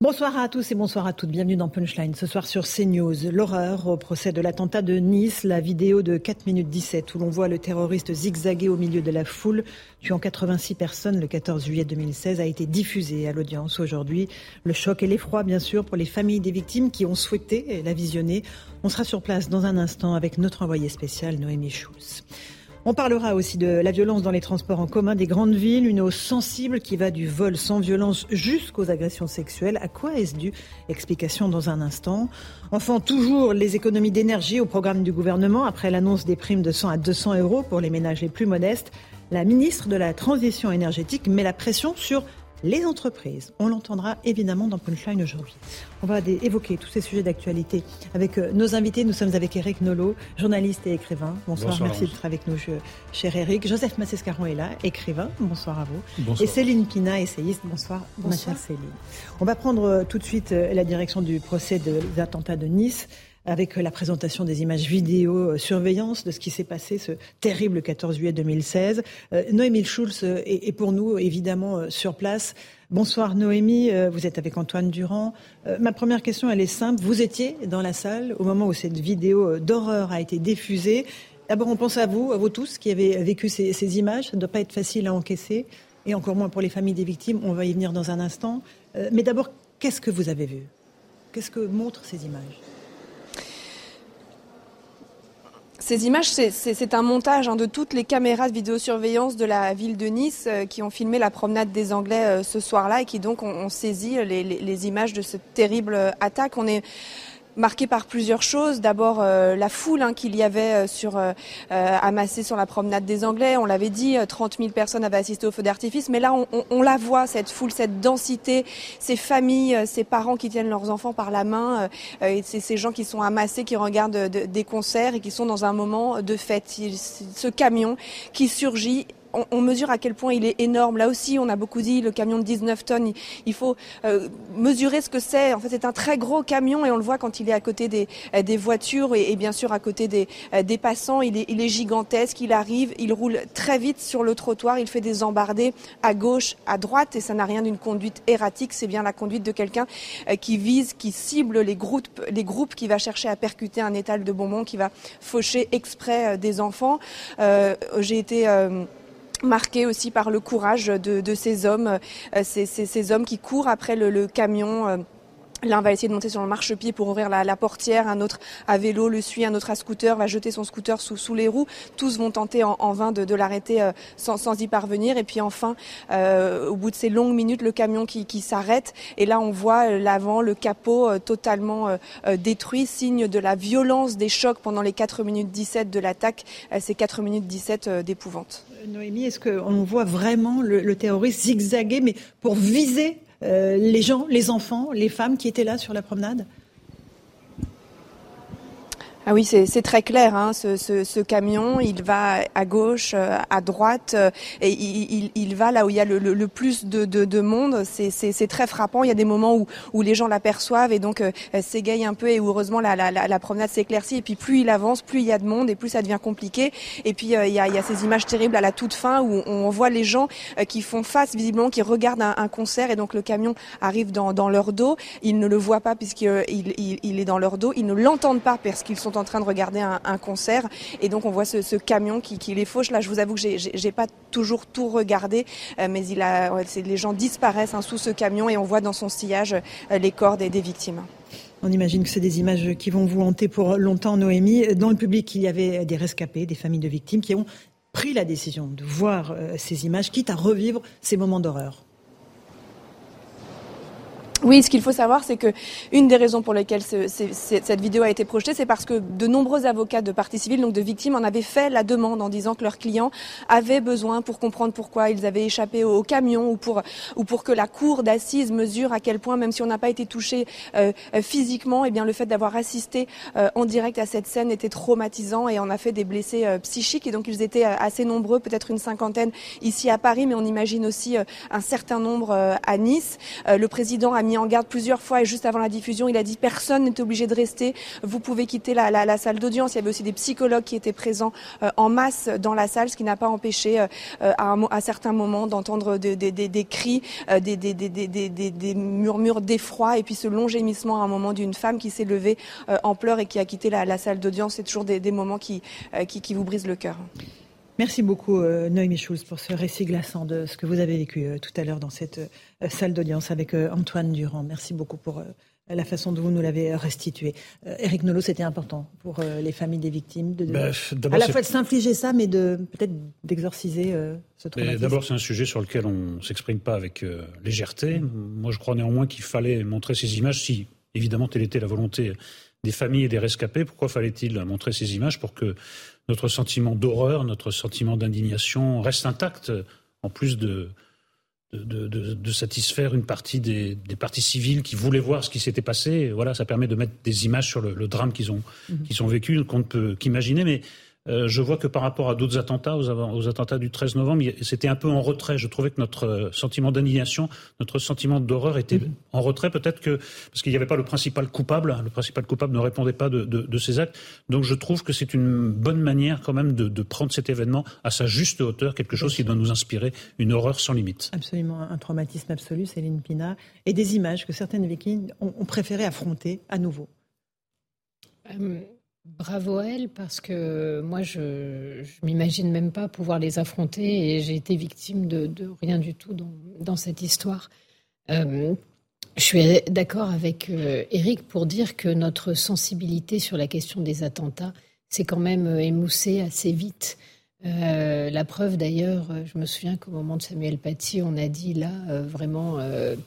Bonsoir à tous et bonsoir à toutes. Bienvenue dans Punchline. Ce soir sur CNews, l'horreur au procès de l'attentat de Nice, la vidéo de 4 minutes 17 où l'on voit le terroriste zigzaguer au milieu de la foule, tuant 86 personnes le 14 juillet 2016, a été diffusée à l'audience aujourd'hui. Le choc et l'effroi, bien sûr, pour les familles des victimes qui ont souhaité la visionner. On sera sur place dans un instant avec notre envoyé spécial, Noémie Schulz. On parlera aussi de la violence dans les transports en commun des grandes villes, une hausse sensible qui va du vol sans violence jusqu'aux agressions sexuelles. À quoi est-ce dû? Explication dans un instant. Enfin, toujours les économies d'énergie au programme du gouvernement après l'annonce des primes de 100 à 200 euros pour les ménages les plus modestes. La ministre de la Transition énergétique met la pression sur les entreprises. On l'entendra évidemment dans Punchline aujourd'hui. On va évoquer tous ces sujets d'actualité avec euh, nos invités. Nous sommes avec Eric Nolot, journaliste et écrivain. Bonsoir, merci d'être avec nous, cher Eric. Joseph Massescaron est là, écrivain. Bonsoir à vous. Et Céline Pina, essayiste. Bonsoir, ma chère Céline. On va prendre euh, tout de suite euh, la direction du procès des attentats de Nice avec la présentation des images vidéo euh, surveillance de ce qui s'est passé ce terrible 14 juillet 2016. Euh, Noémie Schulz est, pour nous évidemment euh, sur place. Bonsoir Noémie, vous êtes avec Antoine Durand. ma première question, elle est simple. Vous étiez dans la salle au moment où cette vidéo d'horreur a été diffusée. D'abord, on pense à vous, à vous tous qui avez vécu ces images. Ça ne doit pas être facile à encaisser, et encore moins pour les familles des victimes. On va y venir dans un instant. mais d'abord, qu'est-ce que vous avez vu? Qu'est-ce que montrent ces images? Ces images, c'est un montage hein, de toutes les caméras de vidéosurveillance de la ville de Nice euh, qui ont filmé la promenade des Anglais euh, ce soir-là et qui donc ont, saisi les, images de cette terrible euh, attaque. Marqué par plusieurs choses. D'abord euh, la foule hein, qu'il y avait euh, sur euh, amassée sur la promenade des Anglais. On l'avait dit, 30 000 personnes avaient assisté au feu d'artifice, mais là on, la voit cette foule, cette densité, ces familles, ces parents qui tiennent leurs enfants par la main, et ces gens qui sont amassés, qui regardent des concerts et qui sont dans un moment de fête. Ce camion qui surgit on, mesure à quel point il est énorme. Là aussi, on a beaucoup dit le camion de 19 tonnes. Il, faut euh, mesurer ce que c'est. En fait, c'est un très gros camion et on le voit quand il est à côté des, euh, voitures et, bien sûr à côté des, euh, des passants. Il est, il est, gigantesque. Il arrive, il roule très vite sur le trottoir. Il fait des embardées à gauche, à droite et ça n'a rien d'une conduite erratique. C'est bien la conduite de quelqu'un qui vise, qui cible les groupes, les groupes, qui va chercher à percuter un étal de bonbons, qui va faucher exprès des enfants. J'ai été marqué aussi par le courage de, ces hommes, euh, ces, hommes qui courent après le, camion. Euh, L'un va essayer de monter sur le marchepied pour ouvrir la, portière, un autre à vélo le suit, un autre à scooter va jeter son scooter sous, les roues. Tous vont tenter en, vain de, l'arrêter euh, sans, y parvenir. Et puis enfin, au bout de ces longues minutes, le camion qui, s'arrête. Et là, on voit l'avant, le capot totalement détruit, signe de la violence des chocs pendant les 4 minutes 17 de l'attaque, ces 4 minutes 17 d'épouvante. Noémie, est-ce qu'on voit vraiment le, terroriste zigzaguer, mais pour viser euh, les gens, les enfants, les femmes qui étaient là sur la promenade ah oui, c'est très clair. Hein, ce, ce, ce, camion, il va à gauche, euh, à droite, euh, et il, il, il, va là où il y a le, le, plus de, de, de monde. C'est très frappant. Il y a des moments où, où les gens l'aperçoivent et donc euh, un peu et heureusement la, la, la, promenade s'éclaircit. Et puis plus il avance, plus il y a de monde et plus ça devient compliqué. Et puis euh, il, y a, il y a ces images terribles à la toute fin où on voit les gens qui font face visiblement, qui regardent un, un, concert et donc le camion arrive dans, dans leur dos. Ils ne le voient pas puisqu'il il, il, est dans leur dos. Ils ne l'entendent pas parce qu'ils sont en train de regarder un, concert. Et donc on voit ce, camion qui, les fauche. Là, je vous avoue que j'ai pas toujours tout regardé, euh, mais il a, les gens disparaissent hein, sous ce camion et on voit dans son sillage euh, les corps des, victimes. On imagine que c'est des images qui vont vous hanter pour longtemps, Noémie. Dans le public, il y avait des rescapés, des familles de victimes qui ont pris la décision de voir euh, ces images, quitte à revivre ces moments d'horreur. Oui, ce qu'il faut savoir, c'est que une des raisons pour lesquelles cette vidéo a été projetée, c'est parce que de nombreux avocats de parties civiles, donc de victimes, en avaient fait la demande en disant que leurs clients avaient besoin pour comprendre pourquoi ils avaient échappé au, camion ou pour ou pour que la cour d'assises mesure à quel point, même si on n'a pas été touché euh, euh, physiquement, eh bien le fait d'avoir assisté euh, en direct à cette scène était traumatisant et en a fait des blessés psychiques. Et donc ils étaient assez nombreux, peut-être une cinquantaine ici à Paris, mais on imagine aussi un certain nombre à Nice. le président a en garde plusieurs fois et juste avant la diffusion, il a dit personne n'est obligé de rester. Vous pouvez quitter la, salle d'audience. Il y avait aussi des psychologues qui étaient présents euh, en masse dans la salle, ce qui n'a pas empêché euh, euh, à, certains moments d'entendre des cris, des, murmures d'effroi et puis ce long gémissement à un moment d'une femme qui s'est levée en pleurs et qui a quitté la, salle d'audience. C'est toujours des, moments qui, qui vous brisent le cœur. Merci beaucoup, euh, Noémie Schulz, pour ce récit glaçant de ce que vous avez vécu euh, tout à l'heure dans cette euh, salle d'audience avec Antoine Durand. Merci beaucoup pour la façon dont vous nous l'avez restitué. Éric Nolot, c'était important pour les familles des victimes, de, ben, à la fois de s'infliger ça, mais de peut-être d'exorciser ce traumatisme. D'abord, c'est un sujet sur lequel on ne s'exprime pas avec légèreté. Moi, je crois néanmoins qu'il fallait montrer ces images, si évidemment telle était la volonté des familles et des rescapés. Pourquoi fallait-il montrer ces images Pour que notre sentiment d'horreur, notre sentiment d'indignation reste intact, en plus de, de, satisfaire une partie des, parties civiles qui voulaient voir ce qui s'était passé. Voilà, ça permet de mettre des images sur le, drame qu'ils ont, mhm. qu'ils ont vécu, qu'on ne peut qu'imaginer. Mais je vois que par rapport à d'autres attentats, aux, attentats du 13 novembre, c'était un peu en retrait. Je trouvais que notre euh, sentiment d'indignation, notre sentiment d'horreur était mhm. en retrait, peut-être que parce qu'il n'y avait pas le principal coupable. Le principal coupable ne répondait pas de, de, ces actes. Donc je trouve que c'est une bonne manière quand même de, prendre cet événement à sa juste hauteur, quelque chose qui doit nous inspirer une horreur sans limite. Absolument, un traumatisme absolu, Céline Pina, et des images que certaines victimes ont, préféré affronter à nouveau. Euh, Bravo à elle, parce que moi, je ne m'imagine même pas pouvoir les affronter et j'ai été victime de, rien du tout dans, cette histoire. Euh, je suis d'accord avec Eric euh, pour dire que notre sensibilité sur la question des attentats s'est quand même euh, émoussée assez vite. la preuve d'ailleurs, je me souviens qu'au moment de Samuel Paty, on a dit là, vraiment,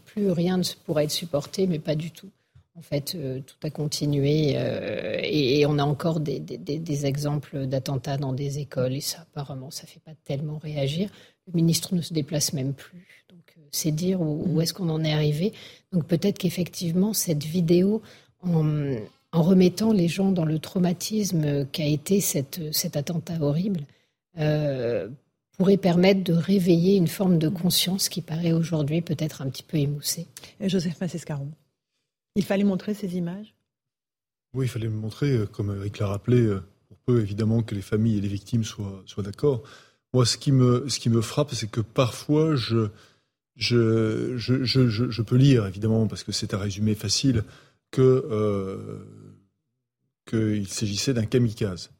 plus rien ne pourra être supporté, mais pas du tout. En fait, euh, tout a continué euh, et, on a encore des, exemples d'attentats dans des écoles et ça, apparemment, ça ne fait pas tellement réagir. Le ministre ne se déplace même plus. Donc, euh, c'est dire où, mmh. est-ce qu'on en est arrivé. Donc, peut-être qu'effectivement, cette vidéo, en, remettant les gens dans le traumatisme qu'a été cet attentat horrible, pourrait permettre de réveiller une forme de conscience qui paraît aujourd'hui peut-être un petit peu émoussée. Joseph Massescaron. Il fallait montrer ces images? Oui, il fallait montrer, euh, comme Eric l'a rappelé, euh, pour peu évidemment que les familles et les victimes soient, soient d'accord. Moi, ce qui me, ce qui me frappe, c'est que parfois, je, je, je, je, je, peux lire, évidemment, parce que c'est un résumé facile, que euh, qu'il s'agissait d'un kamikaze.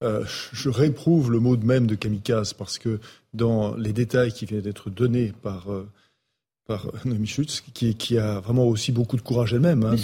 Je réprouve le mot de même de kamikaze parce que dans les détails qui viennent d'être donnés par par Noémie Schutz, qui, qui, a vraiment aussi beaucoup de courage elle-même hein,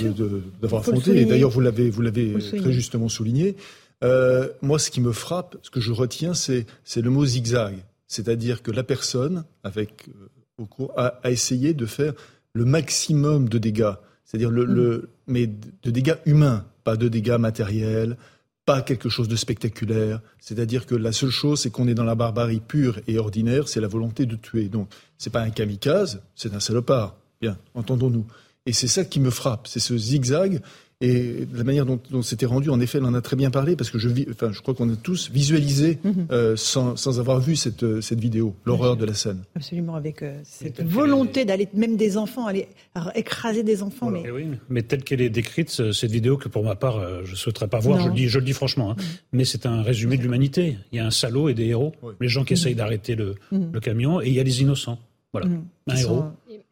d'avoir affronté. Et d'ailleurs, vous l'avez, très justement souligné. Euh, moi, ce qui me frappe, ce que je retiens, c'est, le mot zigzag. C'est-à-dire que la personne, avec euh, au cours, a, a, essayé de faire le maximum de dégâts. C'est-à-dire le, le, mm. mais de dégâts humains, pas de dégâts matériels, pas quelque chose de spectaculaire. C'est-à-dire que la seule chose, c'est qu'on est dans la barbarie pure et ordinaire, c'est la volonté de tuer. Donc, c'est pas un kamikaze, c'est un salopard. Bien, entendons-nous. Et c'est ça qui me frappe, c'est ce zigzag et la manière dont, c'était rendu, en effet, elle en a très bien parlé, parce que je, enfin, je crois qu'on a tous visualisé, mhm. euh, sans, sans, avoir vu cette, euh, cette vidéo, l'horreur de la scène. Absolument, avec euh, cette volonté d'aller, même des enfants, aller écraser des enfants. Mais... Oui, mais telle qu'elle est décrite, cette vidéo, que pour ma part, je ne souhaiterais pas voir, je le, dis, je le dis franchement, hein, mhm. mais c'est un résumé de l'humanité. Il y a un salaud et des héros, les gens qui mhm. essayent d'arrêter le, le, camion, et il y a les innocents. Voilà, un héros.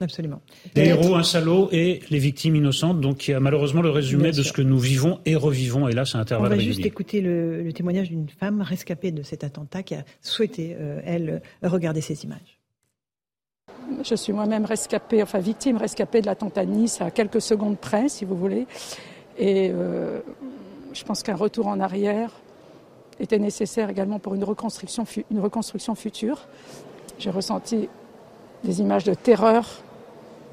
Absolument. Des héros, un salaud et les victimes innocentes. Donc, il y a malheureusement le résumé de ce que nous vivons et revivons. Et là, c'est intervalle On va juste écouter le, témoignage d'une femme rescapée de cet attentat qui a souhaité, euh, elle, regarder ces images. Je suis moi-même rescapée, enfin victime rescapée de l'attentat de Nice à quelques secondes près, si vous voulez. Et euh, je pense qu'un retour en arrière était nécessaire également pour une reconstruction, une reconstruction future. J'ai ressenti des images de terreur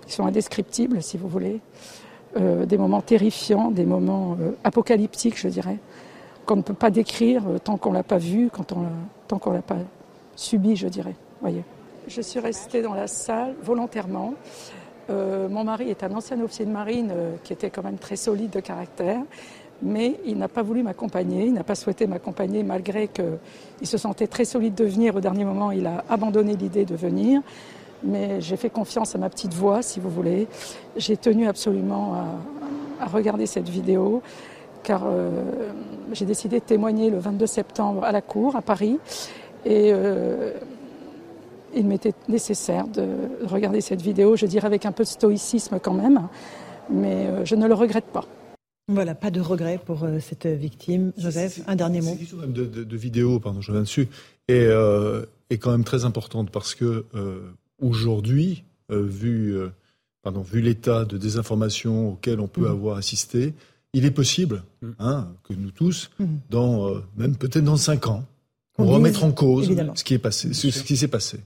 qui sont indescriptibles, si vous voulez. Euh, des moments terrifiants, des moments euh, apocalyptiques, je dirais, qu'on ne peut pas décrire euh, tant qu'on l'a pas vu, tant qu'on l'a pas subi, je dirais. Voyez. Je suis restée dans la salle volontairement. mon mari est un ancien officier de marine qui était quand même très solide de caractère, mais il n'a pas voulu m'accompagner, il n'a pas souhaité m'accompagner malgré qu'il se sentait très solide de venir. Au dernier moment, il a abandonné l'idée de venir mais j'ai fait confiance à ma petite voix, si vous voulez. J'ai tenu absolument à, regarder cette vidéo, car euh, j'ai décidé de témoigner le 22 septembre à la Cour, à Paris, et euh, il m'était nécessaire de regarder cette vidéo, je dirais avec un peu de stoïcisme quand même, mais euh, je ne le regrette pas. Voilà, pas de regret pour cette victime. Joseph, un dernier mot. Cette de, de, de, vidéo, pardon, je viens dessus, est, est quand même très importante parce que aujourd'hui, euh, vu, euh, pardon, vu l'état de désinformation auquel on peut mmh. avoir assisté, il est possible mmh. hein, que nous tous, mmh. dans euh, même peut-être dans cinq ans, on, remettre en cause ce qui est passé, ce, qui s'est passé.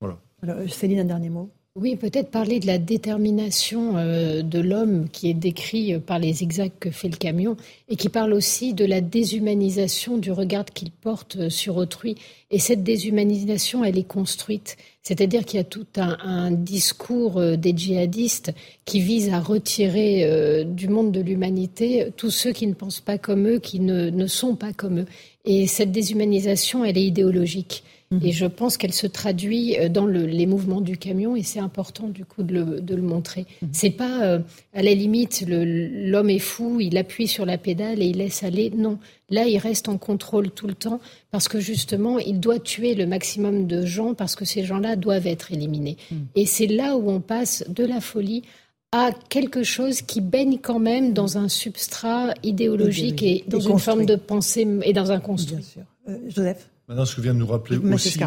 Voilà. Alors, Céline, un dernier mot. Oui, peut-être parler de la détermination euh, de l'homme qui est décrit euh, par les zigzags que fait le camion et qui parle aussi de la déshumanisation du regard qu'il porte euh, sur autrui. Et cette déshumanisation, elle est construite. C'est-à-dire qu'il y a tout un, discours des djihadistes qui vise à retirer du monde de l'humanité tous ceux qui ne pensent pas comme eux, qui ne, ne sont pas comme eux. Et cette déshumanisation, elle est idéologique. Mhm. Et je pense qu'elle se traduit euh, dans les mouvements du camion et c'est important du coup de le, montrer. Mhm. C'est pas euh, à la limite l'homme est fou, il appuie sur la pédale et il laisse aller. Non, là il reste en contrôle tout le temps parce que justement il doit tuer le maximum de gens parce que ces gens-là doivent être éliminés. Mhm. Et c'est là où on passe de la folie à quelque chose qui baigne quand même dans un substrat idéologique et dans une forme de pensée et dans un construit. Bien sûr. Euh, Joseph? Maintenant, ce que vient de nous rappeler aussi, ce que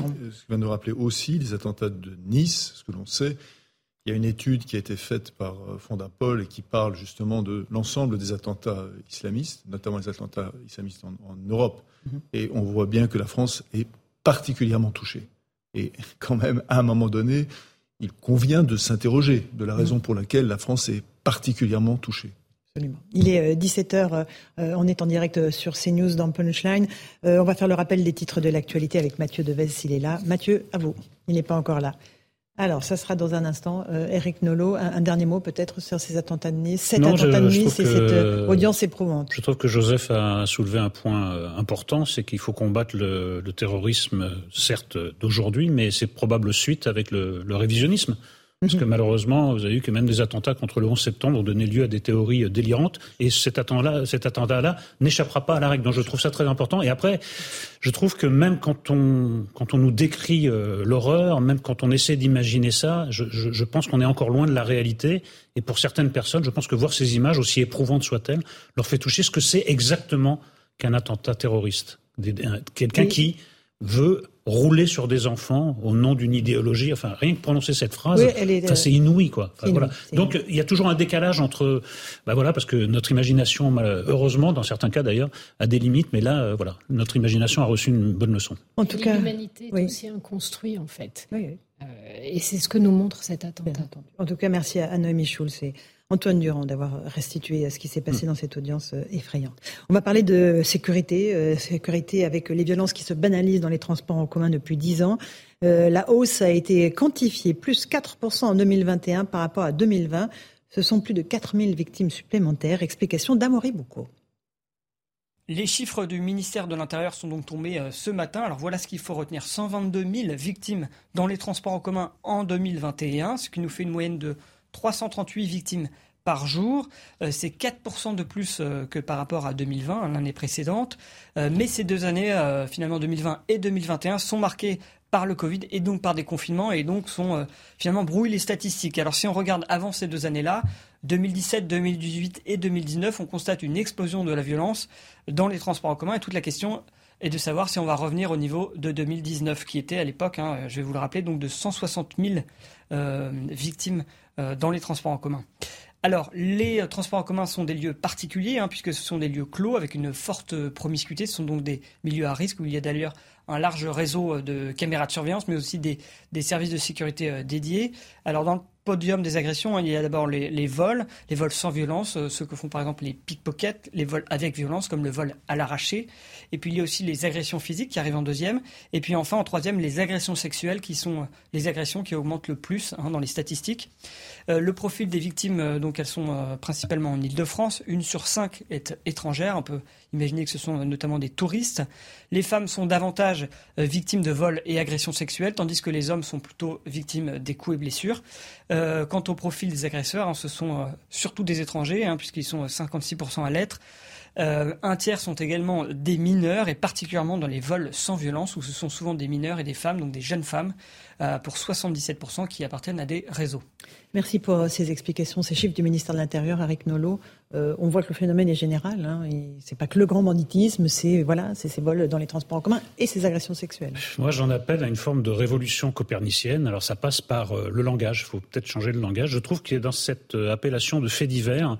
vient de nous rappeler aussi les attentats de Nice, ce que l'on sait, il y a une étude qui a été faite par euh, Fondapol et qui parle justement de l'ensemble des attentats islamistes, notamment les attentats islamistes en, Europe. Mhm. Et on voit bien que la France est particulièrement touchée. Et quand même, à un moment donné, il convient de s'interroger de la raison mhm. pour laquelle la France est particulièrement touchée. Il est 17h, euh, euh, on est en direct euh, sur CNews dans Punchline. on va faire le rappel des titres de l'actualité avec Mathieu Devez s'il est là. Mathieu, à vous. Il n'est pas encore là. Alors, ça sera dans un instant. Eric Nolot, un, dernier mot peut-être sur ces attentats de Nice? Cet attentat de Nice et cette audience éprouvante. Je trouve que Joseph a soulevé un point important, c'est qu'il faut combattre le, terrorisme, certes d'aujourd'hui, mais c'est probable suite avec le révisionnisme. Parce que malheureusement, vous avez vu que même des attentats contre le 11 septembre ont donné lieu à des théories délirantes. Et cet attentat-là, cet attentat-là n'échappera pas à la règle. Donc je trouve ça très important. Et après, je trouve que même quand on, quand on nous décrit euh, l'horreur, même quand on essaie d'imaginer ça, je, je, je pense qu'on est encore loin de la réalité. Et pour certaines personnes, je pense que voir ces images, aussi éprouvantes soient-elles, leur fait toucher ce que c'est exactement qu'un attentat terroriste. Quelqu'un qui veut rouler sur des enfants au nom d'une idéologie. Enfin, rien que prononcer cette phrase, euh, c'est inouï, quoi. voilà. Donc, il y a toujours un décalage entre, bah voilà, parce que notre imagination, heureusement, dans certains cas d'ailleurs, a des limites, mais là, euh, voilà, notre imagination a reçu une bonne leçon. En tout cas, l'humanité est aussi un construit, en fait. Euh, et c'est ce que nous montre cet attentat. En tout cas, merci à Noémie Schulz Antoine Durand d'avoir restitué ce qui s'est passé mm. dans cette audience euh, effrayante. On va parler de sécurité, euh, sécurité avec les violences qui se banalisent dans les transports en commun depuis dix ans. Euh, la hausse a été quantifiée, plus 4% en 2021 par rapport à 2020. Ce sont plus de 4000 victimes supplémentaires. Explication d'Amaury Boucaud. Les chiffres du ministère de l'Intérieur sont donc tombés ce matin. Alors voilà ce qu'il faut retenir. 122 000 victimes dans les transports en commun en 2021, ce qui nous fait une moyenne de 338 victimes par jour. Euh, c'est 4% de plus euh, que par rapport à 2020, l'année précédente. Euh, mais ces deux années, finalement 2020 et 2021, sont marquées par le Covid et donc par des confinements et donc sont finalement brouillent les statistiques. Alors si on regarde avant ces deux années-là, 2017, 2018 et 2019, on constate une explosion de la violence dans les transports en commun et toute la question est de savoir si on va revenir au niveau de 2019 qui était à l'époque, hein, je vais vous le rappeler, donc de 160 000 victimes dans les transports en commun. Alors, les euh, transports en commun sont des lieux particuliers, hein, puisque ce sont des lieux clos avec une forte promiscuité. Ce sont donc des milieux à risque où il y a d'ailleurs un large réseau euh, de caméras de surveillance, mais aussi des, services de sécurité dédiés. Alors, dans le podium des agressions, hein. il y a d'abord les, vols, les vols sans violence, euh, ceux que font par exemple les pickpockets, les vols avec violence comme le vol à l'arraché. Et puis il y a aussi les agressions physiques qui arrivent en deuxième. Et puis enfin en troisième, les agressions sexuelles qui sont euh, les agressions qui augmentent le plus hein, dans les statistiques. Euh, le profil des victimes, donc elles sont principalement en Ile-de-France. Une sur cinq est étrangère. On peut imaginer que ce sont notamment des touristes. Les femmes sont davantage victimes de vols et agressions sexuelles, tandis que les hommes sont plutôt victimes des coups et blessures. Euh, quant au profil des agresseurs, hein, ce sont euh, surtout des étrangers, hein, puisqu'ils sont 56% à l'être. Euh, un tiers sont également des mineurs, et particulièrement dans les vols sans violence, où ce sont souvent des mineurs et des femmes, donc des jeunes femmes, pour 77% qui appartiennent à des réseaux. Merci pour ces explications, ces chiffres du ministère de l'Intérieur, Eric Nolot. on voit que le phénomène est général. Hein, c'est pas que le grand banditisme, c'est voilà, c'est ces vols dans les transports en commun et ces agressions sexuelles. Moi, j'en appelle à une forme de révolution copernicienne. Alors, ça passe par le langage. Il faut peut-être changer le langage. Je trouve qu'il y a dans cette appellation de faits divers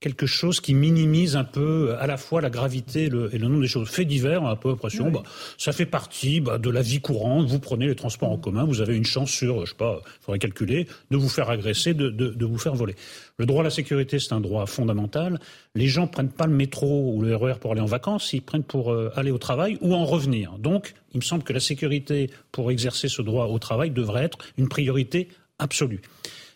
quelque chose qui minimise un peu à la fois la gravité et le, nombre des choses. Faits divers, on a un peu l'impression, bah, ça fait partie bah, de la vie courante. Vous prenez les transports en commun, vous avez une chance sur, je sais pas, il faudrait calculer, de vous faire agresser, de, de, vous faire voler. Le droit à la sécurité, c'est un droit fondamental. Les gens prennent pas le métro ou le RER e pour aller en vacances, ils prennent pour euh, aller au travail ou en revenir. Donc, il me semble que la sécurité pour exercer ce droit au travail devrait être une priorité absolue.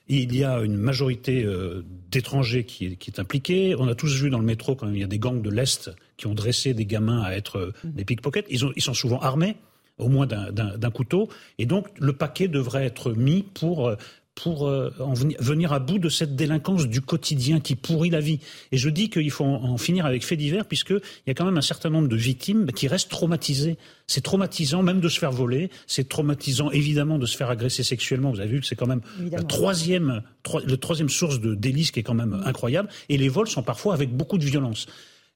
Il y a une majorité euh, d'étrangers qui, est impliquée. On a tous vu dans le métro quand il y a des gangs de l'Est qui ont dressé des gamins à être euh, mhm. des pickpockets. Ils, ils sont souvent armés au moins d'un couteau. Et donc, le paquet devrait être mis pour euh, pour euh, en venir, à bout de cette délinquance du quotidien qui pourrit la vie. Et je dis qu'il faut en, finir avec faits divers, puisqu'il y a quand même un certain nombre de victimes qui restent traumatisées. C'est traumatisant même de se faire voler, c'est traumatisant évidemment de se faire agresser sexuellement. Vous avez vu que c'est quand même la troisième, le troisième source de délices qui est quand même incroyable. Et les vols sont parfois avec beaucoup de violence.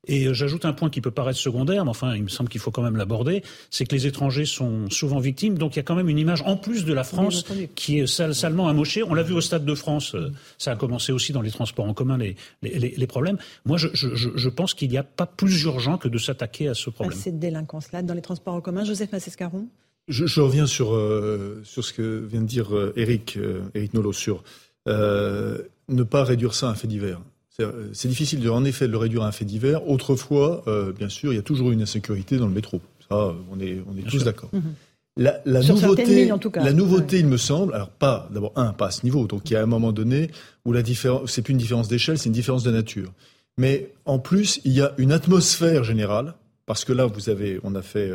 Et euh, j'ajoute un point qui peut paraître secondaire, mais enfin, il me semble qu'il faut quand même l'aborder, c'est que les étrangers sont souvent victimes. Donc il y a quand même une image, en plus de la France, qui est salement amochée. On l'a vu au Stade de France, euh, ça a commencé aussi dans les transports en commun, les, les, problèmes. Moi, je, je, je pense qu'il n'y a pas plus urgent que de s'attaquer à ce problème. À cette délinquance-là, dans les transports en commun. Joseph Massescaron je, je, reviens sur, euh, sur ce que vient de dire Eric, Eric Nolot sur ne pas réduire ça à un fait divers. Euh, c'est difficile, de, en effet, de le réduire à un fait divers. Autrefois, euh, bien sûr, il y a toujours eu une insécurité dans le métro. Ça, on est, on est tous d'accord. La, nouveauté, la nouveauté, il me semble, alors pas, d'abord un, pas à ce niveau, donc il y a un moment donné où la différence, c'est plus une différence d'échelle, c'est une différence de nature. Mais en plus, il y a une atmosphère générale, parce que là, vous avez, on a fait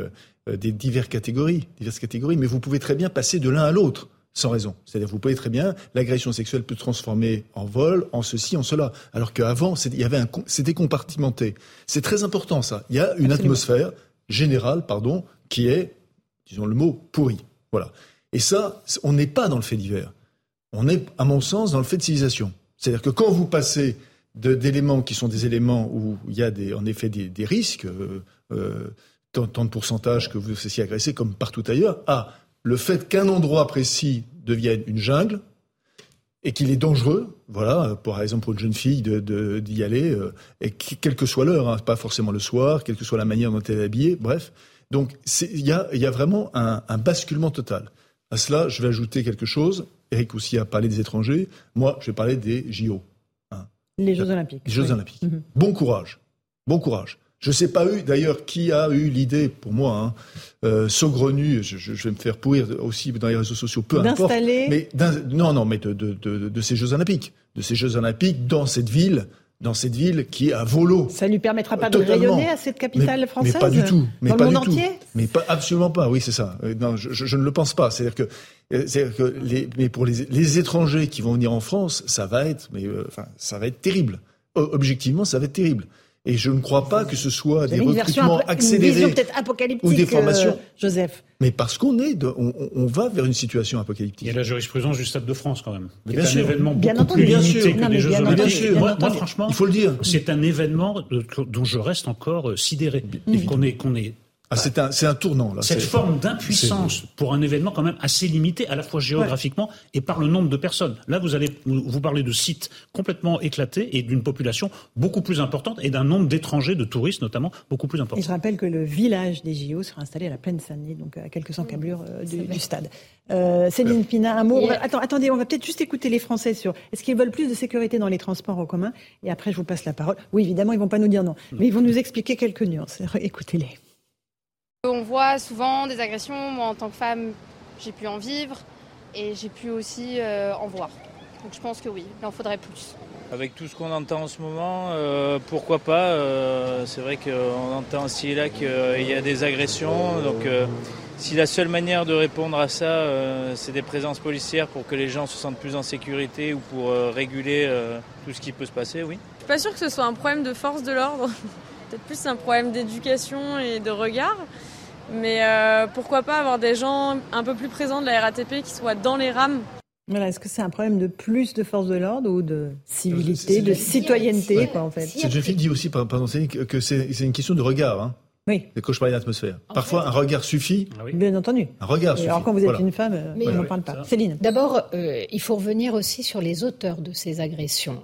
euh, des diverses catégories, diverses catégories, mais vous pouvez très bien passer de l'un à l'autre sans raison. C'est-à-dire, vous pouvez très bien, l'agression sexuelle peut se transformer en vol, en ceci, en cela. Alors qu'avant, il y avait un, c'était compartimenté. C'est très important, ça. Il y a une atmosphère générale, pardon, qui est, disons le mot, pourri. Voilà. Et ça, on n'est pas dans le fait divers. On est, à mon sens, dans le fait de civilisation. C'est-à-dire que quand vous passez d'éléments qui sont des éléments où il y a des, en effet des, risques, euh, euh, tant, tant, de pourcentage que vous cessiez agresser, comme partout ailleurs, à le fait qu'un endroit précis devienne une jungle et qu'il est dangereux, voilà, par exemple pour une jeune fille d'y de, d'y aller, euh, et quelle que soit l'heure, hein, pas forcément le soir, quelle que soit la manière dont elle est habillée, bref. Donc il y a, y a, vraiment un, un, basculement total. À cela, je vais ajouter quelque chose. Eric aussi a parlé des étrangers. Moi, je vais parler des JO. Hein. Les Jeux Olympiques. Les Jeux Olympiques. Mhm. Bon courage. Bon courage. Je ne sais pas eu d'ailleurs qui a eu l'idée, pour moi, hein, euh, saugrenue, je, vais me faire pourrir aussi dans les réseaux sociaux, peu importe. Mais non, non, mais de, de, de, de, ces Jeux Olympiques, de ces Jeux Olympiques dans cette ville, dans cette ville qui est à volo. Ça lui permettra pas de rayonner à cette capitale française Mais pas du tout. Mais dans pas le monde du entier tout. Mais pas absolument pas. Oui, c'est ça. Euh, non, je, je, ne le pense pas. C'est-à-dire que, euh, c'est-à-dire que les, mais pour les, les, étrangers qui vont venir en France, ça va être, mais enfin, ça va être terrible. Objectivement, ça va être terrible. Et je ne crois pas que ce soit des recrutements accélérés ou des formations. Euh, Joseph. Mais parce qu'on est, on, on, va vers une situation apocalyptique. Il y a la jurisprudence du Stade de France quand même. C'est un événement beaucoup entendu, plus limité que les Jeux Olympiques. Moi, moi, franchement, il faut le dire. C'est un événement dont je reste encore euh, sidéré. Qu'on est, qu'on est Ah, c'est un, un, tournant. Là. Cette forme d'impuissance pour un événement quand même assez limité, à la fois géographiquement et par le nombre de personnes. Là, vous allez vous parler de sites complètement éclatés et d'une population beaucoup plus importante et d'un nombre d'étrangers, de touristes notamment, beaucoup plus important. Et je rappelle que le village des JO sera installé à la plaine Saint-Denis, donc à quelques encablures euh, du, du, stade. Euh, Céline Pina, un mot. Attends, attendez, on va peut-être juste écouter les Français sur est-ce qu'ils veulent plus de sécurité dans les transports en commun? Et après, je vous passe la parole. Oui, évidemment, ils vont pas nous dire non, mais ils vont nous expliquer quelques nuances. Écoutez-les. On voit souvent des agressions. Moi, en tant que femme, j'ai pu en vivre et j'ai pu aussi euh, en voir. Donc je pense que oui, il en faudrait plus. Avec tout ce qu'on entend en ce moment, euh, pourquoi pas euh, C'est vrai qu'on entend aussi et là qu'il y a des agressions. Donc si la seule manière de répondre à ça, c'est des présences policières pour que les gens se sentent plus en sécurité ou pour réguler tout ce qui peut se passer, oui. Je suis pas sûre que ce soit un problème de force de l'ordre. Peut-être plus un problème d'éducation et de regard. Mais euh, pourquoi pas avoir des gens un peu plus présents de la RATP qui soient dans les rames? Voilà, est-ce que c'est un problème de plus de force de l'ordre ou de civilité, de citoyenneté, quoi, en fait? Cette jeune fille dit aussi, pardon, que c'est une question de regard. Hein. Oui. Quand je parlais d'atmosphère. Parfois, un regard suffit. Ah Bien entendu. Un regard suffit. Alors, quand vous êtes une femme, euh, on n'en parle pas. Céline. D'abord, euh, il faut revenir aussi sur les auteurs de ces agressions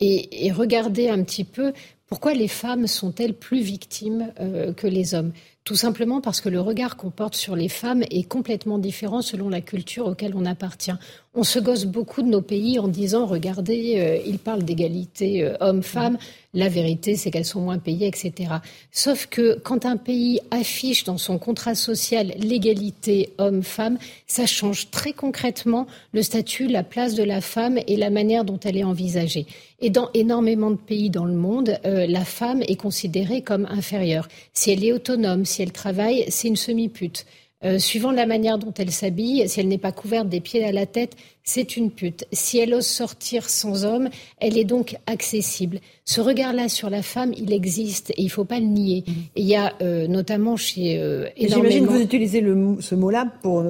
et, et, regarder un petit peu pourquoi les femmes sont-elles plus victimes que les hommes tout simplement parce que le regard qu'on porte sur les femmes est complètement différent selon la culture auquel on appartient. On se gosse beaucoup de nos pays en disant, regardez, euh, ils parlent d'égalité euh, homme-femme, la vérité c'est qu'elles sont moins payées, etc. Sauf que quand un pays affiche dans son contrat social l'égalité homme-femme, ça change très concrètement le statut, la place de la femme et la manière dont elle est envisagée. Et dans énormément de pays dans le monde, euh, la femme est considérée comme inférieure. Si elle est autonome, si elle travaille, c'est une semi-pute. Euh, suivant la manière dont elle s'habille, si elle n'est pas couverte des pieds à la tête, c'est une pute. Si elle ose sortir sans homme, elle est donc accessible. Ce regard-là sur la femme, il existe et il ne faut pas le nier. Mhm. il y a euh, notamment chez euh, J'imagine que vous utilisez le, ce mot-là pour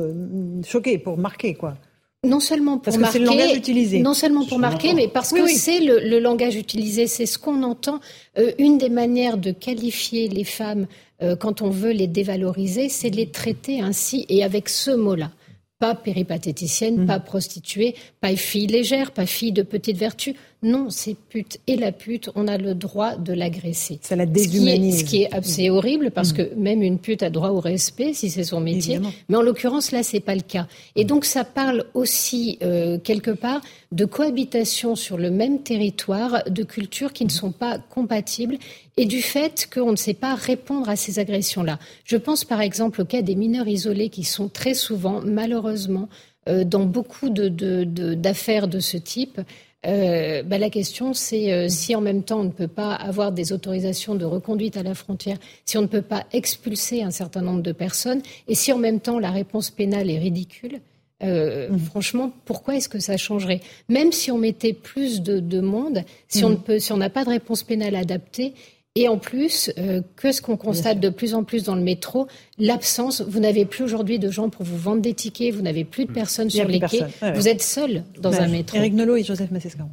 choquer, pour marquer, quoi. Non seulement pour parce marquer, que le langage utilisé. non seulement pour marquer, mais parce que c'est le, le, langage utilisé, c'est ce qu'on entend. une des manières de qualifier les femmes euh, quand on veut les dévaloriser, c'est de les traiter ainsi et avec ce mot-là. Pas péripatéticienne, mmh. pas prostituée, pas fille légère, pas fille de petite vertu. Non, c'est pute. Et la pute, on a le droit de l'agresser. Ça la déshumanise. Ce qui est, assez horrible parce mm. que même une pute a droit au respect si c'est son métier. Mais en l'occurrence, là, c'est pas le cas. Et donc, ça parle aussi, euh, quelque part, de cohabitation sur le même territoire de cultures qui ne sont pas compatibles et du fait qu'on ne sait pas répondre à ces agressions-là. Je pense par exemple au cas des mineurs isolés qui sont très souvent, malheureusement, euh, dans beaucoup d'affaires de, de, ce type, euh, bah, la question, c'est euh, si en même temps on ne peut pas avoir des autorisations de reconduite à la frontière, si on ne peut pas expulser un certain nombre de personnes, et si en même temps la réponse pénale est ridicule, euh, mmh. franchement, pourquoi est-ce que ça changerait? Même si on mettait plus de, monde, si on ne mmh. peut, si on n'a pas de réponse pénale adaptée, et en plus, euh, que ce qu'on constate de plus en plus dans le métro, l'absence, vous n'avez plus aujourd'hui de gens pour vous vendre des tickets, vous n'avez plus de mm. personnes sur les quais, vous êtes seul dans un métro. Eric Nolot et Joseph Massescaron.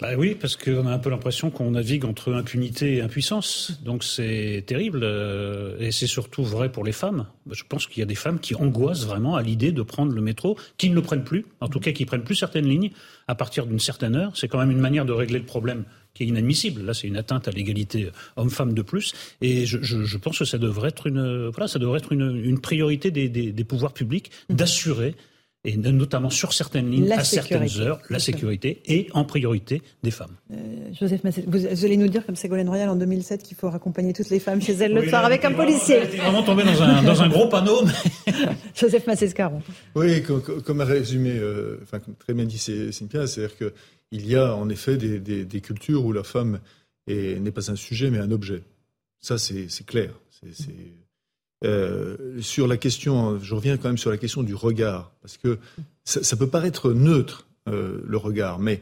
Bah oui, parce qu'on a un peu l'impression qu'on navigue entre impunité et impuissance. Donc c'est terrible. Euh, et c'est surtout vrai pour les femmes. Je pense qu'il y a des femmes qui angoissent vraiment à l'idée de prendre le métro, qui ne le prennent plus, en tout cas qui prennent plus certaines lignes à partir d'une certaine heure. C'est quand même une manière de régler le problème qui est inadmissible. Là, c'est une atteinte à l'égalité homme-femme de plus. Et je, pense que ça devrait être une, une priorité des, pouvoirs publics d'assurer et notamment sur certaines lignes, à certaines heures, la sécurité et en priorité des femmes. Euh, Joseph Massé, vous, allez nous dire, comme Ségolène Royal en 2007, qu'il faut raccompagner toutes les femmes chez elles le soir avec un policier. On vraiment tombé dans un, dans un gros panneau. Joseph Massé-Scaron. Oui, comme, comme, a résumé, euh, enfin, comme très bien dit Cynthia, c'est-à-dire que il y a en effet des, cultures où la femme n'est pas un sujet mais un objet. Ça, c'est clair. Euh, sur la question, je reviens quand même sur la question du regard, parce que ça, peut paraître neutre, euh, le regard, mais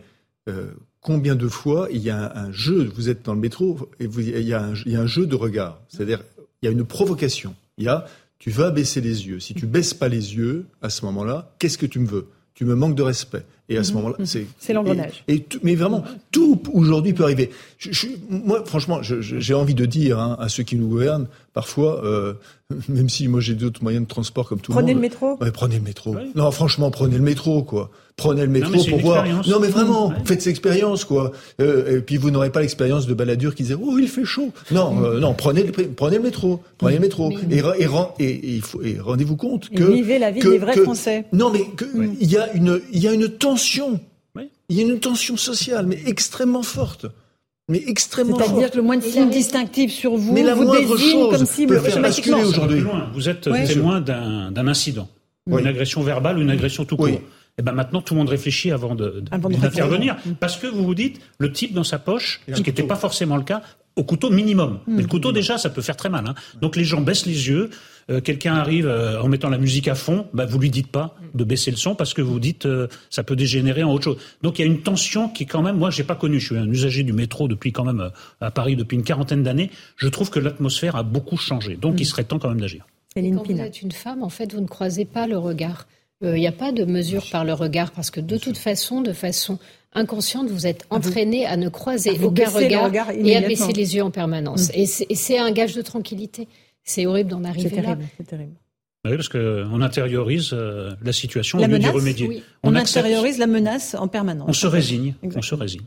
euh, combien de fois il y a un, jeu, vous êtes dans le métro, et il, y a un, jeu de regard, c'est-à-dire il y a une provocation. Il y a, tu vas baisser les yeux. Si tu baisses pas les yeux, à ce moment-là, qu'est-ce que tu me veux? Tu me manques de respect. Et à ce mhm. moment-là, c'est c'est l'engrenage. Et, mais vraiment, tout aujourd'hui peut arriver. Je, moi, franchement, j'ai envie de dire hein, à ceux qui nous gouvernent, parfois, euh, même si moi j'ai d'autres moyens de transport comme tout le monde. Prenez le métro. Ouais, prenez le métro. Non, franchement, prenez le métro, quoi. Prenez le métro pour voir. Non, mais vraiment, faites cette expérience, quoi. Euh, et puis vous n'aurez pas l'expérience de baladure qui disait oh il fait chaud. Non, euh, non, prenez le, prenez le métro, prenez le métro. Et, et, et, rendez-vous compte que vivez la vie des vrais Français. Non, mais il y a une il y a une tension. Il y a une tension sociale, mais extrêmement forte. Mais extrêmement C'est-à-dire que le moins de signes distinctifs sur vous, mais la vous moindre chose comme si peut faire basculer aujourd'hui. Vous êtes témoin d'un incident, une agression verbale ou une agression tout court. Et eh ben maintenant, tout le monde réfléchit avant d'intervenir, de, parce que vous vous dites, le type dans sa poche, ce qui n'était pas forcément le cas, au couteau minimum. Mais le couteau déjà, ça peut faire très mal. Hein. Donc les gens baissent les yeux. Euh, quelqu'un arrive euh, en mettant la musique à fond, bah, vous lui dites pas de baisser le son parce que vous dites euh, ça peut dégénérer en autre chose. Donc il y a une tension qui quand même, moi j'ai pas connu, je suis un usager du métro depuis quand même à Paris depuis une quarantaine d'années. Je trouve que l'atmosphère a beaucoup changé. Donc il mm. serait temps quand même d'agir. Quand vous êtes une femme, en fait, vous ne croisez pas le regard. Il n'y a pas de mesure par le regard parce que de toute façon, de façon inconsciente, vous êtes ah, entraîné à ne croiser aucun regard, et à baisser les yeux en permanence. Mm. Et c'est un gage de tranquillité. C'est horrible d'en arriver là. C'est terrible. Oui, parce qu'on intériorise euh, la situation au lieu d'y remédier. On, intériorise la menace en permanence. On se résigne. On se résigne.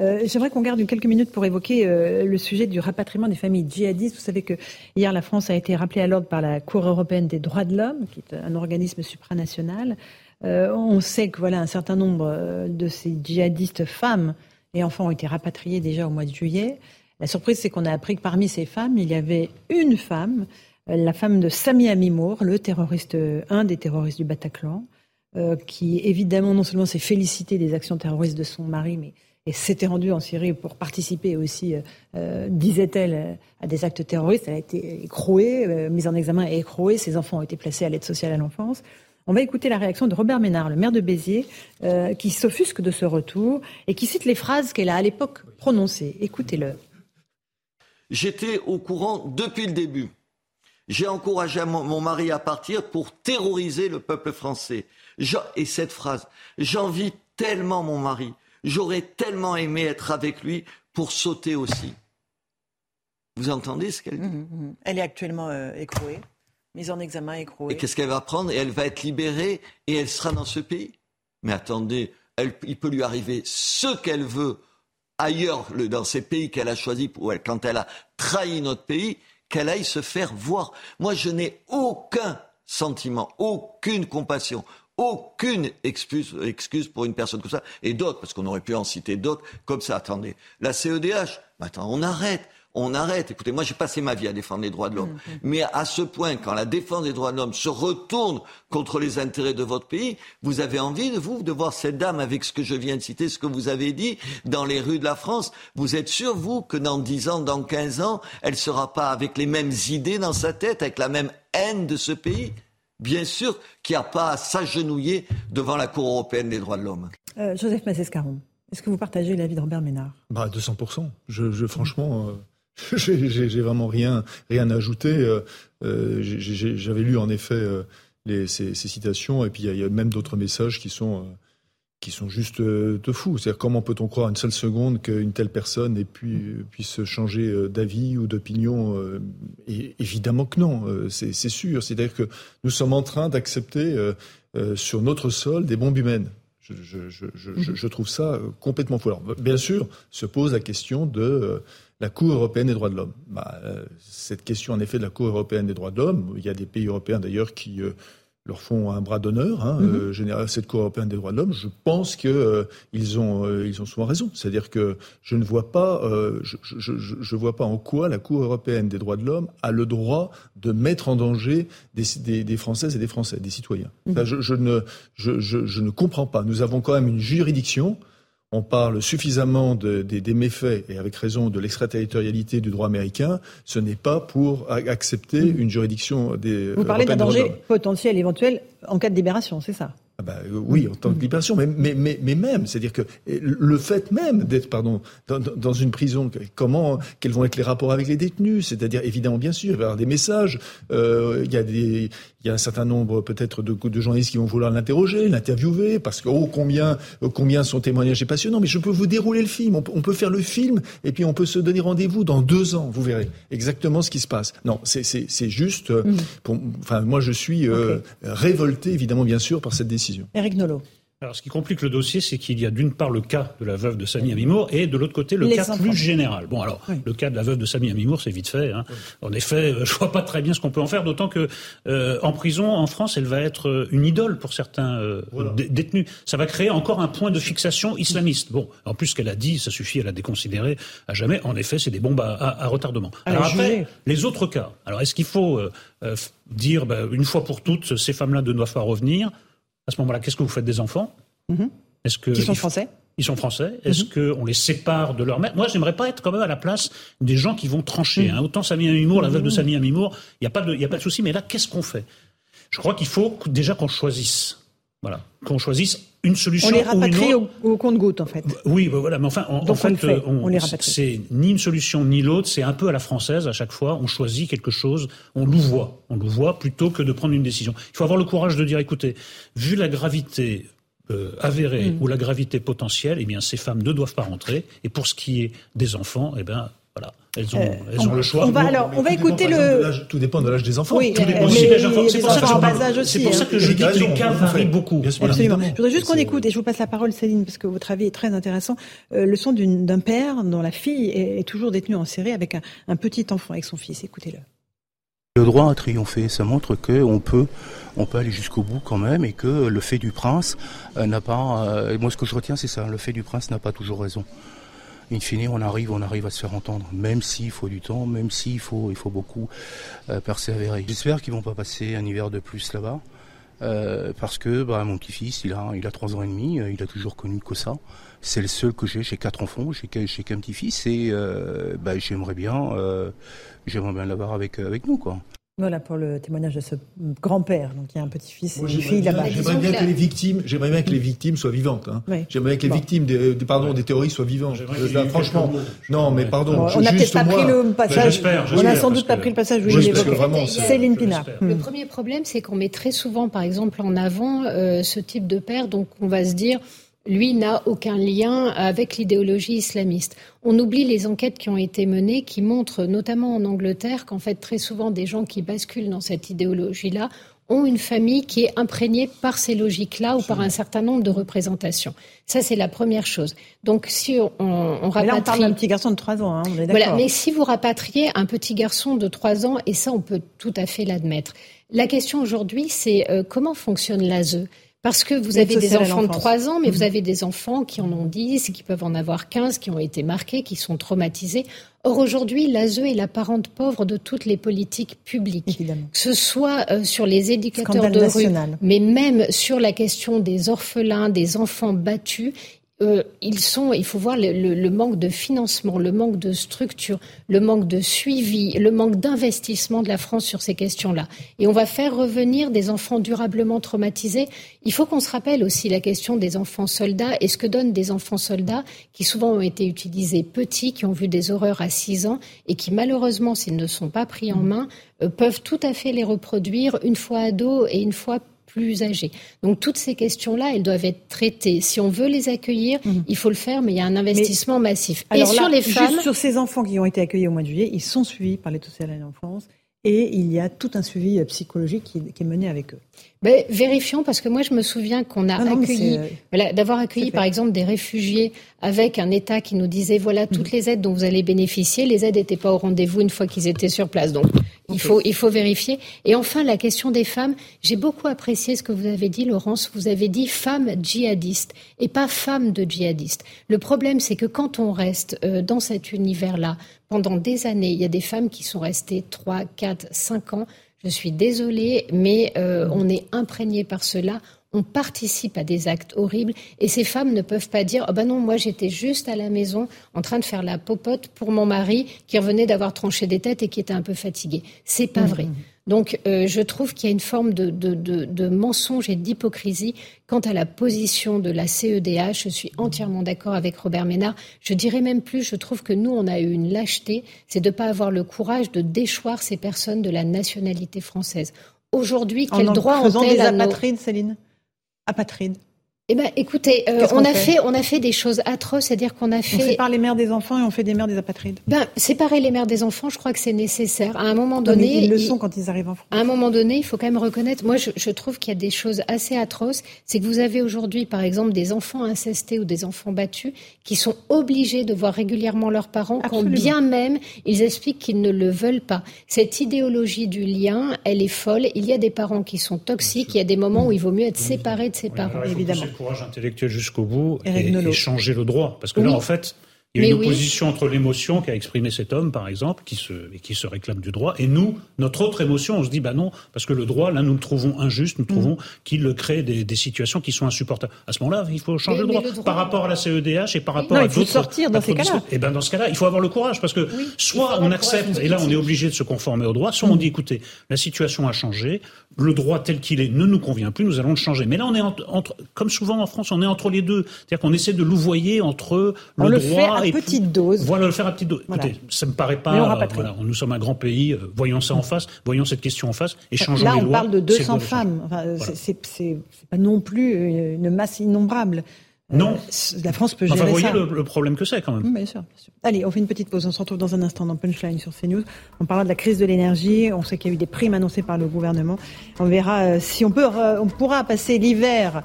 Euh, J'aimerais qu'on garde quelques minutes pour évoquer euh, le sujet du rapatriement des familles djihadistes. Vous savez que hier, la France a été rappelée à l'ordre par la Cour européenne des droits de l'homme, qui est un organisme supranational. Euh, on sait que voilà un certain nombre de ces djihadistes femmes et enfants ont été rapatriés déjà au mois de juillet. La surprise, c'est qu'on a appris que parmi ces femmes, il y avait une femme, euh, la femme de Sami Amimour, le terroriste, un des terroristes du Bataclan, qui évidemment non seulement s'est félicité des actions terroristes de son mari, mais s'était rendue en Syrie pour participer aussi, disait-elle, à des actes terroristes. Elle a été écrouée, mise en examen et écrouée. Ses enfants ont été placés à l'aide sociale à l'enfance. On va écouter la réaction de Robert Ménard, le maire de Béziers, euh, qui s'offusque de ce retour et qui cite les phrases qu'elle a à l'époque prononcées. Écoutez-le. J'étais au courant depuis le début. J'ai encouragé mon, mari à partir pour terroriser le peuple français. et cette phrase, j'envie tellement mon mari. J'aurais tellement aimé être avec lui pour sauter aussi. Vous entendez ce qu'elle dit? Mmh, mmh, mmh. Elle est actuellement euh, écrouée mise en examen, écrouée. Et qu'est-ce qu'elle va prendre? Et elle va être libérée et elle sera dans ce pays? Mais attendez, il peut lui arriver ce qu'elle veut ailleurs, dans ces pays qu'elle a choisis, quand elle a trahi notre pays, qu'elle aille se faire voir. Moi, je n'ai aucun sentiment, aucune compassion, aucune excuse, excuse pour une personne comme ça, et d'autres, parce qu'on aurait pu en citer d'autres, comme ça. Attendez, la CEDH, maintenant, on arrête on arrête. Écoutez, moi j'ai passé ma vie à défendre les droits de l'homme. Mm, mm. Mais à ce point, quand la défense des droits de l'homme se retourne contre les intérêts de votre pays, vous avez envie, de vous, de voir cette dame avec ce que je viens de citer, ce que vous avez dit, dans les rues de la France. Vous êtes sûr, vous, que dans 10 ans, dans 15 ans, elle sera pas avec les mêmes idées dans sa tête, avec la même haine de ce pays? Bien sûr qu'il n'y a pas à s'agenouiller devant la Cour européenne des droits de l'homme. Euh, Joseph Massescaron, est-ce que vous partagez l'avis de Robert Ménard? Bah, 200%. Je, je franchement... Euh, j'ai vraiment rien, rien à ajouter. Euh, euh, j'avais lu en effet euh, les, ces, citations, et puis il y, a même d'autres messages qui sont, qui sont juste de fous. C'est-à-dire comment peut-on croire une seule seconde qu'une telle personne ait pu, puisse changer d'avis ou d'opinion Évidemment que non, c'est sûr. C'est-à-dire que nous sommes en train d'accepter sur notre sol des bombes humaines. Je, je, je, je, trouve ça complètement fou. Alors, bien sûr, se pose la question de la Cour européenne des droits de l'homme. Bah, euh, cette question, en effet, de la Cour européenne des droits de l'homme, il y a des pays européens d'ailleurs qui euh, leur font un bras d'honneur, hein, mhm. euh, cette Cour européenne des droits de l'homme. Je pense que ils ont ils ont souvent raison. C'est-à-dire que je ne vois pas je, je, vois pas en quoi la Cour européenne des droits de l'homme a le droit de mettre en danger des, des, Françaises et des Français, des citoyens. Mhm. je, ne je, ne comprends pas. Nous avons quand même une juridiction on parle suffisamment des méfaits, et avec raison, de l'extraterritorialité du droit américain, ce n'est pas pour accepter mm. une juridiction des. Vous parlez d'un danger potentiel, éventuel, en cas de libération, c'est ça? Ah bah, euh, oui, en tant que libération, mais, mais, mais, mais même, c'est-à-dire que le fait même d'être, pardon, dans, dans, une prison, comment, quels vont être les rapports avec les détenus, c'est-à-dire évidemment, bien sûr, il va y avoir des messages, euh, il y a des, il y a un certain nombre peut-être de, de, journalistes qui vont vouloir l'interroger, l'interviewer, parce que oh combien, combien son témoignage est passionnant. Mais je peux vous dérouler le film, on, peut faire le film, et puis on peut se donner rendez-vous dans deux ans, vous verrez exactement ce qui se passe. Non, c'est juste, euh, mm. pour, enfin moi je suis euh, révolté évidemment bien sûr par cette décision. Eric Nolot. Alors, ce qui complique le dossier, c'est qu'il y a d'une part le cas de la veuve de Samy Amimour et de l'autre côté le cas plus général. Bon, alors, le cas de la veuve de Samy Amimour, c'est vite fait. Hein. En effet, euh, je vois pas très bien ce qu'on peut en faire, d'autant que euh, en prison, en France, elle va être euh, une idole pour certains détenus. Ça va créer encore un point de fixation islamiste. Bon, en plus, ce qu'elle a dit, ça suffit à la déconsidérer à jamais. En effet, c'est des bombes à, retardement. alors après, les autres cas. Alors, est-ce qu'il faut dire, ben, une fois pour toutes, ces femmes-là ne doivent pas revenir? À ce moment-là, qu'est-ce que vous faites des enfants mhm. Est-ce que Ils sont français ils sont français. Est-ce mhm. qu'on les sépare de leur mère Moi, j'aimerais pas être quand même à la place des gens qui vont trancher. Mhm. Hein. Autant Samy Amimour, la veuve de Samy Amimour, il n'y a pas de, y a pas de souci. Mais là, qu'est-ce qu'on fait? Je crois qu'il faut déjà qu'on choisisse. Voilà, qu'on choisisse une solution. On les rapatrie au, compte-goutte, en fait. Oui, bah voilà, mais enfin, en, fait, c'est ni une solution ni l'autre, c'est un peu à la française à chaque fois. On choisit quelque chose, on louvoie, on louvoie plutôt que de prendre une décision. Il faut avoir le courage de dire, écoutez, vu la gravité euh, avérée mm. ou la gravité potentielle, eh bien, ces femmes ne doivent pas rentrer. Et pour ce qui est des enfants, eh bien, elles ont, euh, elles ont le choix. On va, alors, on va écouter le. tout dépend de l'âge des enfants. Oui, tout dépend aussi de l'âge des enfants. C'est pour ça que je dis que les cas varient beaucoup. Absolument. Je voudrais juste qu'on écoute, et je vous passe la parole, Céline, parce que votre avis est très intéressant. Euh, le son d'un père dont la fille est, toujours détenue en série avec un, un petit enfant, avec son fils. Écoutez-le. Le droit a triomphé, ça montre qu'on peut, on peut aller jusqu'au bout quand même et que le fait du prince euh, n'a pas. moi, ce que je retiens, c'est ça. Le fait du prince n'a pas toujours raison in fine, on arrive, on arrive à se faire entendre, même s'il faut du temps, même s'il faut, il faut beaucoup euh, persévérer. J'espère qu'ils vont pas passer un hiver de plus là-bas. Euh, parce que bah, mon petit-fils, il a, il a trois ans et demi, euh, il a toujours connu que ça. C'est le seul que j'ai, j'ai quatre enfants, j'ai qu'un petit-fils et bah, j'aimerais bien, j'aimerais bien l'avoir avec, avec nous. quoi. Voilà pour le témoignage de ce grand-père. Donc il y a un petit-fils et une fille là-bas. J'aimerais bien que les victimes, j'aimerais bien que les victimes soient vivantes. Hein. J'aimerais bien que les victimes, des, pardon, des terroristes soient vivantes. Euh, franchement, non, mais pardon. on n'a peut-être pas pris le passage. On n'a sans doute pas pris le passage. Céline Pinard. Le premier problème, c'est qu'on met très souvent, par exemple, en avant euh, ce type de père. Donc on va se dire lui n'a aucun lien avec l'idéologie islamiste. On oublie les enquêtes qui ont été menées qui montrent, notamment en Angleterre, qu'en fait très souvent des gens qui basculent dans cette idéologie-là ont une famille qui est imprégnée par ces logiques-là ou par un certain nombre de représentations. Ça, c'est la première chose. Donc, si on, on rapatrie... Mais là, on parle d'un petit garçon de 3 ans, hein, on est Voilà, mais si vous rapatriez un petit garçon de 3 ans, et ça, on peut tout à fait l'admettre. La question aujourd'hui, c'est euh, comment fonctionne l'ASE parce que vous avez des enfants de 3 ans, mais vous mhm. avez des enfants qui en ont 10, qui peuvent en avoir 15, qui ont été marqués, qui sont traumatisés. Or, aujourd'hui, l'ASE est la parente pauvre de toutes les politiques publiques. Évidemment. Que ce soit euh, sur les éducateurs de rue, mais même sur la question des orphelins, des enfants battus. Euh, ils sont, il faut voir le, manque de financement, le manque de structure, le manque de suivi, le manque d'investissement de la France sur ces questions-là. Et on va faire revenir des enfants durablement traumatisés. Il faut qu'on se rappelle aussi la question des enfants soldats et ce que donnent des enfants soldats qui souvent ont été utilisés petits, qui ont vu des horreurs à 6 ans et qui malheureusement, s'ils ne sont pas pris en main, euh, peuvent tout à fait les reproduire une fois ados et une fois plus âgés. Donc toutes ces questions-là, elles doivent être traitées. Si on veut les accueillir, mhm. il faut le faire, mais il y a un investissement massif. Alors et sur les femmes, juste sur ces enfants qui ont été accueillis au mois de juillet, ils sont suivis par l'état social à l'enfance et il y a tout un suivi euh, psychologique qui, est mené avec eux. Ben, vérifions, parce que moi je me souviens qu'on a accueilli, euh, d'avoir accueilli par exemple des réfugiés avec un État qui nous disait voilà toutes mhm. les aides dont vous allez bénéficier. Les aides n'étaient pas au rendez-vous une fois qu'ils étaient sur place. Donc il, faut, il faut vérifier. Et enfin, la question des femmes. J'ai beaucoup apprécié ce que vous avez dit, Laurence. Vous avez dit femmes djihadistes et pas femmes de djihadistes. Le problème, c'est que quand on reste euh, dans cet univers-là pendant des années, il y a des femmes qui sont restées 3, 4, 5 ans je suis désolée, mais euh, on est imprégné par cela. On participe à des actes horribles et ces femmes ne peuvent pas dire oh ben non moi j'étais juste à la maison en train de faire la popote pour mon mari qui revenait d'avoir tranché des têtes et qui était un peu fatigué. C'est pas mmh, vrai. Donc, euh, je trouve qu'il y a une forme de, de mensonge et d'hypocrisie quant à la position de la CEDH. Je suis entièrement d'accord avec Robert Ménard. Je dirais même plus, je trouve que nous, on a eu une lâcheté, c'est de ne pas avoir le courage de déchoir ces personnes de la nationalité française. Aujourd'hui, quel droit ont-elles des apatrides, Céline? Apatrides eh ben, écoutez, euh, on, a fait, on a fait des choses atroces, c'est-à-dire qu'on a fait. On sépare les mères des enfants et on fait des mères des apatrides. Ben, séparer les mères des enfants, je crois que c'est nécessaire. À un moment donné, ils le sont quand ils arrivent en France. À un moment donné, il faut quand même reconnaître. Moi, je, je trouve qu'il y a des choses assez atroces. C'est que vous avez aujourd'hui, par exemple, des enfants incestés ou des enfants battus qui sont obligés de voir régulièrement leurs parents, quand bien même ils expliquent qu'ils ne le veulent pas. Cette idéologie du lien, elle est folle. Il y a des parents qui sont toxiques. Il y a des moments où il vaut mieux être séparé de ses parents, évidemment courage intellectuel jusqu'au bout et, changer le droit. Parce que là, en fait, il y a une opposition entre l'émotion qu'a exprimé cet homme, par exemple, qui se, et qui se réclame du droit, et nous, notre autre émotion, on se dit, bah non, parce que le droit, là, nous le trouvons injuste, nous trouvons mm. qu'il crée des, des, situations qui sont insupportables. À ce moment-là, il faut changer le, droit. par rapport à la CEDH et par rapport à d'autres. Il faut sortir dans ces cas-là. Et eh ben dans ce cas-là, il faut avoir le courage, parce que soit on accepte, et là, on est obligé de se conformer au droit, soit on mm. dit, écoutez, la situation a changé, le droit tel qu'il est ne nous convient plus, nous allons le changer. Mais là, on est entre, comme souvent en France, on est entre les deux. C'est-à-dire qu'on essaie de louvoyer entre le, on le fait à petite dose. Voilà, le faire à petite dose. Écoutez, ça me paraît pas. Euh, voilà, nous sommes un grand pays. Euh, voyons ça en face, voyons cette question en face et changeons là, les lois. Là, on parle de 200 femmes. Enfin, C'est pas non plus une masse innombrable. Euh, non. la France peut gérer enfin, vous voyez Le, problème que c'est quand même. Bien sûr, bien sûr, Allez, on fait une petite pause. On se retrouve dans un instant dans Punchline sur CNews. On parlera de la crise de l'énergie. On sait qu'il y a eu des primes annoncées par le gouvernement. On verra euh, si on peut, euh, on pourra passer l'hiver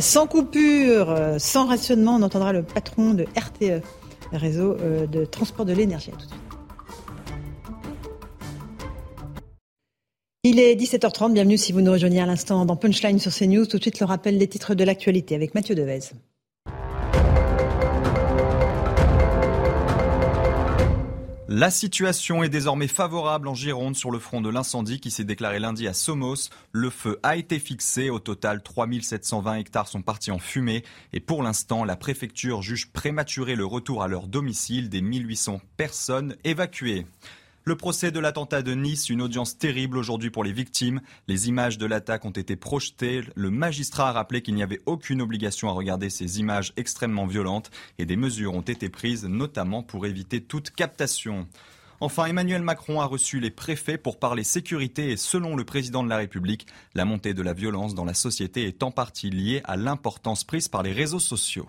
sans coupure, sans rationnement. On entendra le patron de RTE, réseau de transport de l'énergie. tout de suite. Il est 17h30, bienvenue si vous nous rejoignez à l'instant dans Punchline sur CNews. Tout de suite le rappel des titres de l'actualité avec Mathieu Devez. La situation est désormais favorable en Gironde sur le front de l'incendie qui s'est déclaré lundi à Somos. Le feu a été fixé. Au total, 3720 hectares sont partis en fumée. Et pour l'instant, la préfecture juge prématuré le retour à leur domicile des 1800 personnes évacuées. Le procès de l'attentat de Nice, une audience terrible aujourd'hui pour les victimes. Les images de l'attaque ont été projetées. Le magistrat a rappelé qu'il n'y avait aucune obligation à regarder ces images extrêmement violentes et des mesures ont été prises, notamment pour éviter toute captation. Enfin, Emmanuel Macron a reçu les préfets pour parler sécurité et selon le président de la République, la montée de la violence dans la société est en partie liée à l'importance prise par les réseaux sociaux.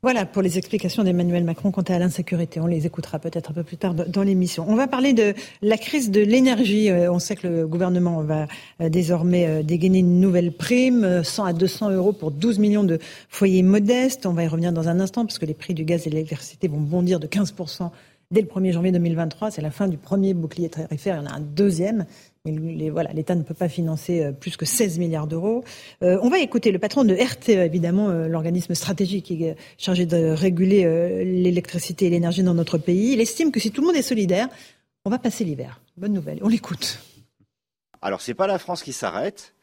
Voilà pour les explications d'Emmanuel Macron quant à l'insécurité. On les écoutera peut-être un peu plus tard dans l'émission. On va parler de la crise de l'énergie. Euh, on sait que le gouvernement va euh, désormais euh, dégainer une nouvelle prime, 100 à 200 euros pour 12 millions de foyers modestes. On va y revenir dans un instant parce que les prix du gaz et de l'électricité vont bondir de 15% dès le 1er janvier 2023. C'est la fin du premier bouclier tarifaire. Il y en a un deuxième l'État ne peut pas financer euh, plus que 16 milliards d'euros. Euh, on va écouter le patron de RTE, évidemment, euh, l'organisme stratégique qui est chargé de réguler l'électricité et l'énergie dans notre pays. Il estime que si tout le monde est solidaire, on va passer l'hiver. Bonne nouvelle. On l'écoute. Alors, c'est pas la France qui s'arrête.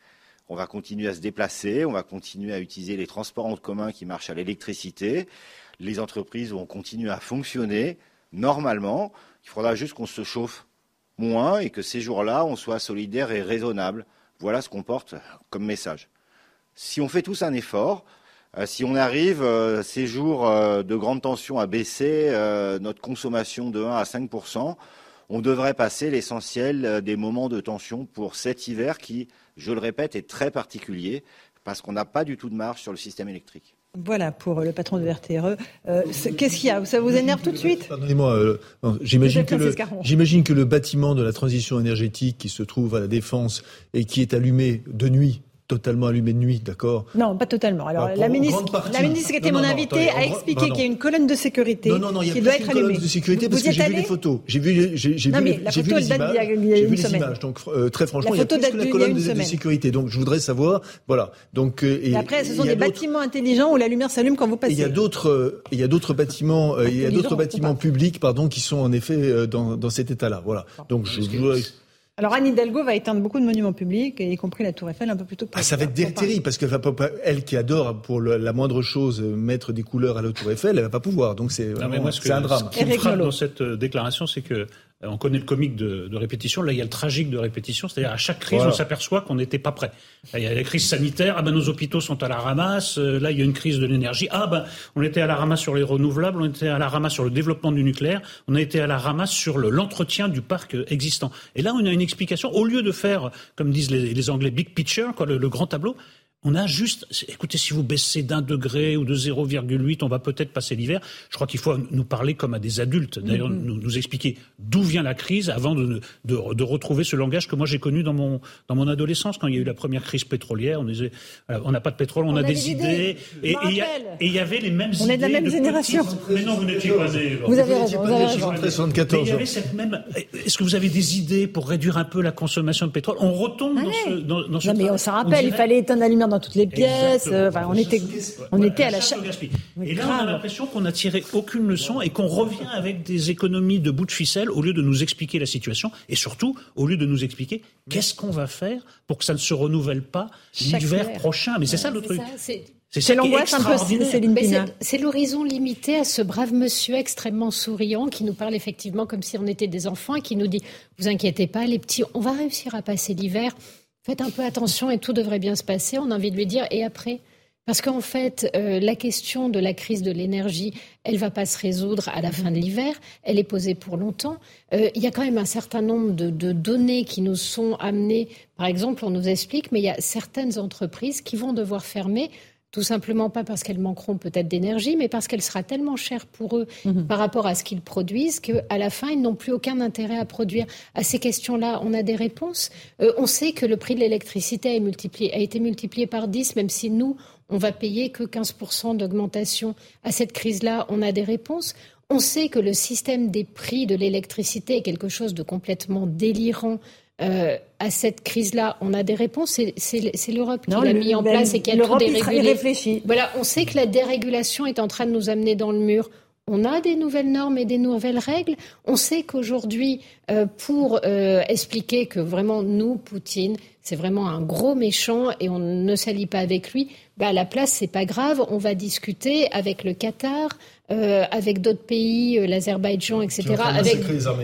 On va continuer à se déplacer, on va continuer à utiliser les transports en commun qui marchent à l'électricité. Les entreprises vont continuer à fonctionner normalement. Il faudra juste qu'on se chauffe moins et que ces jours-là, on soit solidaire et raisonnable. Voilà ce qu'on porte comme message. Si on fait tous un effort, euh, si on arrive euh, ces jours euh, de grande tension à baisser notre consommation de 1 à 5 on devrait passer l'essentiel des moments de tension pour cet hiver qui, je le répète, est très particulier parce qu'on n'a pas du tout de marge sur le système électrique. Voilà pour le patron de RTRE. Euh, qu'est-ce qu'il y a Ça vous énerve tout de suite Pardonnez-moi, euh, j'imagine que, le, que le bâtiment de la transition énergétique qui se trouve à la Défense et qui est allumé de nuit totalement allumé de nuit, d'accord Non, pas totalement. Alors, la, ministre, la ministre qui était mon invitée a expliqué qu'il y a une colonne de sécurité non, non, non, il y a qui doit être allumée. colonne de sécurité parce que j'ai vu les photos. J'ai vu, j'ai, vu, les, j'ai vu les images. J'ai vu les images. Donc, euh, très franchement, il y a plus que la colonne de, sécurité. Donc, je voudrais savoir, voilà. Donc, euh, et, après, ce sont des bâtiments intelligents où la lumière s'allume quand vous passez. Il y a d'autres, il y a d'autres bâtiments, il y a d'autres bâtiments publics, pardon, qui sont en effet euh, dans, dans cet état-là. Voilà. Donc, je voudrais alors Anne Hidalgo va éteindre beaucoup de monuments publics, y compris la Tour Eiffel, un peu plus tôt que ah, Ça va être terrible, parce qu'elle va pas, elle qui adore pour la moindre chose mettre des couleurs à la Tour Eiffel, elle va pas pouvoir. Donc c'est un drame. Ce qui me frappe dans cette euh, déclaration, c'est que on connaît le comique de, répétition, là il y a le tragique de répétition, c'est-à-dire à chaque crise on s'aperçoit qu'on n'était pas prêt. il y a la crise sanitaire, ah ben nos hôpitaux sont à la ramasse, euh, là il y a une crise de l'énergie, ah ben on était à la ramasse sur les renouvelables, on était à la ramasse sur le développement du nucléaire, on a été à la ramasse sur l'entretien du parc existant. Et là on a une explication, au lieu de faire, comme disent les, Anglais, big picture, quoi, le grand tableau, on a juste, écoutez, si vous baissez d'un degré ou de 0,8, on va peut-être passer l'hiver. Je crois qu'il faut nous parler comme à des adultes. D'ailleurs, mm-hmm. nous, nous, expliquer d'où vient la crise avant de, de, retrouver ce langage que moi j'ai connu dans mon, dans mon adolescence, quand il y a eu la première crise pétrolière. On disait, euh, on n'a pas de pétrole, on, a, des idées. Et il y, avait les mêmes on idées. est de la même génération. Mais non, vous n'étiez pas né. Vous avez raison. Vous avez raison. il y avait cette même. Est-ce que vous avez des idées pour réduire un peu la consommation de pétrole? On retombe dans ce, dans, dans ce. Non, mais on s'en rappelle. Il fallait éteindre la lumière dans toutes les pièces. Euh, on était, on était à la chasse. Et là, on a l'impression qu'on n'a tiré aucune leçon et qu'on revient avec des économies de bout de ficelle au lieu de nous expliquer la situation et surtout au lieu de nous expliquer qu'est-ce qu'on va faire pour que ça ne se renouvelle pas l'hiver prochain. Mais c'est ça le truc. C'est l'angoisse un peu, Céline C'est l'horizon limité à ce brave monsieur extrêmement souriant qui nous parle effectivement comme si on était des enfants et qui nous dit Vous inquiétez pas, les petits, on va réussir à passer l'hiver. Faites un peu attention et tout devrait bien se passer. On a envie de lui dire et après? Parce qu'en fait, euh, la question de la crise de l'énergie, elle va pas se résoudre à la fin de l'hiver. Elle est posée pour longtemps. Euh, il y a quand même un certain nombre de, de, données qui nous sont amenées. Par exemple, on nous explique, mais il y a certaines entreprises qui vont devoir fermer tout simplement pas parce qu'elles manqueront peut-être d'énergie, mais parce qu'elle sera tellement chère pour eux mhm. par rapport à ce qu'ils produisent qu'à la fin, ils n'ont plus aucun intérêt à produire. À ces questions-là, on a des réponses. Euh, on sait que le prix de l'électricité a, a, été multiplié par 10, même si nous, on va payer que 15% d'augmentation. À cette crise-là, on a des réponses. On sait que le système des prix de l'électricité est quelque chose de complètement délirant euh, à cette crise-là, on a des réponses. C'est l'Europe qui l'a mis en place et qui a tout dérégulé. Voilà, on sait que la dérégulation est en train de nous amener dans le mur. On a des nouvelles normes et des nouvelles règles. On sait qu'aujourd'hui, euh, pour euh, expliquer que vraiment nous, Poutine, c'est vraiment un gros méchant et on ne s'allie pas avec lui, bah, à la place, c'est pas grave. On va discuter avec le Qatar, euh, avec d'autres pays, euh, l'Azerbaïdjan, etc., avec,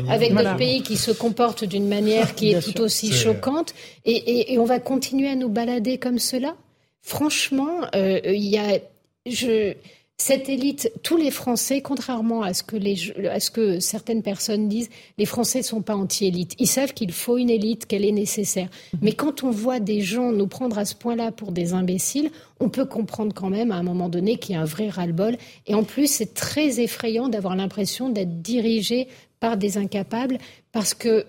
avec d'autres pays qui se comportent d'une manière qui est tout aussi choquante, et, et, et, on va continuer à nous balader comme cela? Franchement, euh, il y a, je, cette élite, tous les Français, contrairement à ce que, les, à ce que certaines personnes disent, les Français ne sont pas anti-élite. Ils savent qu'il faut une élite, qu'elle est nécessaire. Mhm. Mais quand on voit des gens nous prendre à ce point-là pour des imbéciles, on peut comprendre quand même à un moment donné qu'il y a un vrai ras-le-bol. Et en plus, c'est très effrayant d'avoir l'impression d'être dirigé par des incapables parce que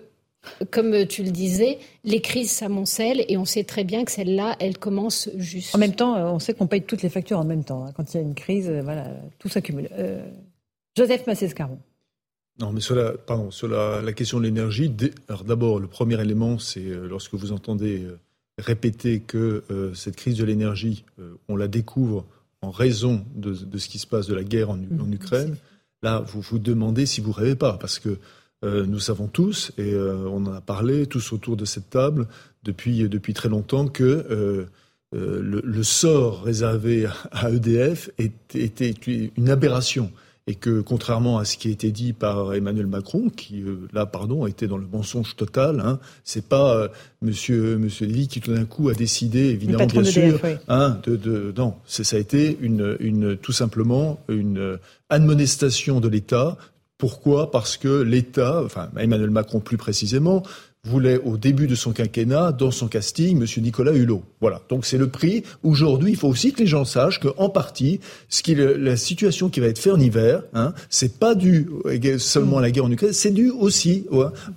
comme tu le disais, les crises s'amoncellent et on sait très bien que celle-là, elle commence juste. En même temps, euh, on sait qu'on paye toutes les factures en même temps. Hein. Quand il y a une crise, euh, voilà, tout s'accumule. Euh, Joseph Massescaron. Non, mais sur la, pardon, sur la, question de l'énergie, alors d'abord, le premier élément, c'est lorsque vous entendez répéter que cette crise de l'énergie, on la découvre en raison de, ce qui se passe de la guerre en, en mmh. Ukraine, là, vous vous demandez si vous rêvez pas, parce que euh, nous savons tous, et euh, on en a parlé tous autour de cette table depuis, depuis très longtemps, que euh, le, sort réservé à EDF était une aberration et que contrairement à ce qui a été dit par Emmanuel Macron, qui là, pardon, été dans le mensonge total, hein, c'est pas Monsieur Monsieur Lévy qui tout d'un coup a décidé, évidemment, bien sûr, hein, de, de, non, ça a été une, une tout simplement une admonestation de l'État pourquoi? Parce que l'État, enfin Emmanuel Macron plus précisément, voulait au début de son quinquennat, dans son casting, M. Nicolas Hulot. Voilà. Donc c'est le prix. Aujourd'hui, il faut aussi que les gens sachent qu'en partie, ce qui la situation qui va être faite en hiver, hein, c'est pas dû seulement à la guerre en Ukraine, c'est dû aussi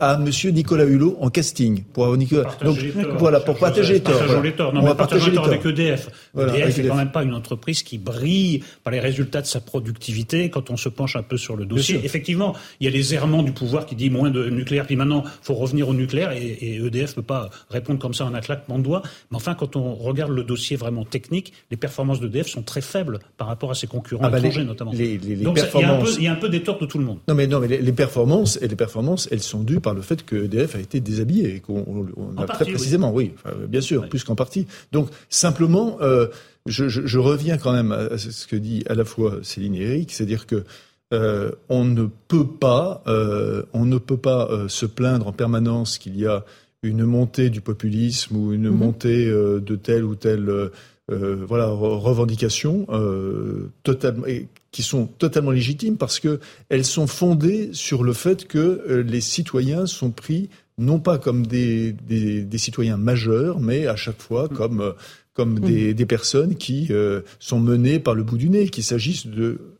à M. Nicolas Hulot en casting. Pour Nicolas... Donc voilà, pour partager les torts. Les torts. Non, on mais va partager les torts avec EDF. EDF est quand même pas une entreprise qui brille par les résultats de sa productivité quand on se penche un peu sur le dossier. Effectivement, il y a les errements du pouvoir qui dit moins de nucléaire, puis maintenant, faut revenir au nucléaire et, EDF ne peut pas répondre comme ça en un claquement de doigts. Mais enfin, quand on regarde le dossier vraiment technique, les performances d'EDF sont très faibles par rapport à ses concurrents ah bah étrangers notamment. Les, Donc il y, a un peu des torts de tout le monde. Non mais non mais les, performances et les performances, elles sont dues par le fait que EDF a été déshabillé et qu'on a très précisément, oui, bien sûr, plus qu'en partie. Donc simplement. Euh, je, reviens quand même à ce que dit à la fois Céline et Eric, c'est-à-dire que euh, on ne peut pas, euh, on ne peut pas euh, se plaindre en permanence qu'il y a une montée du populisme ou une mhm. montée de telle ou telle voilà revendication totalement qui sont totalement légitimes parce que elles sont fondées sur le fait que les citoyens sont pris non pas comme des, des, citoyens majeurs, mais à chaque fois mhm. comme comme des, des personnes qui sont menées par le bout du nez, qu'il s'agisse de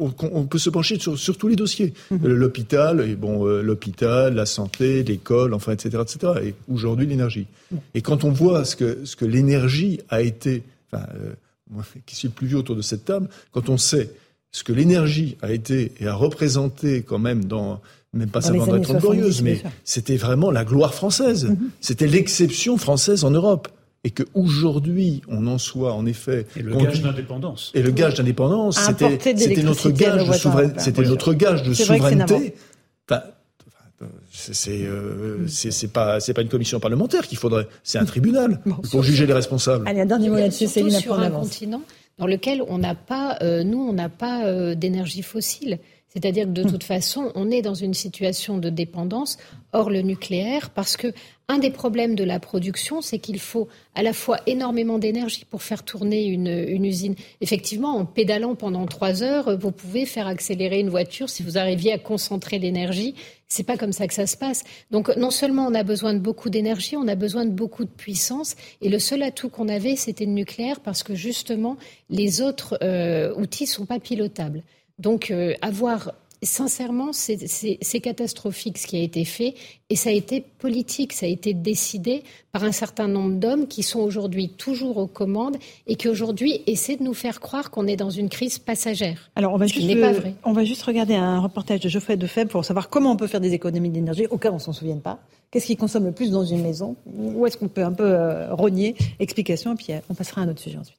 on, peut se pencher sur, tous les dossiers. Mhm. L'hôpital, et bon, euh, l'hôpital, la santé, l'école, enfin, etc., etc. Et aujourd'hui, l'énergie. Et quand on voit ce que, ce que l'énergie a été, enfin, euh, moi qui suis le plus vieux autour de cette table, quand on sait ce que l'énergie a été et a représenté quand même dans, même pas seulement dans les glorieuse, mais c'était vraiment la gloire française. Mhm. C'était l'exception française en Europe et qu'aujourd'hui on en soit en effet et le gage d'indépendance. et le gage d'indépendance c'était c'était notre gage de souveraineté c'était notre gage de souveraineté. enfin, c'est euh, c'est pas c'est pas une commission parlementaire qu'il faudrait c'est un tribunal pour juger les responsables. Allez un dernier mot là-dessus Céline sur un continent dans lequel on n'a pas euh, nous on n'a pas euh, d'énergie fossile. C'est-à-dire que de toute façon, on est dans une situation de dépendance hors le nucléaire parce que un des problèmes de la production, c'est qu'il faut à la fois énormément d'énergie pour faire tourner une, usine. Effectivement, en pédalant pendant trois heures, vous pouvez faire accélérer une voiture si vous arriviez à concentrer l'énergie. C'est pas comme ça que ça se passe. Donc, non seulement on a besoin de beaucoup d'énergie, on a besoin de beaucoup de puissance. Et le seul atout qu'on avait, c'était le nucléaire parce que justement, les autres euh, outils sont pas pilotables. Donc, euh, avoir sincèrement, c'est catastrophique ce qui a été fait et ça a été politique, ça a été décidé par un certain nombre d'hommes qui sont aujourd'hui toujours aux commandes et qui aujourd'hui essaient de nous faire croire qu'on est dans une crise passagère. Alors on va juste, pas vrai. On va juste regarder un reportage de Geoffrey Defebvre pour savoir comment on peut faire des économies d'énergie au cas où on s'en souvienne pas. Qu'est-ce qui consomme le plus dans une maison? Où est-ce qu'on peut un peu euh, rogner? Explication et puis euh, on passera à un autre sujet ensuite.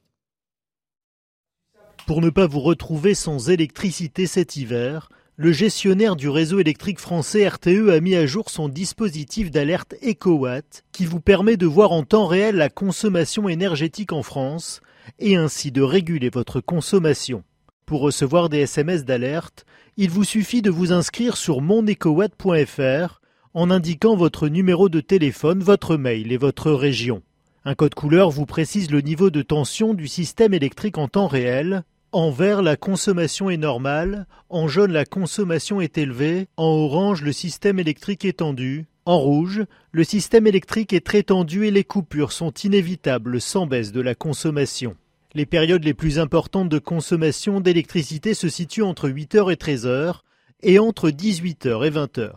Pour ne pas vous retrouver sans électricité cet hiver, le gestionnaire du réseau électrique français RTE a mis à jour son dispositif d'alerte EcoWatt qui vous permet de voir en temps réel la consommation énergétique en France et ainsi de réguler votre consommation. Pour recevoir des SMS d'alerte, il vous suffit de vous inscrire sur monecowatt.fr en indiquant votre numéro de téléphone, votre mail et votre région. Un code couleur vous précise le niveau de tension du système électrique en temps réel en vert, la consommation est normale, en jaune, la consommation est élevée, en orange, le système électrique est tendu, en rouge, le système électrique est très tendu et les coupures sont inévitables sans baisse de la consommation. Les périodes les plus importantes de consommation d'électricité se situent entre 8h et 13h et entre 18h et 20h.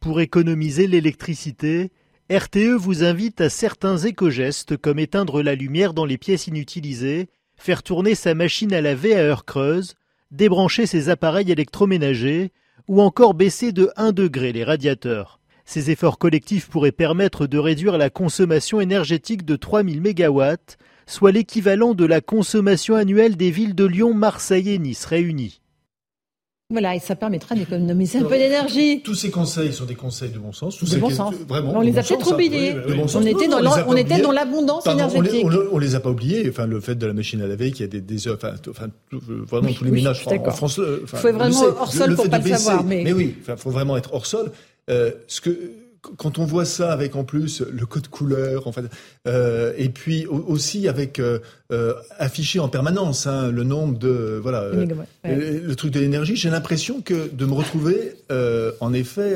Pour économiser l'électricité, RTE vous invite à certains éco-gestes comme éteindre la lumière dans les pièces inutilisées faire tourner sa machine à laver à heure creuse, débrancher ses appareils électroménagers ou encore baisser de 1 degré les radiateurs. Ces efforts collectifs pourraient permettre de réduire la consommation énergétique de 3000 MW, soit l'équivalent de la consommation annuelle des villes de Lyon, Marseille et Nice réunies. Voilà, et ça permettra d'économiser un peu d'énergie. Tous ces conseils sont des conseils de bon sens. Tous de bon sens. Vraiment, on les a peut-être oubliés. on, était dans on était dans l'abondance énergétique. On, les a pas oubliés. Enfin, le fait de la machine à laver, qui a des, des enfin, enfin, vraiment tous les ménages en, France. Il faut vraiment hors sol pour pas le savoir. Mais, mais oui, il faut vraiment être hors sol. Euh, ce que quand on voit ça avec en plus le code couleur, en fait, euh, et puis aussi avec euh, euh, affiché en permanence hein, le nombre de voilà euh, le, truc de l'énergie, j'ai l'impression que de me retrouver euh, en effet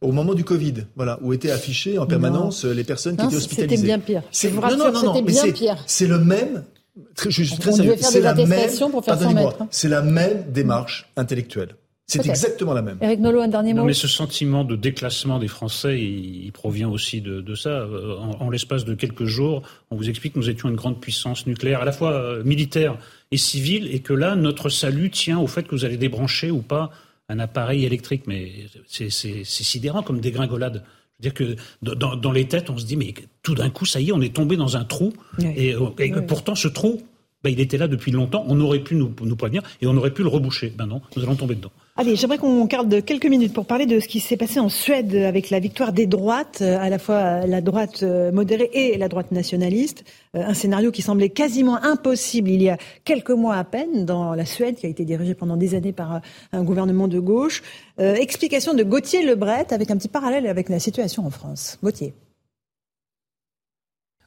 au moment du Covid, voilà, où étaient affichées en permanence les personnes qui étaient hospitalisées. C'était bien pire. C'est non, non, non, non, mais c'est le même. Très, je suis très sérieux. C'est la même. C'est la même démarche intellectuelle. C'est exactement la même. Eric Nolot, un dernier mot. mais ce sentiment de déclassement des Français, il, provient aussi de, ça. Euh, en, l'espace de quelques jours, on vous explique que nous étions une grande puissance nucléaire, à la fois euh, militaire et civile, et que là, notre salut tient au fait que vous allez débrancher ou pas un appareil électrique. Mais c'est sidérant comme dégringolade. Je veux dire que dans, les têtes, on se dit, mais tout d'un coup, ça y est, on est tombé dans un trou. Et, pourtant, ce trou, ben, il était là depuis longtemps, on aurait pu nous, nous prévenir et on aurait pu le reboucher. Ben non, nous allons tomber dedans. Allez, j'aimerais qu'on garde quelques minutes pour parler de ce qui s'est passé en Suède avec la victoire des droites, à la fois la droite euh, modérée et la droite nationaliste. Euh, un scénario qui semblait quasiment impossible il y a quelques mois à peine dans la Suède, qui a été dirigée pendant des années par euh, un gouvernement de gauche. explication de Gauthier Lebret avec un petit parallèle avec la situation en France. Gauthier.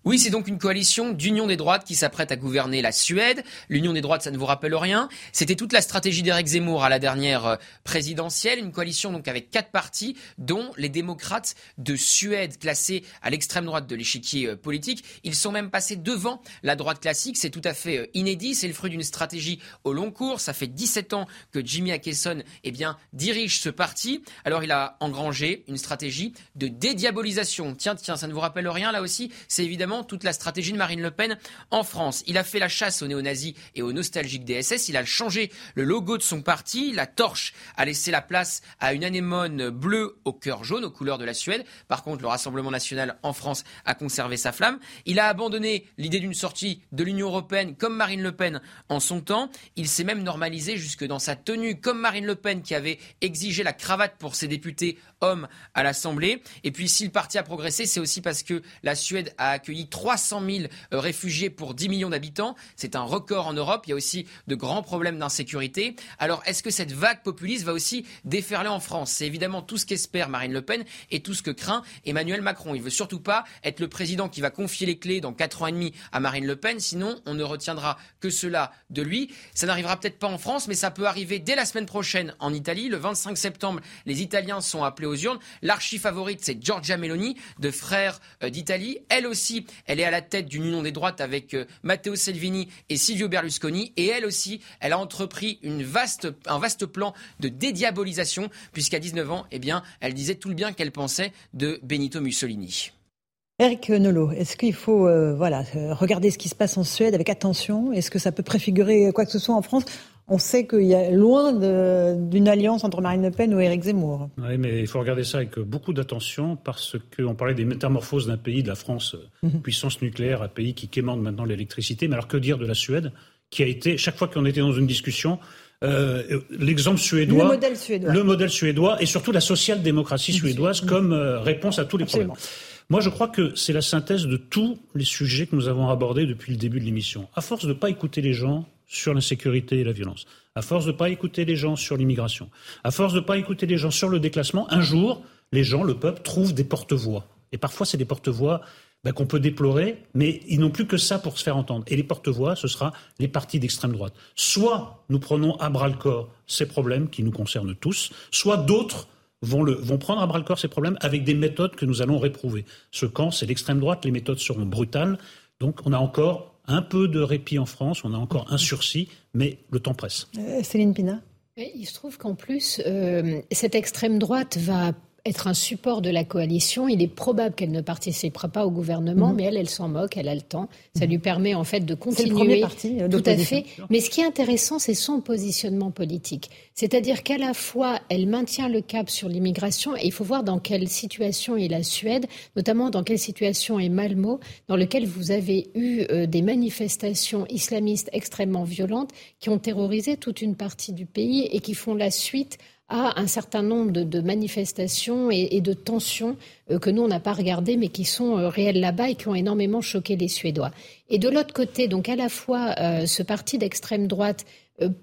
Oui, c'est donc une coalition d'union des droites qui s'apprête à gouverner la Suède. L'union des droites, ça ne vous rappelle rien. C'était toute la stratégie d'Éric Zemmour à la dernière euh, présidentielle. Une coalition donc avec quatre partis, dont les démocrates de Suède, classés à l'extrême droite de l'échiquier euh, politique. Ils sont même passés devant la droite classique. C'est tout à fait euh, inédit. C'est le fruit d'une stratégie au long cours. Ça fait 17 ans que Jimmy Akeson eh bien, dirige ce parti. Alors il a engrangé une stratégie de dédiabolisation. Tiens, tiens, ça ne vous rappelle rien là aussi? C'est évidemment toute la stratégie de Marine Le Pen en France. Il a fait la chasse aux néo-nazis et aux nostalgiques DSS. Il a changé le logo de son parti. La torche a laissé la place à une anémone bleue au cœur jaune, aux couleurs de la Suède. Par contre, le Rassemblement national en France a conservé sa flamme. Il a abandonné l'idée d'une sortie de l'Union européenne comme Marine Le Pen en son temps. Il s'est même normalisé jusque dans sa tenue comme Marine Le Pen qui avait exigé la cravate pour ses députés hommes à l'Assemblée. Et puis si le parti a progressé, c'est aussi parce que la Suède a accueilli 300 000 euh, réfugiés pour 10 millions d'habitants. C'est un record en Europe. Il y a aussi de grands problèmes d'insécurité. Alors, est-ce que cette vague populiste va aussi déferler en France? C'est évidemment tout ce qu'espère Marine Le Pen et tout ce que craint Emmanuel Macron. Il veut surtout pas être le président qui va confier les clés dans 4 ans et demi à Marine Le Pen. Sinon, on ne retiendra que cela de lui. Ça n'arrivera peut-être pas en France, mais ça peut arriver dès la semaine prochaine en Italie. Le 25 septembre, les Italiens sont appelés aux urnes. L'archi favorite, c'est Giorgia Meloni, de Frères euh, d'Italie. Elle aussi, elle est à la tête d'une union des droites avec euh, Matteo Salvini et Silvio Berlusconi. Et elle aussi, elle a entrepris un vaste plan de dédiabolisation, puisqu'à 19 ans, eh bien, elle disait tout le bien qu'elle pensait de Benito Mussolini. Eric Nolot, est-ce qu'il faut euh, voilà, euh, regarder ce qui se passe en Suède avec attention? Est-ce que ça peut préfigurer quoi que ce soit en France? On sait qu'il y a loin d'une alliance entre Marine Le Pen ou Éric Zemmour. Oui, mais il faut regarder ça avec beaucoup d'attention parce qu'on parlait des métamorphoses d'un pays, de la France, mhm. puissance nucléaire, un pays qui quémande maintenant l'électricité. Mais alors que dire de la Suède, qui a été, chaque fois qu'on était dans une discussion, euh, l'exemple suédois, le modèle suédois, le modèle suédois, et surtout la social-démocratie suédoise comme euh, réponse à tous les problèmes. Moi, je crois que c'est la synthèse de tous les sujets que nous avons abordés depuis le début de l'émission. À force de ne pas écouter les gens, sur l'insécurité et la violence, à force de ne pas écouter les gens sur l'immigration, à force de ne pas écouter les gens sur le déclassement, un jour, les gens, le peuple, trouvent des porte-voix. Et parfois, c'est des porte-voix ben, qu'on peut déplorer, mais ils n'ont plus que ça pour se faire entendre. Et les porte-voix, ce sera les partis d'extrême droite. Soit nous prenons à bras-le-corps ces problèmes qui nous concernent tous, soit d'autres vont, vont prendre à bras-le-corps ces problèmes avec des méthodes que nous allons réprouver. Ce camp, c'est l'extrême droite, les méthodes seront brutales. Donc on a encore un peu de répit en France, on a encore un sursis, mais le temps presse. Euh, Céline Pina il se trouve qu'en plus, euh, cette extrême droite va être un support de la coalition. Il est probable qu'elle ne participera pas au gouvernement, mhm. mais elle, elle s'en moque, elle a le temps. Ça mhm. lui permet en fait de continuer. Parti. Euh, Tout à fait. Mais ce qui est intéressant, c'est son positionnement politique. C'est-à-dire qu'à la fois, elle maintient le cap sur l'immigration, et il faut voir dans quelle situation est la Suède, notamment dans quelle situation est Malmo, dans lequel vous avez eu euh, des manifestations islamistes extrêmement violentes qui ont terrorisé toute une partie du pays et qui font la suite à un certain nombre de, manifestations et, de tensions euh, que nous, on n'a pas regardées, mais qui sont euh, réelles là-bas et qui ont énormément choqué les Suédois. Et de l'autre côté, donc à la fois, euh, ce parti d'extrême droite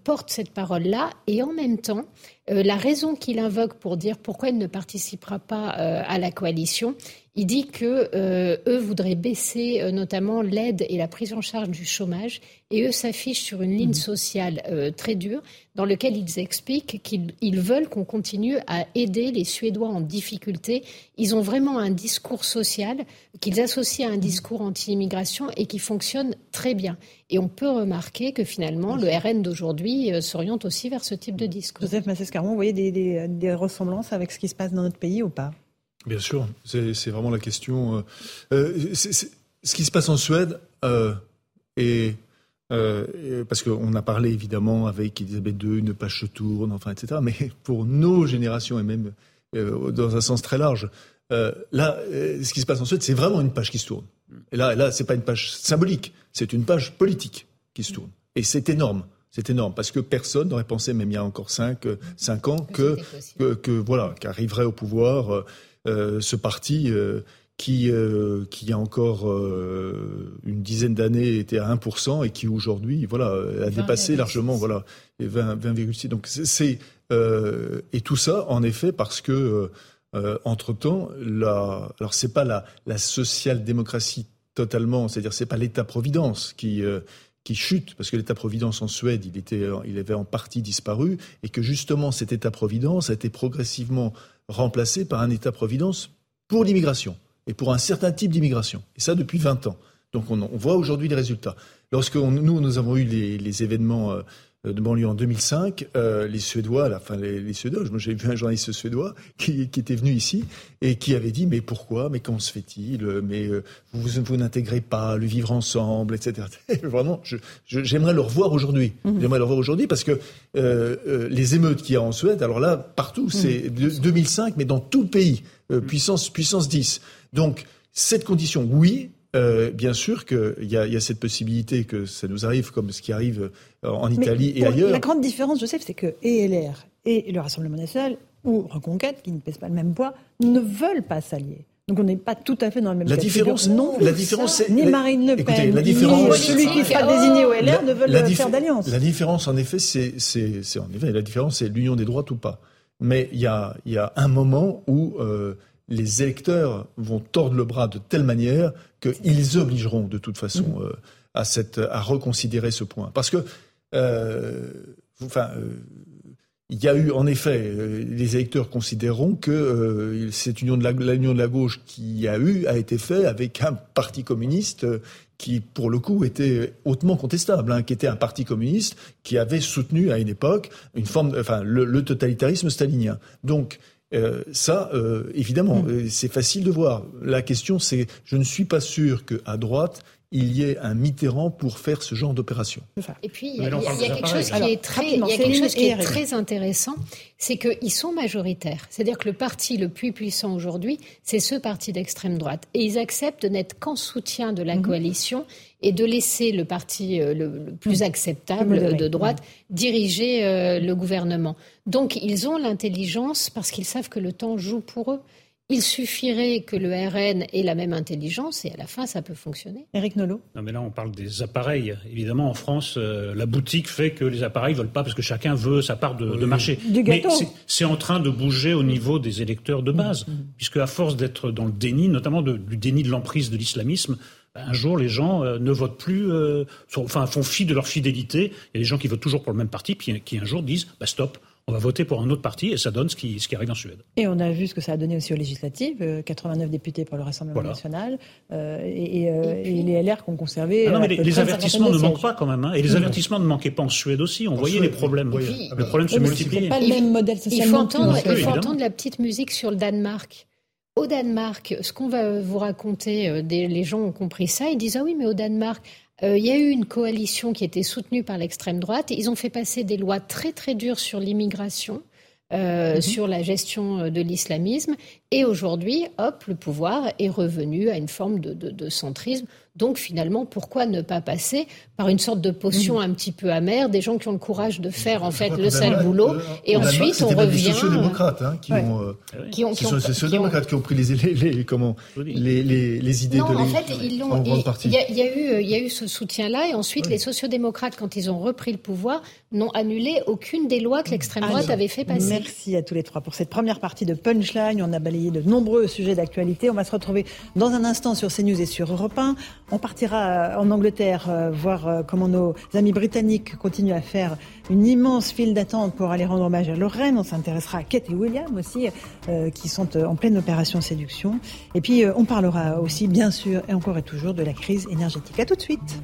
porte cette parole-là, et en même temps, la raison qu'il invoque pour dire pourquoi il ne participera pas à la coalition, il dit que euh, eux voudraient baisser euh, notamment l'aide et la prise en charge du chômage, et eux s'affichent sur une ligne mhm. sociale euh, très dure, dans laquelle ils expliquent qu'ils veulent qu'on continue à aider les Suédois en difficulté. Ils ont vraiment un discours social qu'ils associent à un mhm. discours anti-immigration et qui fonctionne très bien. Et on peut remarquer que finalement, le RN d'aujourd'hui s'oriente aussi vers ce type de discours. Joseph Massescaron, vous voyez des, des ressemblances avec ce qui se passe dans notre pays ou pas? Bien sûr, c'est vraiment la question. Euh, euh ce qui se passe en Suède, euh, et, euh, parce qu'on a parlé évidemment avec Elisabeth II, une page se tourne, enfin, etc. Mais pour nos générations et même dans un sens très large, là, ce qui se passe en Suède, c'est vraiment une page qui se tourne. Et là, là, c'est pas une page symbolique, c'est une page politique. qui se tournent. Et c'est énorme. C'est énorme parce que personne n'aurait pensé, même il y a encore 5 cinq, ans, que, que, voilà, qu'arriverait au pouvoir ce parti qui, euh, qui il y a encore euh, une dizaine d'années était à 1% et qui aujourd'hui voilà, a dépassé largement voilà, 20,6. Donc c'est, euh, et tout ça, en effet, parce que, entre-temps, la, alors c'est pas la, la social-démocratie totalement, c'est-à-dire c'est pas l'État-providence qui qui chute, parce que l'État-providence en Suède, il, était, il avait en partie disparu, et que justement cet État-providence a été progressivement remplacé par un État-providence pour l'immigration et pour un certain type d'immigration. Et ça depuis 20 ans. Donc on, voit aujourd'hui les résultats. Lorsque nous, nous avons eu les, événements euh, de banlieue en 2005, euh, les Suédois, enfin les, les Suédois, j'ai vu un journaliste suédois qui, était venu ici et qui avait dit mais pourquoi, mais comment se fait-il, mais euh, vous, vous n'intégrez pas le vivre ensemble, etc. Vraiment, j'aimerais le revoir aujourd'hui. Mmh. J'aimerais le revoir aujourd'hui parce que les émeutes qu'il y a en Suède, alors là partout, c'est 2005, mmh. mais dans tout le pays, puissance puissance 10. Donc, cette condition, oui, euh, bien sûr qu'il y, a cette possibilité que ça nous arrive comme ce qui arrive euh, en Italie et ailleurs. La grande différence, Joseph, c'est que et LR et le Rassemblement national, ou Reconquête, qui ne pèse pas le même poids, ne veulent pas s'allier. Donc on n'est pas tout à fait dans le même la différence, non. La différence, c'est ni Marine Le Pen, la différence, ni celui qui sera désigné au LR ne veulent faire d'alliance. La différence, en effet, c'est, en effet, la différence, c'est l'union des droites ou pas. Mais il y a, y a un moment où euh, les électeurs vont tordre le bras de telle manière qu'ils obligeront de toute façon mm. euh, à, cette, à reconsidérer ce point. Parce que, euh, enfin, euh, il y a eu en effet, les électeurs considéreront que cette union de la, de la gauche qui a eu a été faite avec un parti communiste qui, pour le coup, était hautement contestable, hein, qui était un parti communiste qui avait soutenu à une époque une forme, enfin, le, le totalitarisme stalinien. Donc, euh, ça, euh, évidemment, mm. euh, c'est facile de voir. La question, c'est, je ne suis pas sûr qu'à droite, il y ait un Mitterrand pour faire ce genre d'opération. Et puis, il y a, quelque chose qui est très, quelque chose qui est très intéressant, c'est qu'ils sont majoritaires. C'est-à-dire que le parti le plus puissant aujourd'hui, c'est ce parti d'extrême droite. Et ils acceptent de n'être qu'en soutien de la mm-hmm. coalition et de laisser le parti le, plus mm. acceptable de droite diriger le gouvernement. Donc ils ont l'intelligence parce qu'ils savent que le temps joue pour eux. Il suffirait que le RN ait la même intelligence et à la fin, ça peut fonctionner. Éric Nolot Non, mais là, on parle des appareils. Évidemment, en France, euh, la boutique fait que les appareils ne veulent pas parce que chacun veut sa part de, marché. mais c'est en train de bouger au niveau des électeurs de base, mm-hmm. puisque à force d'être dans le déni, notamment du déni de l'emprise de l'islamisme, un jour, les gens euh, ne votent plus, euh, enfin, font fi de leur fidélité. Il y a des gens qui votent toujours pour le même parti, puis qui un jour disent bah, stop, on va voter pour un autre parti et ça donne ce qui, ce qui arrive en Suède. Et on a vu ce que ça a donné aussi aux législatives, 89 euh, députés pour le Rassemblement national euh, et, euh, les LR qu'on conservé. Ah non, mais les, avertissements ne manquent pas quand même. Hein, et les avertissements ne manquaient pas en Suède aussi. On voyait les problèmes. les problèmes se multiplient. pas le même modèle social. Il faut, entendre, il faut entendre la petite musique sur le Danemark. Au Danemark, ce qu'on va vous raconter, les gens ont compris ça, ils disent Ah oui, mais au Danemark, euh, il y a eu une coalition qui était soutenue par l'extrême droite. Ils ont fait passer des lois très très dures sur l'immigration. Euh, mhm. sur la gestion euh, de l'islamisme. Et aujourd'hui, hop, le pouvoir est revenu à une forme de centrisme donc finalement, pourquoi ne pas passer par une sorte de potion un petit peu amère, des gens qui ont le courage de faire en fait le sale boulot, et ensuite on revient. C'est sociodémocrates hein, qui, ont, euh, qui ont, qui ont, sociodémocrates qui ont pris les, les, les comment, les, les, les idées non, de en fait, ils l'ont. Il y, a, y a eu, il y a eu ce soutien-là, et ensuite les sociodémocrates, quand ils ont repris le pouvoir, n'ont annulé aucune des lois que l'extrême droite avait fait passer. Merci à tous les trois pour cette première partie de Punchline. On a balayé de nombreux sujets d'actualité. On va se retrouver dans un instant sur CNews et sur Europe 1. On partira en Angleterre euh, voir euh, comment nos amis britanniques continuent à faire une immense file d'attente pour aller rendre hommage à Lorraine. On s'intéressera à Kate et William aussi, euh, qui sont en pleine opération séduction. Et puis, on parlera aussi, bien sûr, et encore et toujours, de la crise énergétique. À tout de suite.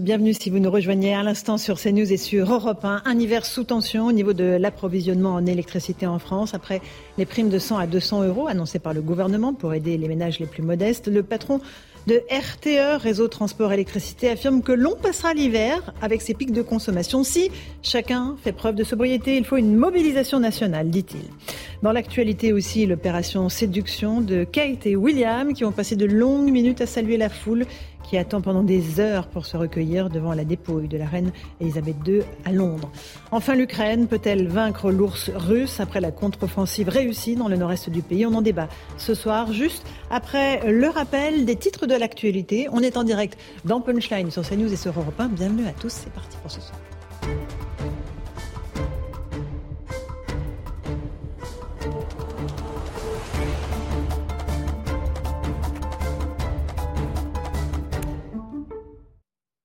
Bienvenue si vous nous rejoignez à l'instant sur CNews et sur Europe 1. Un hiver sous tension au niveau de l'approvisionnement en électricité en France. Après les primes de 100 à 200 euros annoncées par le gouvernement pour aider les ménages les plus modestes, le patron de RTE, Réseau Transport Électricité, affirme que l'on passera l'hiver avec ses pics de consommation. Si chacun fait preuve de sobriété, il faut une mobilisation nationale, dit-il. Dans l'actualité aussi, l'opération séduction de Kate et William qui ont passé de longues minutes à saluer la foule qui attend pendant des heures pour se recueillir devant la dépouille de la reine Elisabeth II à Londres. Enfin, l'Ukraine peut-elle vaincre l'ours russe après la contre-offensive réussie dans le nord-est du pays? On en débat ce soir, juste après le rappel des titres de l'actualité. On est en direct dans Punchline sur CNews et sur Europe 1. Bienvenue à tous, c'est parti pour ce soir.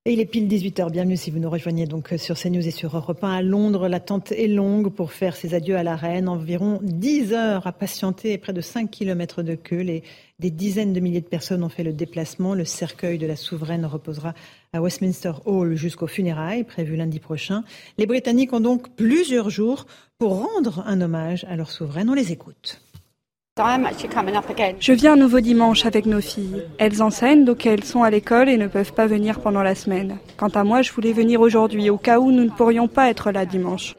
Et il est pile 18h. Bienvenue si vous nous rejoignez donc sur CNews et sur Europe 1 à Londres. L'attente est longue pour faire ses adieux à la reine. Environ 10 heures à patienter et près de 5 km de queue. Les, des dizaines de milliers de personnes ont fait le déplacement. Le cercueil de la souveraine reposera à Westminster Hall jusqu'aux funérailles prévues lundi prochain. Les Britanniques ont donc plusieurs jours pour rendre un hommage à leur souveraine. On les écoute. Je viens un nouveau dimanche avec nos filles. Elles enseignent, donc elles sont à l'école et ne peuvent pas venir pendant la semaine. Quant à moi, je voulais venir aujourd'hui, au cas où nous ne pourrions pas être là dimanche.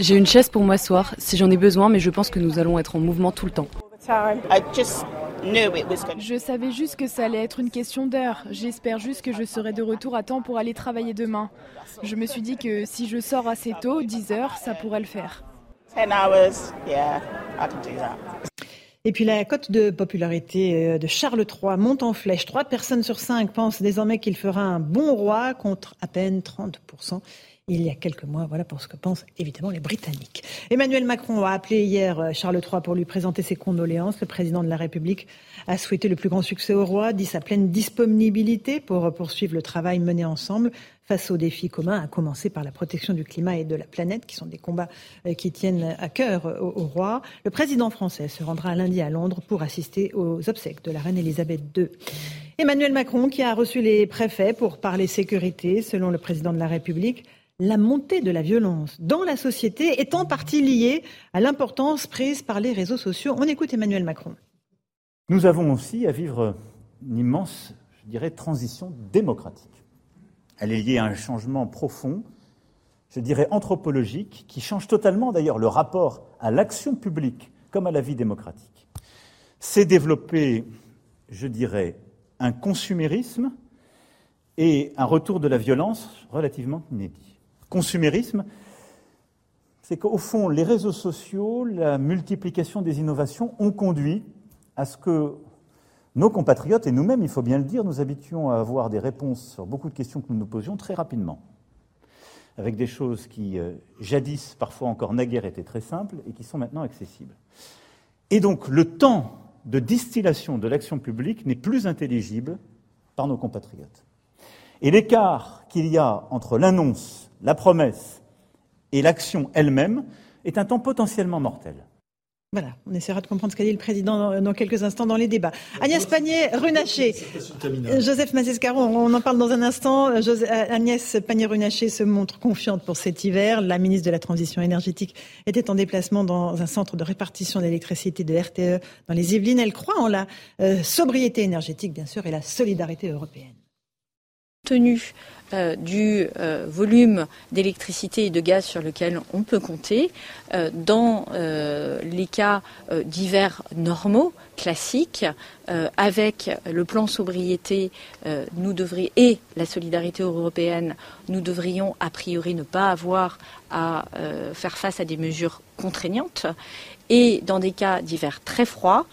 J'ai une chaise pour m'asseoir si j'en ai besoin, mais je pense que nous allons être en mouvement tout le temps. Je savais juste que ça allait être une question d'heure. J'espère juste que je serai de retour à temps pour aller travailler demain. Je me suis dit que si je sors assez tôt, 10 heures, ça pourrait le faire. Et puis la cote de popularité de Charles III monte en flèche. Trois personnes sur cinq pensent désormais qu'il fera un bon roi contre à peine 30% il y a quelques mois. Voilà pour ce que pensent évidemment les Britanniques. Emmanuel Macron a appelé hier euh, Charles III pour lui présenter ses condoléances. Le président de la République a souhaité le plus grand succès au roi, dit sa pleine disponibilité pour poursuivre le travail mené ensemble face aux défis communs, à commencer par la protection du climat et de la planète, qui sont des combats euh, qui tiennent à cœur au, au roi. Le président français se rendra lundi à Londres pour assister aux obsèques de la reine Elisabeth II. Emmanuel Macron qui a reçu les préfets pour parler sécurité, selon le président de la République la montée de la violence dans la société est en partie liée à l'importance prise par les réseaux sociaux. On écoute Emmanuel Macron. Nous avons aussi à vivre une immense, je dirais, transition démocratique. Elle est liée à un changement profond, je dirais anthropologique, qui change totalement d'ailleurs le rapport à l'action publique comme à la vie démocratique. C'est développer, je dirais, un consumérisme et un retour de la violence relativement inédit consumérisme, c'est qu'au fond, les réseaux sociaux, la multiplication des innovations ont conduit à ce que nos compatriotes et nous-mêmes, il faut bien le dire, nous habitions à avoir des réponses sur beaucoup de questions que nous nous posions très rapidement, avec des choses qui, euh, jadis, parfois encore naguère, étaient très simples et qui sont maintenant accessibles. Et donc, le temps de distillation de l'action publique n'est plus intelligible par nos compatriotes. Et l'écart qu'il y a entre l'annonce la promesse et l'action elle-même est un temps potentiellement mortel. Voilà, on essaiera de comprendre ce qu'a dit le président dans, quelques instants dans les débats. Agnès Pannier-Runacher, Joseph Mazescaron, on en parle dans un instant. Agnès Pannier-Runacher se montre confiante pour cet hiver. La ministre de la Transition énergétique était en déplacement dans un centre de répartition d'électricité de RTE dans les Yvelines. Elle croit en la euh, sobriété énergétique, bien sûr, et la solidarité européenne. Tenu euh, du euh, volume d'électricité et de gaz sur lequel on peut compter. Euh, dans les cas d'hiver normaux, classiques, avec le plan sobriété nous devrions, et la solidarité européenne, nous devrions a priori ne pas avoir à faire face à des mesures contraignantes. Et dans des cas d'hiver très froids,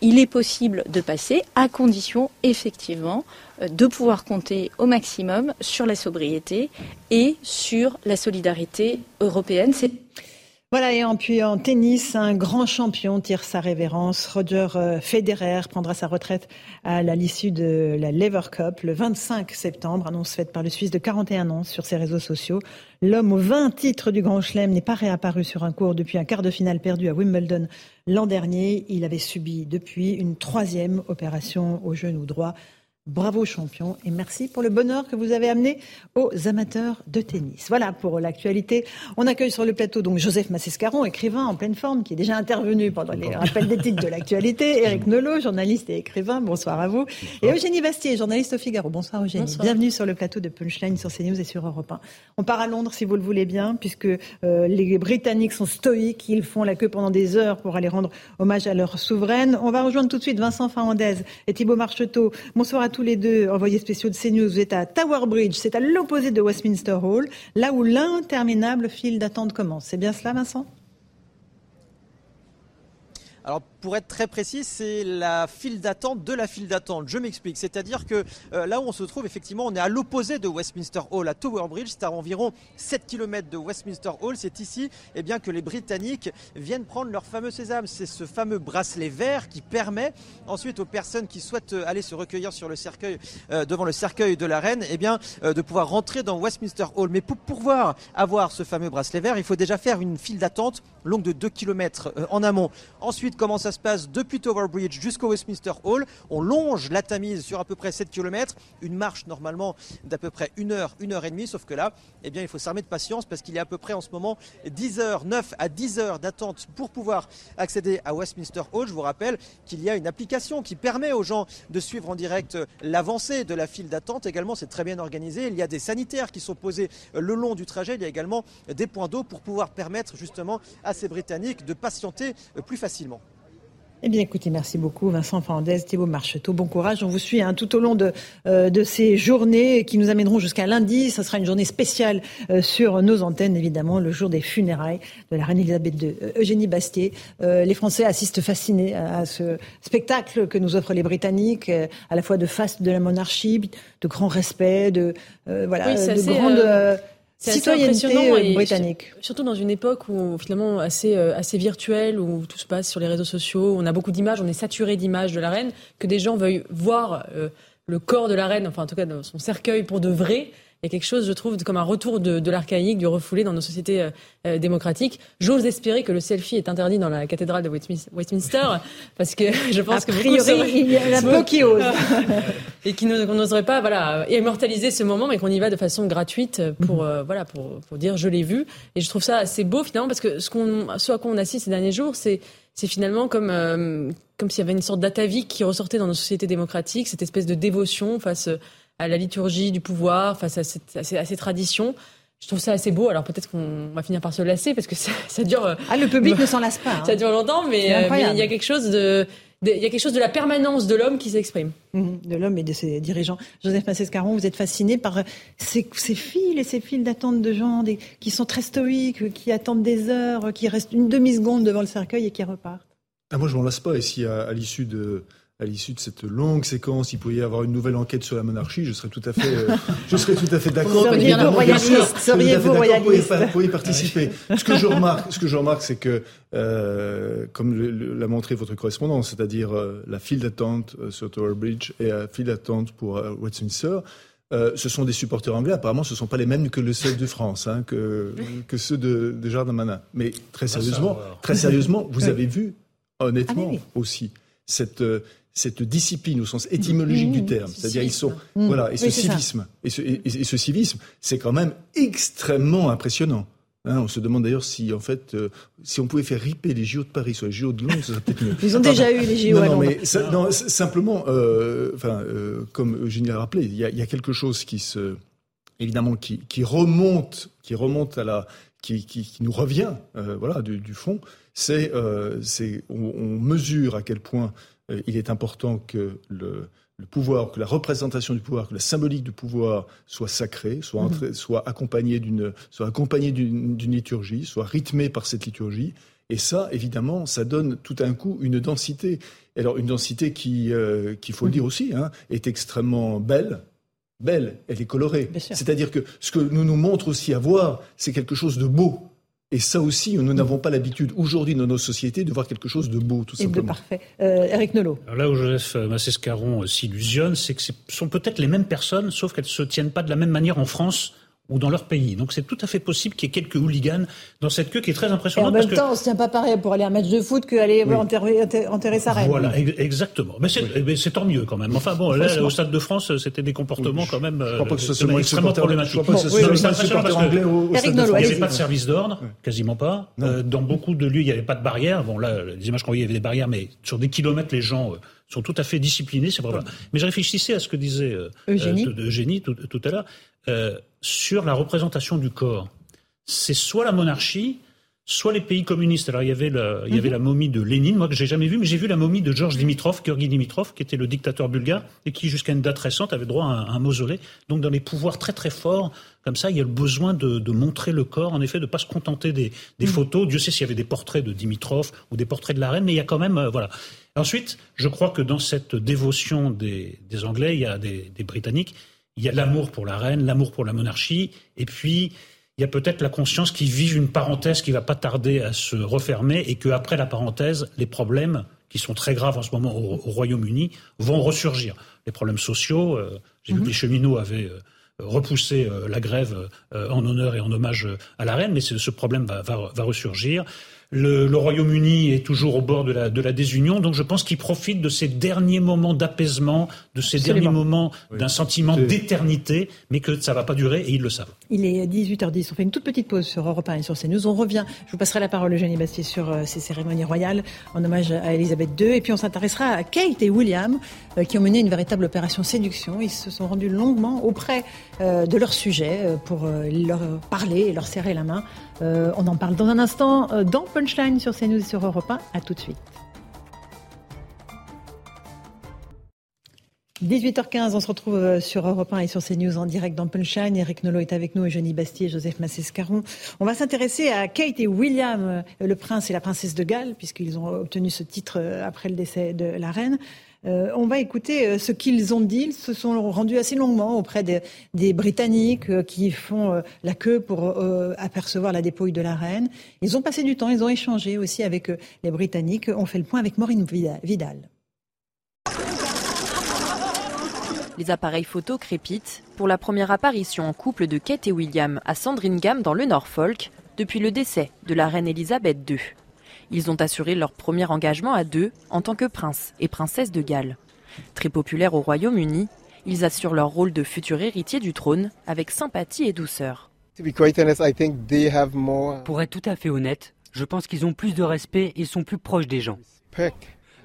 il est possible de passer à condition effectivement de pouvoir compter au maximum sur la sobriété et sur la solidarité européenne. Voilà, et en, puis en tennis, un grand champion tire sa révérence. Roger euh, Federer prendra sa retraite à l'issue de la Lever Cup le 25 septembre, annonce faite par le Suisse de 41 ans sur ses réseaux sociaux. L'homme aux 20 titres du Grand Chelem n'est pas réapparu sur un cours depuis un quart de finale perdu à Wimbledon l'an dernier. Il avait subi depuis une troisième opération au genou droit. Bravo champion et merci pour le bonheur que vous avez amené aux amateurs de tennis. Voilà pour l'actualité. On accueille sur le plateau donc Joseph Massescaron, écrivain en pleine forme, qui est déjà intervenu pendant les rappels d'éthique de l'actualité. Eric Nolot, journaliste et écrivain, bonsoir à vous. Et Eugénie Bastier, journaliste au Figaro. Bonsoir Eugénie. Bienvenue sur le plateau de Punchline sur CNews et sur Europe 1. On part à Londres si vous le voulez bien, puisque euh, les Britanniques sont stoïques, ils font la queue pendant des heures pour aller rendre hommage à leur souveraine. On va rejoindre tout de suite Vincent Fernandez et Thibault Marcheteau. Bonsoir à tous les deux envoyés spéciaux de CNews. Vous êtes à Tower Bridge, c'est à l'opposé de Westminster Hall, là où l'interminable file d'attente commence. C'est bien cela, Vincent? Pour être très précis, c'est la file d'attente de la file d'attente. Je m'explique. C'est-à-dire que euh, là où on se trouve, effectivement, on est à l'opposé de Westminster Hall, à Tower Bridge. C'est à environ 7 km de Westminster Hall. C'est ici eh bien, que les Britanniques viennent prendre leur fameux sésame. C'est ce fameux bracelet vert qui permet ensuite aux personnes qui souhaitent euh, aller se recueillir sur le cercueil, euh, devant le cercueil de la reine, eh bien, de pouvoir rentrer dans Westminster Hall. Mais pour pouvoir avoir ce fameux bracelet vert, il faut déjà faire une file d'attente longue de 2 km en amont. Ensuite, comment ça se passe depuis Tower Bridge jusqu'au Westminster Hall. On longe la Tamise sur à peu près 7 km, une marche normalement d'à peu près une heure, une heure et demie, sauf que là, eh bien, il faut s'armer de patience parce qu'il y a à peu près en ce moment 10 heures, 9 à 10 heures d'attente pour pouvoir accéder à Westminster Hall. Je vous rappelle qu'il y a une application qui permet aux gens de suivre en direct l'avancée de la file d'attente. Également, c'est très bien organisé. Il y a des sanitaires qui sont posés le long du trajet. Il y a également des points d'eau pour pouvoir permettre justement à ces Britanniques de patienter plus facilement. Eh bien, écoutez, merci beaucoup, Vincent Fernandez, Thibault Marcheteau. Bon courage. On vous suit hein, tout au long de, euh, de ces journées qui nous amèneront jusqu'à lundi. Ce sera une journée spéciale euh, sur nos antennes, évidemment, le jour des funérailles de la reine Elisabeth II. Euh, Eugénie Bastier, les Français assistent fascinés à, ce spectacle que nous offrent les Britanniques, à la fois de face de la monarchie, de grand respect, de, voilà, de grande impressionnant et britannique. Surtout dans une époque où finalement assez euh, assez virtuelle où tout se passe sur les réseaux sociaux, on a beaucoup d'images, on est saturé d'images de la reine, que des gens veuillent voir euh, le corps de la reine, enfin en tout cas son cercueil pour de vrai, il y a quelque chose, je trouve, comme un retour de, de l'archaïque, du refoulé dans nos sociétés euh, euh, démocratiques. J'ose espérer que le selfie est interdit dans la cathédrale de Westminster, parce que je pense a que priori, il y en a peu qui osent. et qui n'oserait pas, voilà, immortaliser ce moment, mais qu'on y va de façon gratuite pour, euh, voilà, pour, pour dire je l'ai vu. Et je trouve ça assez beau finalement, parce que ce, qu'on, ce à quoi on assiste ces derniers jours, c'est c'est finalement comme comme s'il y avait une sorte d'atavique qui ressortait dans nos sociétés démocratiques, cette espèce de dévotion face à la liturgie du pouvoir, face à, ces, traditions. Je trouve ça assez beau. Alors peut-être qu'on va finir par se lasser parce que ça, dure. Euh, ah, le public ne s'en lasse pas. Hein. Ça dure longtemps, mais, euh, il y a quelque chose de, il y a quelque chose de la permanence de l'homme qui s'exprime. Mhm, de l'homme et de ses dirigeants. Joseph Massescaron, vous êtes fasciné par ces, ces files et ces files d'attente de gens qui sont très stoïques, qui attendent des heures, qui restent une demi-seconde devant le cercueil et qui repartent. Ah, moi, je m'en lasse pas. Et si à l'issue de à l'issue de cette longue séquence, il pouvait y avoir une nouvelle enquête sur la monarchie, je serais tout à fait, euh, je serais tout à fait d'accord. Seriez-vous royaliste Seriez-vous royaliste Pour y participer. Ce que je remarque, ce que je remarque, c'est que, euh, comme l'a montré votre correspondance, c'est-à-dire euh, la file d'attente sur Tower Bridge et la file d'attente pour Westminster, ce sont des supporters anglais. Apparemment, ce ne sont pas les mêmes que le ceux de France, hein, que, que ceux de, de Jardin Manin. Mais très sérieusement, très sérieusement, vous avez vu, honnêtement ah aussi, cette, cette discipline au sens étymologique du mmh. terme, c'est-à-dire ils sont mmh. voilà et ce civisme et ce, et, ce, civisme, c'est quand même extrêmement impressionnant. Hein, on se demande d'ailleurs si en fait euh, si on pouvait faire riper les JO de Paris sur les JO de Londres, ça serait peut-être mieux. Ils ont déjà eu les JO non, à Londres. Non, mais simplement, euh, enfin euh, comme Eugénie l'a rappelé, il y, y, a, quelque chose qui se évidemment qui, qui remonte qui remonte à la qui, qui, qui nous revient euh, voilà du, du fond, c'est c'est on, on mesure à quel point euh, il est important que le, pouvoir, que la représentation du pouvoir, que la symbolique du pouvoir soit sacrée, soit, mhm. soit accompagnée d'une, soit accompagnée d'une, liturgie, soit rythmée par cette liturgie. Et ça, évidemment, ça donne tout un coup une densité. Alors une densité qui, euh, qu'il faut le dire aussi, hein, est extrêmement belle, belle, elle est colorée. C'est-à-dire que ce que nous nous montre aussi à voir, c'est quelque chose de beau. Et ça aussi, nous n'avons pas l'habitude aujourd'hui dans nos sociétés de voir quelque chose de beau, tout simplement. Et de parfait. Euh, Eric Nolot. là où Joseph Massescaron s'illusionne, c'est que ce sont peut-être les mêmes personnes, sauf qu'elles ne se tiennent pas de la même manière en France ou dans leur pays. Donc c'est tout à fait possible qu'il y ait quelques hooligans dans cette queue qui est très Et impressionnante. en même parce que- temps, on se tient pas pareil pour aller à un match de foot qu'aller Oui. enterrer, sa reine. Voilà, ex- exactement. Mais c'est mais c'est tant mieux quand même. Enfin bon, là, au Stade de France, c'était des comportements quand même crois pas que ce soit euh, extrêmement problématiques. je crois pas que ce Bon, soit c'est que Nolot, France. il n'y avait pas de service d'ordre, quasiment pas. Euh, dans beaucoup de lieux, il n'y avait pas de barrière. Bon, là, les images qu'on voyait, il y avait des barrières, mais sur des kilomètres, les gens euh, sont tout à fait disciplinés. C'est vrai. Mais je réfléchissais à ce que disait Eugénie. tout, à l'heure sur la représentation du corps. C'est soit la monarchie, soit les pays communistes. Alors il y avait la, il y avait la momie de Lénine, moi que j'ai jamais vue, mais j'ai vu la momie de Georges Dimitrov, Georgi Dimitrov, qui était le dictateur bulgare et qui jusqu'à une date récente avait droit à un, un mausolée. Donc dans les pouvoirs très très forts, comme ça, il y a le besoin de, de montrer le corps, en effet, de pas se contenter des, des photos. Dieu sait s'il y avait des portraits de Dimitrov ou des portraits de la reine, mais il y a quand même, euh, voilà. Ensuite, je crois que dans cette dévotion des, des Anglais, il y a des, des Britanniques, il y a l'amour pour la reine, l'amour pour la monarchie, et puis il y a peut-être la conscience qu'ils vivent une parenthèse qui va pas tarder à se refermer et qu'après la parenthèse, les problèmes qui sont très graves en ce moment au, au Royaume-Uni vont ressurgir. Les problèmes sociaux, euh, j'ai vu que les cheminots avaient euh, repoussé euh, la grève en honneur et en hommage à la reine, mais ce, ce problème va, va, va ressurgir. Le, le Royaume-Uni est toujours au bord de la, de la désunion, donc je pense qu'il profite de ces derniers moments d'apaisement, de ces Absolument. derniers moments d'un sentiment d'éternité, mais que ça va pas durer et ils le savent. Il est 18h10. On fait une toute petite pause sur Europe 1 et sur CNews. On revient. Je vous passerai la parole, Eugénie Bastier, sur euh, ces cérémonies royales en hommage à Elisabeth II. Et puis on s'intéressera à Kate et William, euh, qui ont mené une véritable opération séduction. Ils se sont rendus longuement auprès euh, de leur sujet pour leur parler et leur serrer la main. On en parle dans un instant dans Punchline sur CNews et sur Europe 1. À tout de suite. 18h15, on se retrouve euh, sur Europe 1 et sur CNews en direct dans. Eric Nolot est avec nous, Eugénie Bastier, Joseph Massescaron. On va s'intéresser à Kate et William, euh, le prince et la princesse de Galles, puisqu'ils ont obtenu ce titre euh, après le décès de la reine. On va écouter ce qu'ils ont dit. Ils se sont rendus assez longuement auprès des, Britanniques qui font la queue pour apercevoir la dépouille de la reine. Ils ont passé du temps, ils ont échangé aussi avec les Britanniques. On fait le point avec Maureen Vida- Vidal. Les appareils photo crépitent pour la première apparition en couple de Kate et William à Sandringham dans le Norfolk depuis le décès de la reine Elisabeth II. Ils ont assuré leur premier engagement à deux en tant que prince et princesse de Galles. Très populaires au Royaume-Uni, ils assurent leur rôle de futur héritier du trône avec sympathie et douceur. Pour être tout à fait honnête, je pense qu'ils ont plus de respect et sont plus proches des gens.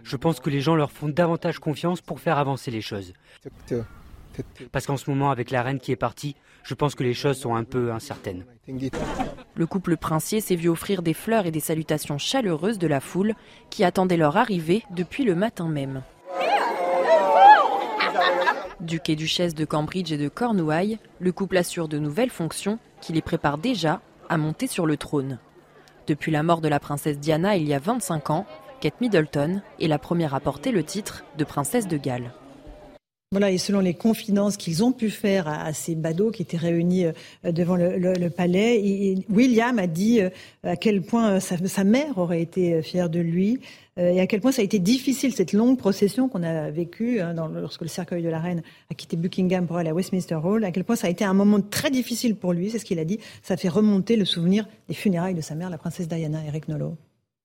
Je pense que les gens leur font davantage confiance pour faire avancer les choses. Parce qu'en ce moment, avec la reine qui est partie, je pense que les choses sont un peu incertaines. Le couple princier s'est vu offrir des fleurs et des salutations chaleureuses de la foule qui attendait leur arrivée depuis le matin même. Duc et duchesse de Cambridge et de Cornouailles, le couple assure de nouvelles fonctions qui les préparent déjà à monter sur le trône. Depuis la mort de la princesse Diana il y a 25 ans, Kate Middleton est la première à porter le titre de princesse de Galles. Voilà, et selon les confidences qu'ils ont pu faire à, ces badauds qui étaient réunis euh, devant le, palais, William a dit euh, à quel point euh, sa, mère aurait été fière de lui et à quel point ça a été difficile cette longue procession qu'on a vécue hein, lorsque le cercueil de la reine a quitté Buckingham pour aller à Westminster Hall. À quel point ça a été un moment très difficile pour lui, c'est ce qu'il a dit. Ça fait remonter le souvenir des funérailles de sa mère, la princesse Diana, Eric Nolot.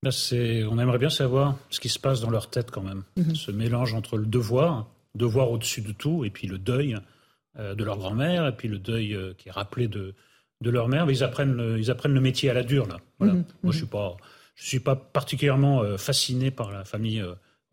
Ben, on aimerait bien savoir ce qui se passe dans leur tête quand même. Mhm. Ce mélange entre le devoir, devoir au-dessus de tout, et puis le deuil euh, de leur grand-mère, et puis le deuil euh, qui est rappelé de, de leur mère. Mais ils apprennent, le, ils apprennent le métier à la dure, là. Voilà. Mhm, Moi, mhm. je suis pas, je suis pas particulièrement euh, fasciné par la famille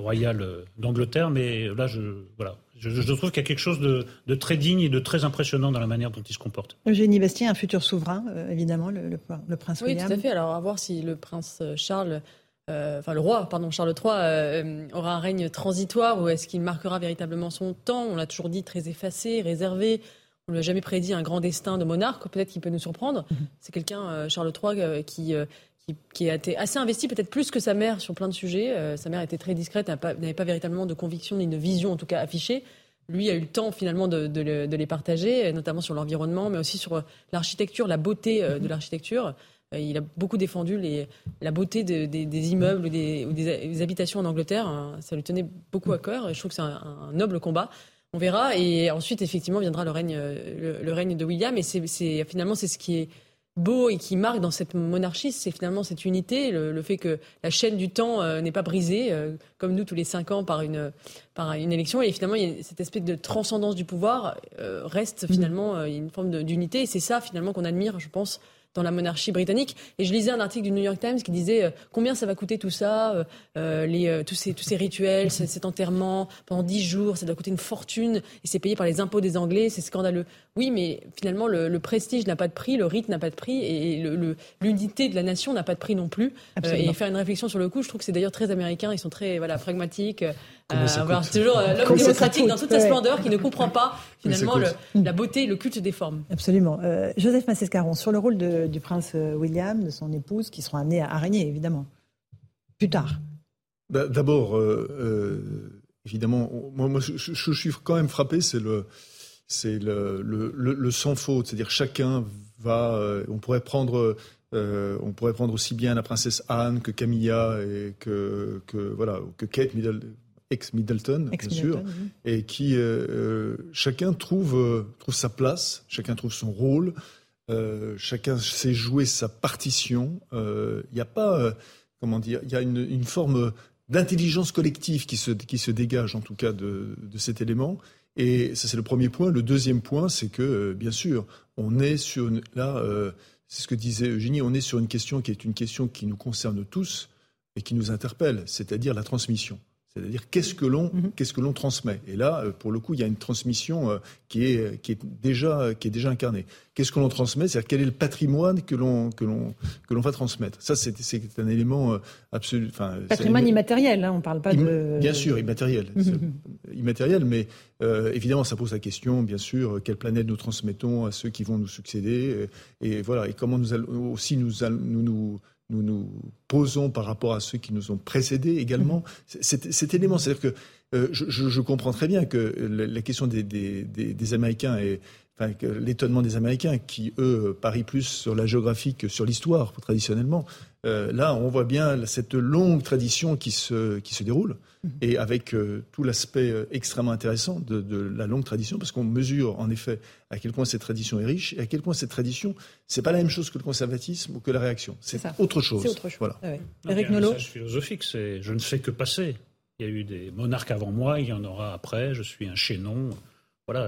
royale euh, d'Angleterre, mais là, je, voilà. Je, je trouve qu'il y a quelque chose de, de très digne et de très impressionnant dans la manière dont ils se comportent. Eugénie Bastien, un futur souverain, euh, évidemment, le, le- le prince Oui, William. tout à fait. Alors, à voir si le prince Charles, euh, enfin le roi, pardon, Charles III, euh, aura un règne transitoire ou est-ce qu'il marquera véritablement son temps? On l'a toujours dit très effacé, réservé. On ne lui a jamais prédit un grand destin de monarque. Peut-être qu'il peut nous surprendre. C'est quelqu'un, euh, Charles III, euh, qui, euh, qui, qui a été assez investi, peut-être plus que sa mère sur plein de sujets. Euh, sa mère était très discrète, n'avait pas véritablement de conviction ni de vision, en tout cas affichée. Lui a eu le temps finalement de, de le- de les partager, euh, notamment sur l'environnement, mais aussi sur euh, l'architecture, la beauté de l'architecture. Euh, Il a beaucoup défendu les, la beauté de- des- des immeubles ou des, ou des- des habitations en Angleterre. hein. Ça lui tenait beaucoup à cœur et je trouve que c'est un, un noble combat. on verra. Et ensuite, effectivement, viendra le règne, le, règne de William. Et c'est finalement, c'est ce qui est beau et qui marque dans cette monarchie, c'est finalement cette unité, le, fait que la chaîne du temps euh, n'est pas brisée, euh, comme nous tous les cinq ans par une, par une élection. Et finalement, il y a cette espèce de transcendance du pouvoir euh, reste finalement une forme d'unité. Et c'est ça finalement qu'on admire, je pense, dans la monarchie britannique. Et je lisais un article du New York Times qui disait euh, combien ça va coûter tout ça, euh, euh, les, tous, ces, tous ces rituels, cet enterrement pendant dix jours, ça doit coûter une fortune et c'est payé par les impôts des Anglais, c'est scandaleux. Oui, mais finalement, le, prestige n'a pas de prix, le rite n'a pas de prix et l'unité de la nation n'a pas de prix non plus. et faire une réflexion sur le coup, je trouve que c'est d'ailleurs très américain, ils sont très voilà, pragmatiques. Euh, toujours euh, l'homme démocratique dans toute sa splendeur qui ne comprend pas finalement la beauté le culte des formes. Absolument. Euh, Joseph Massescaron, sur le rôle du prince William, de son épouse, qui seront amenés à, régner, évidemment, plus tard. Bah, d'abord, évidemment, moi, moi je, suis quand même frappé, c'est le, c'est le, le, le, sans faute, c'est-à-dire chacun va, on pourrait prendre. on pourrait prendre aussi bien la princesse Anne que Camilla et que, que voilà que Kate Middleton ex-Middleton, bien sûr, et qui euh, euh, chacun trouve, euh, trouve sa place, chacun trouve son rôle, chacun sait jouer sa partition. Il n'y a pas, comment dire, il y a une, une forme d'intelligence collective qui se, qui se dégage en tout cas de, de cet élément. Et ça c'est le premier point. Le deuxième point, c'est que bien sûr, on est sur là, c'est ce que disait Eugénie, on est sur une question qui est une question qui nous concerne tous et qui nous interpelle, c'est-à-dire la transmission. C'est-à-dire qu'est-ce que l'on mhm. qu'est-ce que l'on transmet? Et là, euh, pour le coup, il y a une transmission euh, qui est qui est déjà qui est déjà incarnée. Qu'est-ce que l'on transmet? C'est-à-dire quel est le patrimoine que l'on que l'on que l'on va transmettre? Ça, c'est c'est un élément euh, absolu. Enfin, patrimoine immatériel. Hein, on parle pas de. Bien sûr, immatériel. Mhm. immatériel, mais évidemment, ça pose la question, bien sûr, quelle planète nous transmettons à ceux qui vont nous succéder, et, voilà, et comment nous allons aussi nous nous, nous nous nous posons par rapport à ceux qui nous ont précédés également. Mhm. Cet, élément, c'est-à-dire que euh, je, comprends très bien que la, question des, des, Américains et enfin, l'étonnement des Américains qui, eux, parient plus sur la géographie que sur l'histoire, traditionnellement. Euh, là, on voit bien cette longue tradition qui se, qui se déroule. et avec euh, tout l'aspect euh, extrêmement intéressant de, de, la longue tradition, parce qu'on mesure en effet à quel point cette tradition est riche, et à quel point cette tradition, c'est pas la même chose que le conservatisme ou que la réaction. C'est autre chose. C'est autre chose. Voilà. Ah Eric Nolot. philosophique, c'est je ne fais que passer. Il y a eu des monarques avant moi, il y en aura après, je suis un chaînon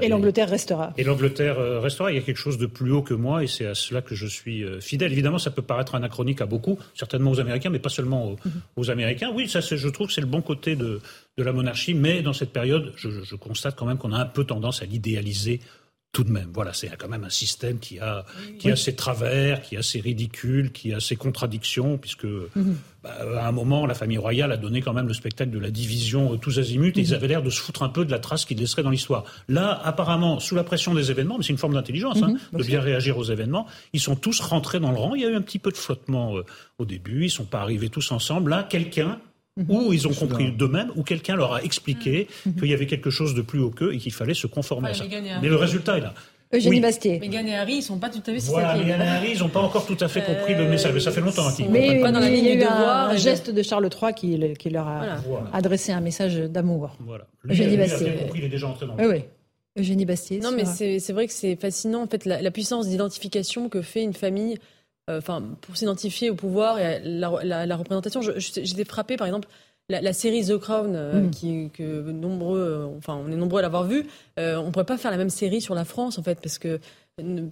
et, l'Angleterre restera. Et l'Angleterre euh, restera. Il y a quelque chose de plus haut que moi et c'est à cela que je suis euh, fidèle. Évidemment, ça peut paraître anachronique à beaucoup, certainement aux Américains, mais pas seulement aux, mhm. Américains. Oui, ça, je trouve que c'est le bon côté de, de, la monarchie, mais dans cette période, je, je constate quand même qu'on a un peu tendance à l'idéaliser tout de même. Voilà, c'est quand même un système qui a, qui a ses travers, qui a ses ridicules, qui a ses contradictions, puisque mhm. bah, à un moment, la famille royale a donné quand même le spectacle de la division euh, tous azimuts, et ils mhm. avaient l'air de se foutre un peu de la trace qu'ils laisseraient dans l'histoire. Là, apparemment, sous la pression des événements, mais c'est une forme d'intelligence, hein, mhm, de bien réagir aux événements, ils sont tous rentrés dans le rang. Il y a eu un petit peu de flottement euh, au début, ils sont pas arrivés tous ensemble. Là, quelqu'un Mhm. ou ils ont compris d'eux-mêmes, ou quelqu'un leur a expliqué mhm. qu'il y avait quelque chose de plus haut qu'eux et qu'il fallait se conformer à ça. Mais le résultat est là. Eugénie Bastier. Meghan et Harry, ils sont pas tout à fait Voilà, Meghan et Harry, ils n'ont pas encore tout à fait compris le message. Mais ça fait longtemps qu'ils Mais pas dans la ligne il y a eu un geste de Charles III qui, qui leur a adressé un message d'amour. Voilà. Eugénie Bastier. compris, il est déjà entré dans le oui, oui. Eugénie Bastier. Non, mais c'est vrai que c'est fascinant, en fait, la, la puissance d'identification que fait une famille euh, enfin, pour s'identifier au pouvoir et à la, la représentation. J'étais frappée, par exemple, la, série The Crown, euh, mm. qui, que nombreux, euh, enfin, on est nombreux à l'avoir vue, on pourrait pas faire la même série sur la France, en fait, parce que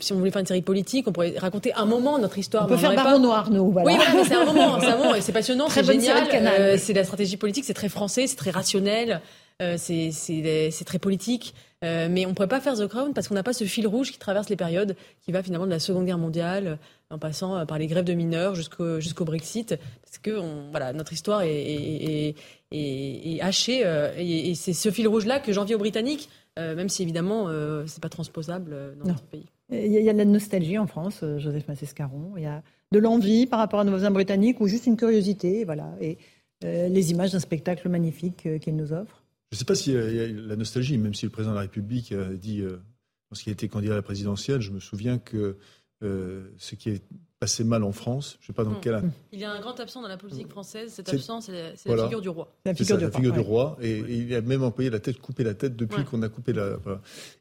si on voulait faire une série politique, on pourrait raconter un moment notre histoire. On peut faire Baron Noir, nous. Voilà. Oui, c'est un moment, c'est un moment, c'est passionnant, c'est génial. c'est la stratégie politique, c'est très français, c'est très rationnel, c'est très politique. Mais on ne pourrait pas faire The Crown parce qu'on n'a pas ce fil rouge qui traverse les périodes, qui va finalement de la Seconde Guerre mondiale en passant euh, par les grèves de mineurs jusqu'au jusqu'au Brexit, parce que on, voilà, notre histoire est, est, est, est hachée, euh, et, c'est ce fil rouge-là que j'envie aux Britanniques, euh, même si évidemment ce c'est pas transposable dans notre pays. Il y, a, de la nostalgie en France, Joseph Massescaron. Il y a de l'envie par rapport à nos voisins britanniques ou juste une curiosité, voilà, et les images d'un spectacle magnifique qu'ils nous offrent. Je ne sais pas s'il y a la nostalgie, même si le président de la République a dit, lorsqu'il a été candidat à la présidentielle, je me souviens que ce qui est passé mal en France. Je sais pas dans quel. Il y a un grand absent dans la politique française. Cet absent, c'est la, figure du roi. La figure, du, la figure du roi. Et, il a même employé la tête, coupé la tête depuis qu'on a coupé la.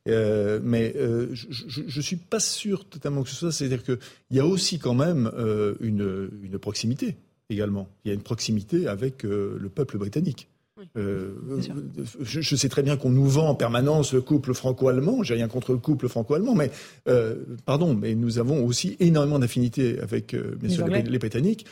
Euh, mais euh, je, ne suis pas sûr totalement que ce soit. C'est-à-dire qu'il y a aussi quand même euh, une, une, proximité également. Il y a une proximité avec le peuple britannique. Euh, je, sais très bien qu'on nous vend en permanence le couple franco-allemand. J'ai rien contre le couple franco-allemand, mais euh, pardon, mais nous avons aussi énormément d'affinités avec euh, bien sûr les, Britanniques.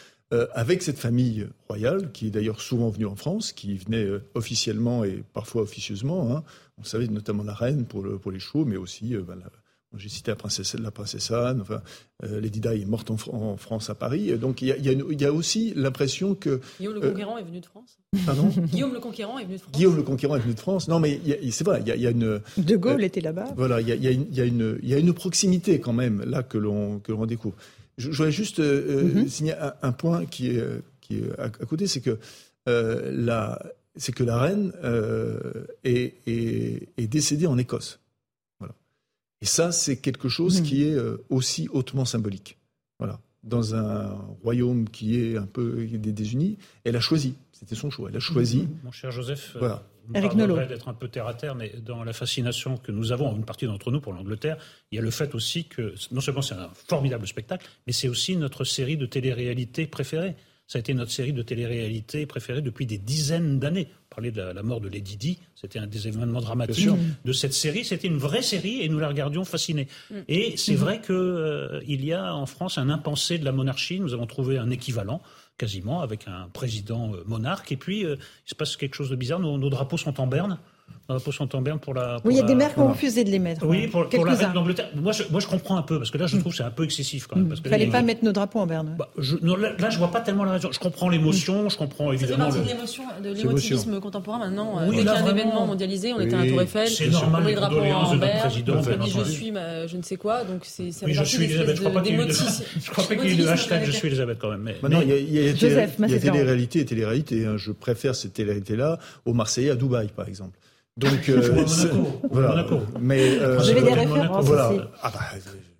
avec cette famille royale, qui est d'ailleurs souvent venue en France, qui venait officiellement et parfois officieusement. Hein. On savait notamment la reine pour, le, pour les shows, mais aussi ben, la, j'ai cité la princesse, la princesse Anne. Enfin, euh, Lady Di est morte en, France à Paris. Donc il y a, aussi l'impression que Guillaume le euh, Conquérant est venu de France. Pardon Guillaume le Conquérant est venu de France. Guillaume le Conquérant est venu de France. Non, mais c'est vrai. Il y, a, une. De Gaulle euh, était là-bas. Voilà, il y a, une, il y a une proximité quand même là que l'on découvre. Je, voudrais juste mm-hmm. signer un, point qui est qui est à, côté, c'est que la c'est que la reine est, est décédée en Écosse. Et ça, c'est quelque chose hmm. qui est euh, aussi hautement symbolique. Voilà. Dans un royaume qui est un peu désunis, elle a choisi. C'était son choix. Elle a choisi. Hmm. Mon cher Joseph, euh, voilà. Eric d'être un peu terre à terre, mais dans la fascination que nous avons, une partie d'entre nous, pour l'Angleterre, il y a le fait aussi que non seulement c'est un formidable spectacle, mais c'est aussi notre série de télé-réalité préférée. Ça a été notre série de télé-réalité préférée depuis des dizaines d'années. Parler de la, mort de Lady Di, c'était un des événements dramatiques de cette série. C'était une vraie série et nous la regardions fascinés. Mm. Et c'est mm-hmm. vrai qu'il euh, y a en France un impensé de la monarchie. Nous avons trouvé un équivalent quasiment avec un président euh, monarque. Et puis, euh, il se passe quelque chose de bizarre. nos drapeaux sont en berne pour la. oui, il y a des maires qui ont refusé de les mettre. Oui, pour, la reine d'Angleterre. Moi je, moi, je comprends un peu, parce que là, je trouve que c'est un peu excessif quand même. Il ne fallait pas mettre nos drapeaux en berne. Bah, là, je vois pas tellement la raison. Je comprends l'émotion, je comprends évidemment. C'est l'émotion, de l'émotivisme contemporain maintenant. Oui, dès qu'il y a un événement mondialisé, on était à la Tour Eiffel, c'est normal, on met le drapeau en berne, on dit je suis je ne sais quoi, donc c'est. Oui, je suis Elisabeth. Je crois pas qu'il y ait eu le hashtag je suis Elisabeth quand même. Maintenant, il y a télé-réalité et télé-réalité. Je préfère cette télé-réalité-là aux Marseillais à Dubaï, par exemple. Donc, euh, voilà. Mais euh, des références voilà. Ah bah,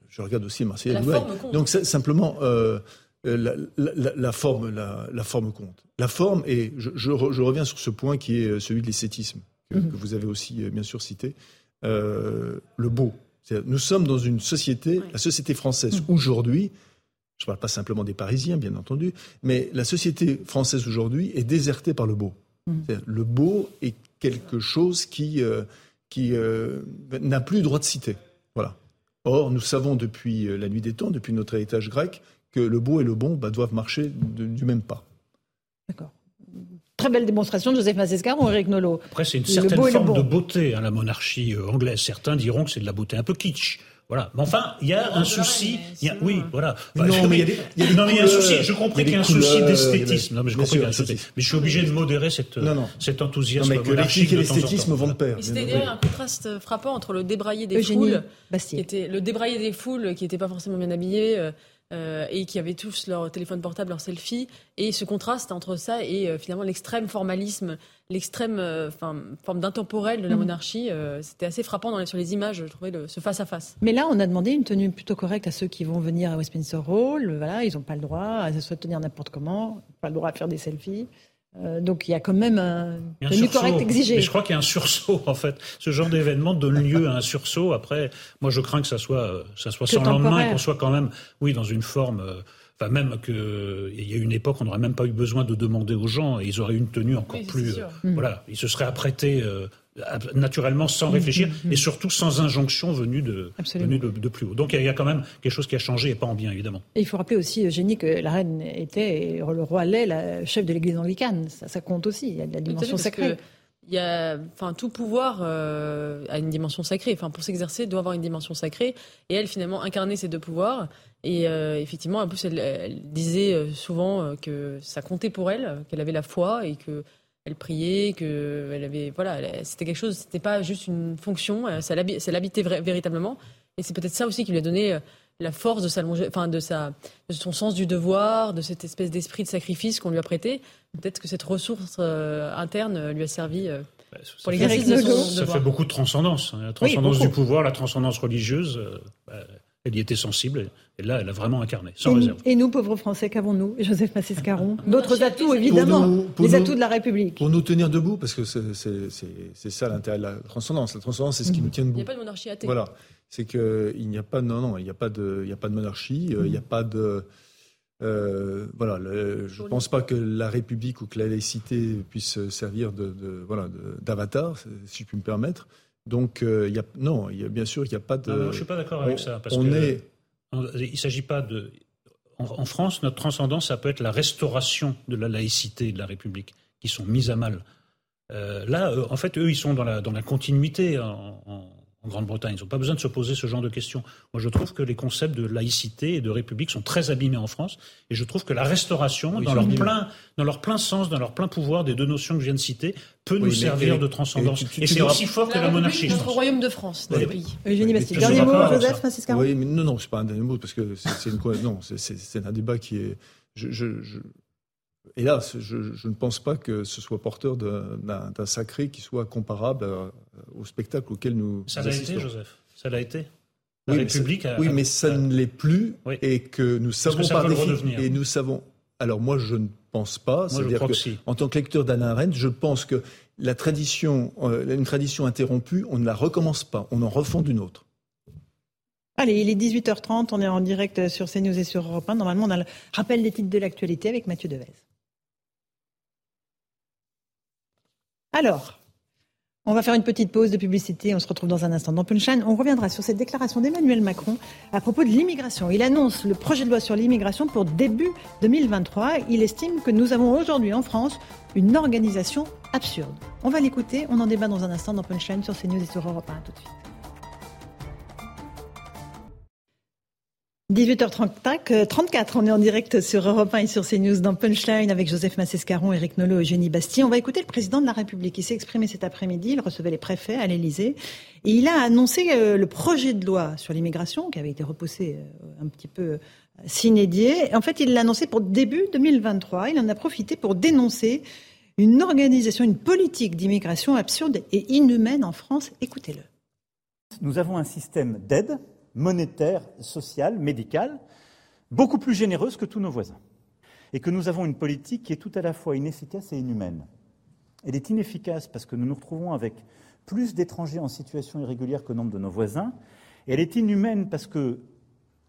je regarde aussi Marseille Dubaï. Donc simplement. Euh, la, la, la, forme, la, la, forme compte. La forme, et je, je, je, reviens sur ce point qui est celui de l'esthétisme, que, mhm. que, vous avez aussi bien sûr cité, euh, le beau. Nous sommes dans une société, la société française mhm. aujourd'hui, je ne parle pas simplement des Parisiens, bien entendu, mais la société française aujourd'hui est désertée par le beau. Mhm. Le beau est quelque chose qui, euh, qui euh, n'a plus droit de citer. Voilà. Or, nous savons depuis euh, la nuit des temps, depuis notre héritage grec, que le beau et le bon bah, doivent marcher du même pas. D'accord. Très belle démonstration de Joseph Mazescar ou Eric Nolot. Après, c'est une certaine forme de beauté, à hein, la monarchie anglaise. Certains diront que c'est de la beauté un peu kitsch. Voilà. Mais enfin, il y a un souci. Il y a, oui, voilà. non, mais il y a des, il y a des non, mais il y a un souci. Je comprends qu'il y a un souci d'esthétisme. Non, mais je comprends qu'il y a un souci. Mais je suis obligé de modérer cette, non, non. cet enthousiasme. Non, mais que l'éthique et l'esthétisme vont de pair. C'était d'ailleurs un contraste frappant entre le débraillé des foules, qui était le débraillé des foules, qui n'était pas forcément bien habillé. Euh, et qui avaient tous leur téléphone portable, leur selfie, et ce contraste entre ça et euh, finalement l'extrême formalisme, l'extrême euh, forme d'intemporel de la mm. monarchie, c'était assez frappant dans sur les images, je trouvais, ce face-à-face. Mais là, on a demandé une tenue plutôt correcte à ceux qui vont venir à Westminster Hall. Voilà, ils n'ont pas le droit à se tenir n'importe comment, pas le droit à faire des selfies. Euh, donc il y a quand même un tenue correcte exigée. Mais je crois qu'il y a un sursaut en fait. Ce genre d'événement donne lieu à un sursaut. Après, moi je crains que ça soit, euh, ça soit sans lendemain et qu'on soit quand même, oui, dans une forme. Euh, enfin, même qu'il y a une époque, on n'aurait même pas eu besoin de demander aux gens et ils auraient une tenue encore plus. Voilà, ils se seraient apprêtés naturellement sans réfléchir mm, mm, mm. et surtout sans injonction venue de, venue de, plus haut. Donc il y, a quand même quelque chose qui a changé et pas en bien évidemment. Et il faut rappeler aussi, Eugénie, que la reine était, et le roi l'est, la chef de l'église anglicane. Ça, ça, compte aussi, il y a de la dimension sacrée. Il y a, enfin, tout pouvoir euh, a une dimension sacrée. Enfin, pour s'exercer, doit avoir une dimension sacrée. Et elle, finalement, incarnait ces deux pouvoirs. Et euh, effectivement, en plus, elle, elle disait euh, souvent que ça comptait pour elle, qu'elle avait la foi et que elle priait, que elle avait, voilà, c'était quelque chose, c'était pas juste une fonction, euh, ça l'habitait véritablement. Et c'est peut-être ça aussi qui lui a donné euh, la force de, sa, enfin, de, sa, de son sens du devoir, de cette espèce d'esprit de sacrifice qu'on lui a prêté. Peut-être que cette ressource euh, interne lui a servi pour l'exercice de son Ça fait beaucoup de transcendance. Hein. La transcendance du pouvoir, la transcendance religieuse. Bah, Elle y était sensible. Et là, elle a vraiment incarné, sans réserve. Et nous, pauvres Français, qu'avons-nous Joseph Massiscaron D'autres atouts, évidemment. les atouts de la République. Pour nous tenir debout, parce que c'est ça l'intérêt de la transcendance. La transcendance, c'est ce qui nous tient debout. Il n'y a pas de monarchie athée. Voilà. C'est qu'il n'y a pas, non, non, il n'y a pas de, il a pas de monarchie, il n'y a pas de, euh, voilà, je ne pense pas que la République ou que la laïcité puisse servir de, de voilà d'avatar, si je puis me permettre. Donc, euh, y a, non, y a, bien sûr, il n'y a pas de. je ne suis pas d'accord avec ça. Parce on est... il ne s'agit pas de. En, France, notre transcendance, ça peut être la restauration de la laïcité et de la République, qui sont mises à mal. Euh, là, en fait, eux, ils sont dans la, dans la continuité en, Grande-Bretagne. Ils n'ont pas besoin de se poser ce genre de questions. Moi, je trouve que les concepts de laïcité et de république sont très abîmés en France. Et je trouve que la restauration, dans, leur plein, dans leur plein sens, dans leur plein pouvoir des deux notions que je viens de citer, peut nous servir de transcendance. Et, c'est aussi fort que la monarchie. Notre royaume de France, dans le pays. Eugénie Bastille. Dernier mot, Joseph, Francis Oui, mais non, non, c'est pas un dernier mot parce que c'est une non, c'est un débat qui est. Je, je, je, hélas, je, ne pense pas que ce soit porteur d'un sacré qui soit comparable au spectacle auquel nous Ça l'a été, Joseph. Ça l'a été. La oui, République mais oui, mais ça ne l'est plus et que nous savons par définition et nous savons. Alors moi, je ne pense pas. C'est-à-dire que, en tant que lecteur d'Anna Arendt, je pense que la tradition, euh, une tradition interrompue, on ne la recommence pas, on en refonde une autre. Allez, il est 18h30, on est en direct sur CNews et sur Europe 1. Normalement, on a le rappel des titres de l'actualité avec Mathieu Devez. Alors, on va faire une petite pause de publicité. On se retrouve dans un instant dans Punchline. On reviendra sur cette déclaration d'Emmanuel Macron à propos de l'immigration. Il annonce le projet de loi sur l'immigration pour début 2023. Il estime que nous avons aujourd'hui en France une organisation absurde. On va l'écouter. On en débat dans un instant dans Punchline sur CNews et sur Europe 1. tout de suite. 18h34, on est en direct sur Europe 1 et sur CNews dans Punchline avec Joseph Massescaron, Eric Nolot et Eugénie Bastien. On va écouter le président de la République. Il s'est exprimé cet après-midi, il recevait les préfets à l'Élysée et il a annoncé euh, le projet de loi sur l'immigration qui avait été repoussé euh, un petit peu euh, s'inédier. En fait, il l'a annoncé pour début 2023. Il en a profité pour dénoncer une organisation, une politique d'immigration absurde et inhumaine en France. Écoutez-le. Nous avons un système d'aide monétaire, sociale, médicale, beaucoup plus généreuse que tous nos voisins. Et que nous avons une politique qui est tout à la fois inefficace et inhumaine. Elle est inefficace parce que nous nous retrouvons avec plus d'étrangers en situation irrégulière que nombre de nos voisins. Et elle est inhumaine parce que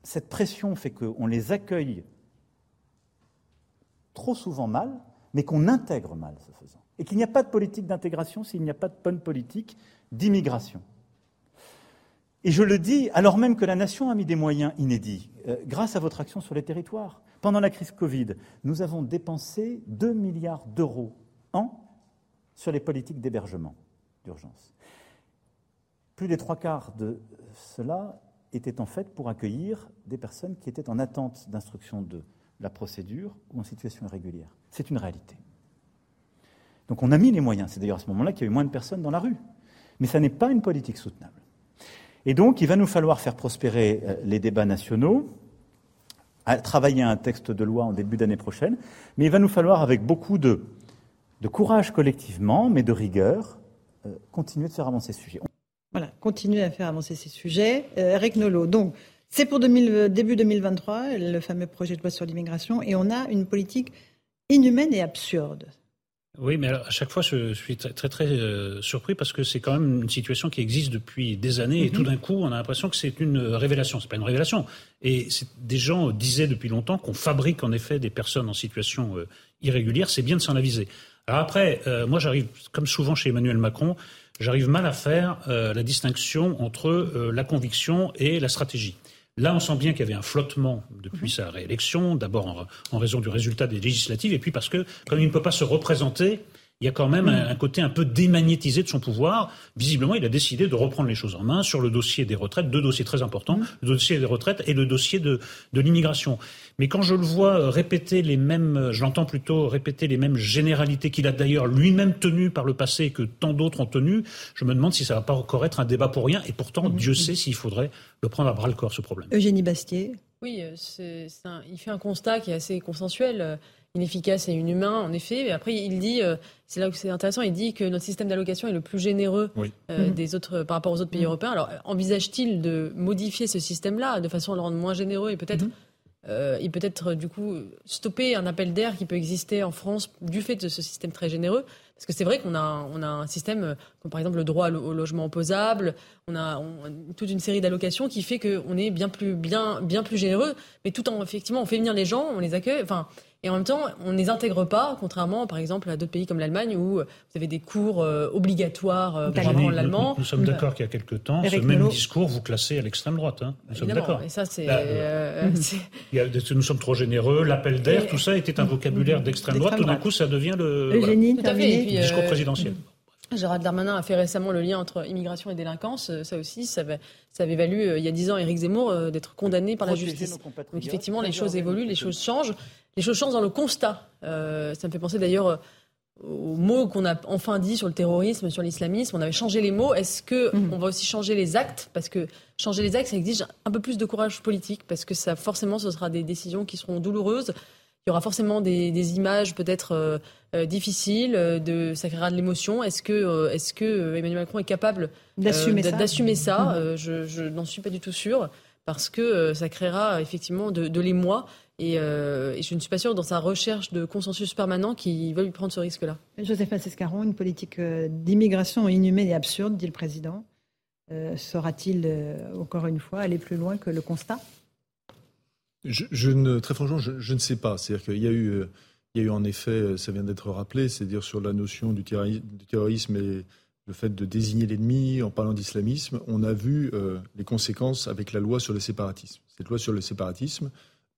cette pression fait qu'on les accueille trop souvent mal, mais qu'on intègre mal ce faisant. Et qu'il n'y a pas de politique d'intégration s'il n'y a pas de bonne politique d'immigration. Et je le dis alors même que la nation a mis des moyens inédits, euh, grâce à votre action sur les territoires. Pendant la crise Covid, nous avons dépensé 2 milliards d'euros an sur les politiques d'hébergement d'urgence. Plus des trois quarts de cela étaient en fait pour accueillir des personnes qui étaient en attente d'instruction de la procédure ou en situation irrégulière. C'est une réalité. Donc on a mis les moyens. C'est d'ailleurs à ce moment-là qu'il y a eu moins de personnes dans la rue. Mais ça n'est pas une politique soutenable. Et donc, il va nous falloir faire prospérer euh, les débats nationaux, travailler un texte de loi en début d'année prochaine, mais il va nous falloir, avec beaucoup de, courage collectivement, mais de rigueur, euh, continuer de faire avancer ce sujet. Voilà, continuer à faire avancer ces sujets. Euh, Eric Nolot, donc, c'est pour début 2023, le fameux projet de loi sur l'immigration, et on a une politique inhumaine et absurde. Oui, mais à chaque fois, je suis très très, très euh, surpris parce que c'est quand même une situation qui existe depuis des années et tout mhm. d'un coup, on a l'impression que c'est une révélation. C'est pas une révélation. Et des gens disaient depuis longtemps qu'on fabrique en effet des personnes en situation euh, irrégulière. C'est bien de s'en aviser. Alors après, euh, moi, j'arrive, comme souvent chez Emmanuel Macron, j'arrive mal à faire la distinction entre la conviction et la stratégie. Là, on sent bien qu'il y avait un flottement depuis sa réélection, d'abord en, raison du résultat des législatives, et puis parce que, comme il ne peut pas se représenter, il y a quand même mhm. un, côté un peu démagnétisé de son pouvoir. Visiblement, il a décidé de reprendre les choses en main sur le dossier des retraites, deux dossiers très importants, mhm. le dossier des retraites et le dossier de l'immigration. Mais quand je le vois répéter les mêmes, je l'entends plutôt répéter les mêmes généralités qu'il a d'ailleurs lui-même tenues par le passé et que tant d'autres ont tenues, je me demande si ça va pas encore être un débat pour rien. Et pourtant, Dieu sait s'il faudrait le prendre à bras le corps, ce problème. Eugénie Bastier. Oui, il fait un constat qui est assez consensuel. Inefficace et inhumain, en effet. Mais après, il dit, c'est là où c'est intéressant, il dit que notre système d'allocation est le plus généreux mhm. des autres, par rapport aux autres pays mhm. européens. Alors, envisage-t-il de modifier ce système-là de façon à le rendre moins généreux et peut-être. Euh, et peut-être du coup stopper un appel d'air qui peut exister en France du fait de ce système très généreux? Parce que c'est vrai qu'on a, on a un système, euh, comme par exemple le droit au logement opposable, on a toute une série d'allocations qui fait qu'on est bien plus, bien, bien plus généreux, mais tout en, effectivement, on fait venir les gens, on les accueille. Enfin, et en même temps, on ne les intègre pas, contrairement par exemple à d'autres pays comme l'Allemagne où vous avez des cours euh, obligatoires euh, pour apprendre l'allemand. Nous, sommes d'accord qu'il y a quelque temps, ce même discours, vous classez à l'extrême droite. Hein. Nous sommes d'accord. Et ça, c'est. Euh, nous sommes trop généreux, l'appel d'air, tout ça était un vocabulaire d'extrême droite. Tout d'un coup, ça devient le, discours présidentiel. Gérald Darmanin a fait récemment le lien entre immigration et délinquance. Ça aussi, ça avait, ça avait valu, il y a dix ans, Éric Zemmour d'être condamné par la justice. Donc effectivement, les choses évoluent, les choses changent les choses changent dans le constat. Euh, ça me fait penser d'ailleurs euh, aux mots qu'on a enfin dit sur le terrorisme, sur l'islamisme. On avait changé les mots. Est-ce que mhm. on va aussi changer les actes? Parce que changer les actes, ça exige un peu plus de courage politique, parce que ça, forcément, ce sera des décisions qui seront douloureuses. Il y aura forcément des, images peut-être euh, difficiles, de, ça créera de l'émotion. Est-ce que, est-ce que Emmanuel Macron est capable d'assumer ça, d'assumer ça mhm. Je, n'en suis pas du tout sûre, parce que ça créera effectivement de, de l'émoi euh, et, je ne suis pas sûre dans sa recherche de consensus permanent qu'il lui prendre ce risque-là. Joseph Massescaron, une politique euh, d'immigration inhumaine et absurde, dit le président. Euh, Saura-t-il, encore une fois, aller plus loin que le constat? Je, ne, Très franchement, je, ne sais pas. C'est-à-dire qu'il y a eu... Il y a eu en effet, ça vient d'être rappelé, c'est-à-dire sur la notion du, terrorisme et le fait de désigner l'ennemi en parlant d'islamisme, on a vu les conséquences avec la loi sur le séparatisme. Cette loi sur le séparatisme,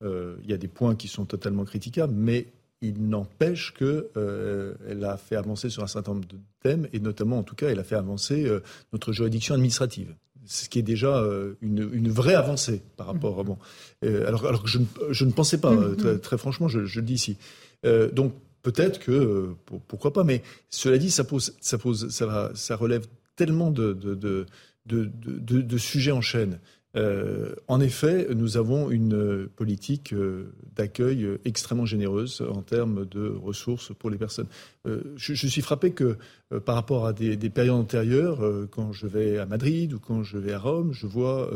euh, il y a des points qui sont totalement critiquables, mais il n'empêche qu'elle euh, a fait avancer sur un certain nombre de thèmes, et notamment, en tout cas, elle a fait avancer euh, notre juridiction administrative. Ce qui est déjà une, vraie avancée par rapport à bon. alors, alors que je ne, je ne pensais pas, mm-hmm. très, franchement, je, je, le dis ici. donc peut-être que pourquoi pas, mais cela dit, ça pose, ça pose, ça, ça relève tellement de, de, de, de sujets en chaîne. Euh, en effet, nous avons une politique euh, d'accueil extrêmement généreuse en termes de ressources pour les personnes. Euh, je, suis frappé que par rapport à des, périodes antérieures, quand je vais à Madrid ou quand je vais à Rome, je vois,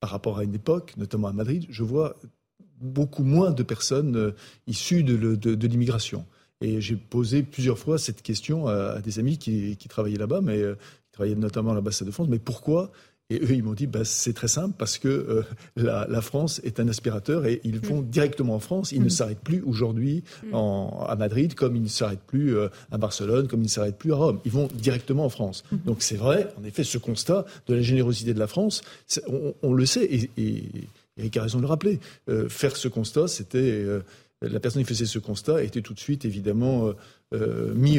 par rapport à une époque, notamment à Madrid, je vois beaucoup moins de personnes issues de, l'immigration. Et j'ai posé plusieurs fois cette question à, des amis qui, qui travaillaient là-bas, mais qui travaillaient notamment à l'ambassade de France. Mais pourquoi et eux, ils m'ont dit, bah, c'est très simple parce que euh, la, France est un aspirateur et ils vont mm. directement en France. Ils ne mm. s'arrêtent plus aujourd'hui mm. à Madrid comme ils ne s'arrêtent plus euh, à Barcelone, comme ils ne s'arrêtent plus à Rome. Ils vont directement en France. Donc c'est vrai, en effet, ce constat de la générosité de la France, on, le sait et, et, Eric a raison de le rappeler. Euh, faire ce constat, c'était la personne qui faisait ce constat était tout de suite évidemment mis,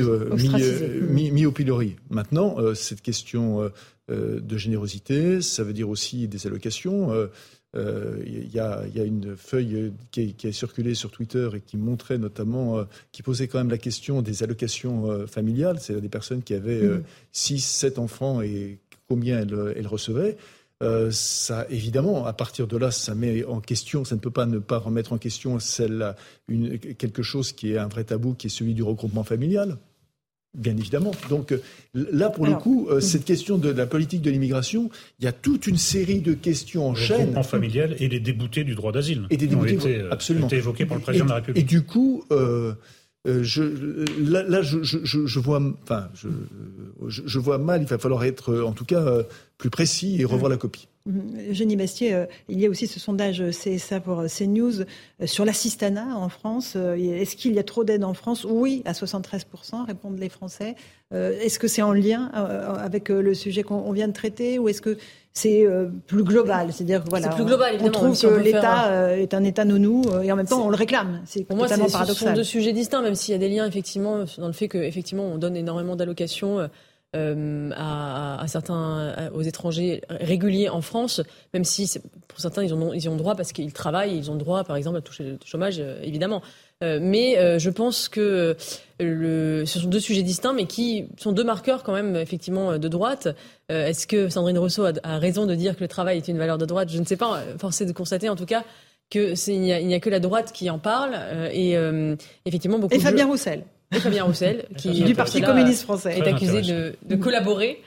mis, mis, au pilori. Maintenant, cette question euh, de générosité, ça veut dire aussi des allocations. Il euh, euh, y, a, une feuille qui, a circulé sur Twitter et qui montrait notamment, qui posait quand même la question des allocations familiales, c'est-à-dire des personnes qui avaient 6, mmh. 7 enfants et combien elles, recevaient. ça, évidemment, à partir de là, ça met en question, ça ne peut pas ne pas remettre en question celle, une, quelque chose qui est un vrai tabou, qui est celui du regroupement familial. Bien évidemment. Donc euh, là, pour le coup, euh, cette question de, la politique de l'immigration, il y a toute une série de questions en chaîne. Le familial et les déboutés du droit d'asile. Et des déboutés, ont été, euh, absolument. évoqués par le président de la République. Et du coup, je, là, je, je, vois, enfin, je, vois mal. Il va falloir être, en tout cas, plus précis et revoir la copie. Jenny Bastier, euh, il y a aussi ce sondage CSA pour euh, CNews euh, sur l'assistanat en France. Est-ce qu'il y a trop d'aide en France? Oui, à 73%, répondent les Français. Est-ce que c'est en lien avec le sujet qu'on vient de traiter ou est-ce que c'est plus global? C'est-à-dire voilà, plus global, on trouve que l'État est un État nounou et en même temps on le réclame. C'est pour moi, c'est, ce sont deux sujets distincts, même s'il y a des liens effectivement dans le fait qu'effectivement on donne énormément d'allocations euh, à, certains, aux étrangers réguliers en France, même si pour certains ils ont, ils ont droit parce qu'ils travaillent, ils ont droit par exemple à toucher le chômage, euh, évidemment. Euh, mais je pense que le, ce sont deux sujets distincts, mais qui sont deux marqueurs quand même effectivement de droite. Est-ce que Sandrine Rousseau a, a, raison de dire que le travail est une valeur de droite? Je ne sais pas. Force est de constater en tout cas que il n'y a, que la droite qui en parle et effectivement beaucoup. Et Fabien Roussel Fabien Roussel, qui du Parti communiste français, est accusé de, de, collaborer.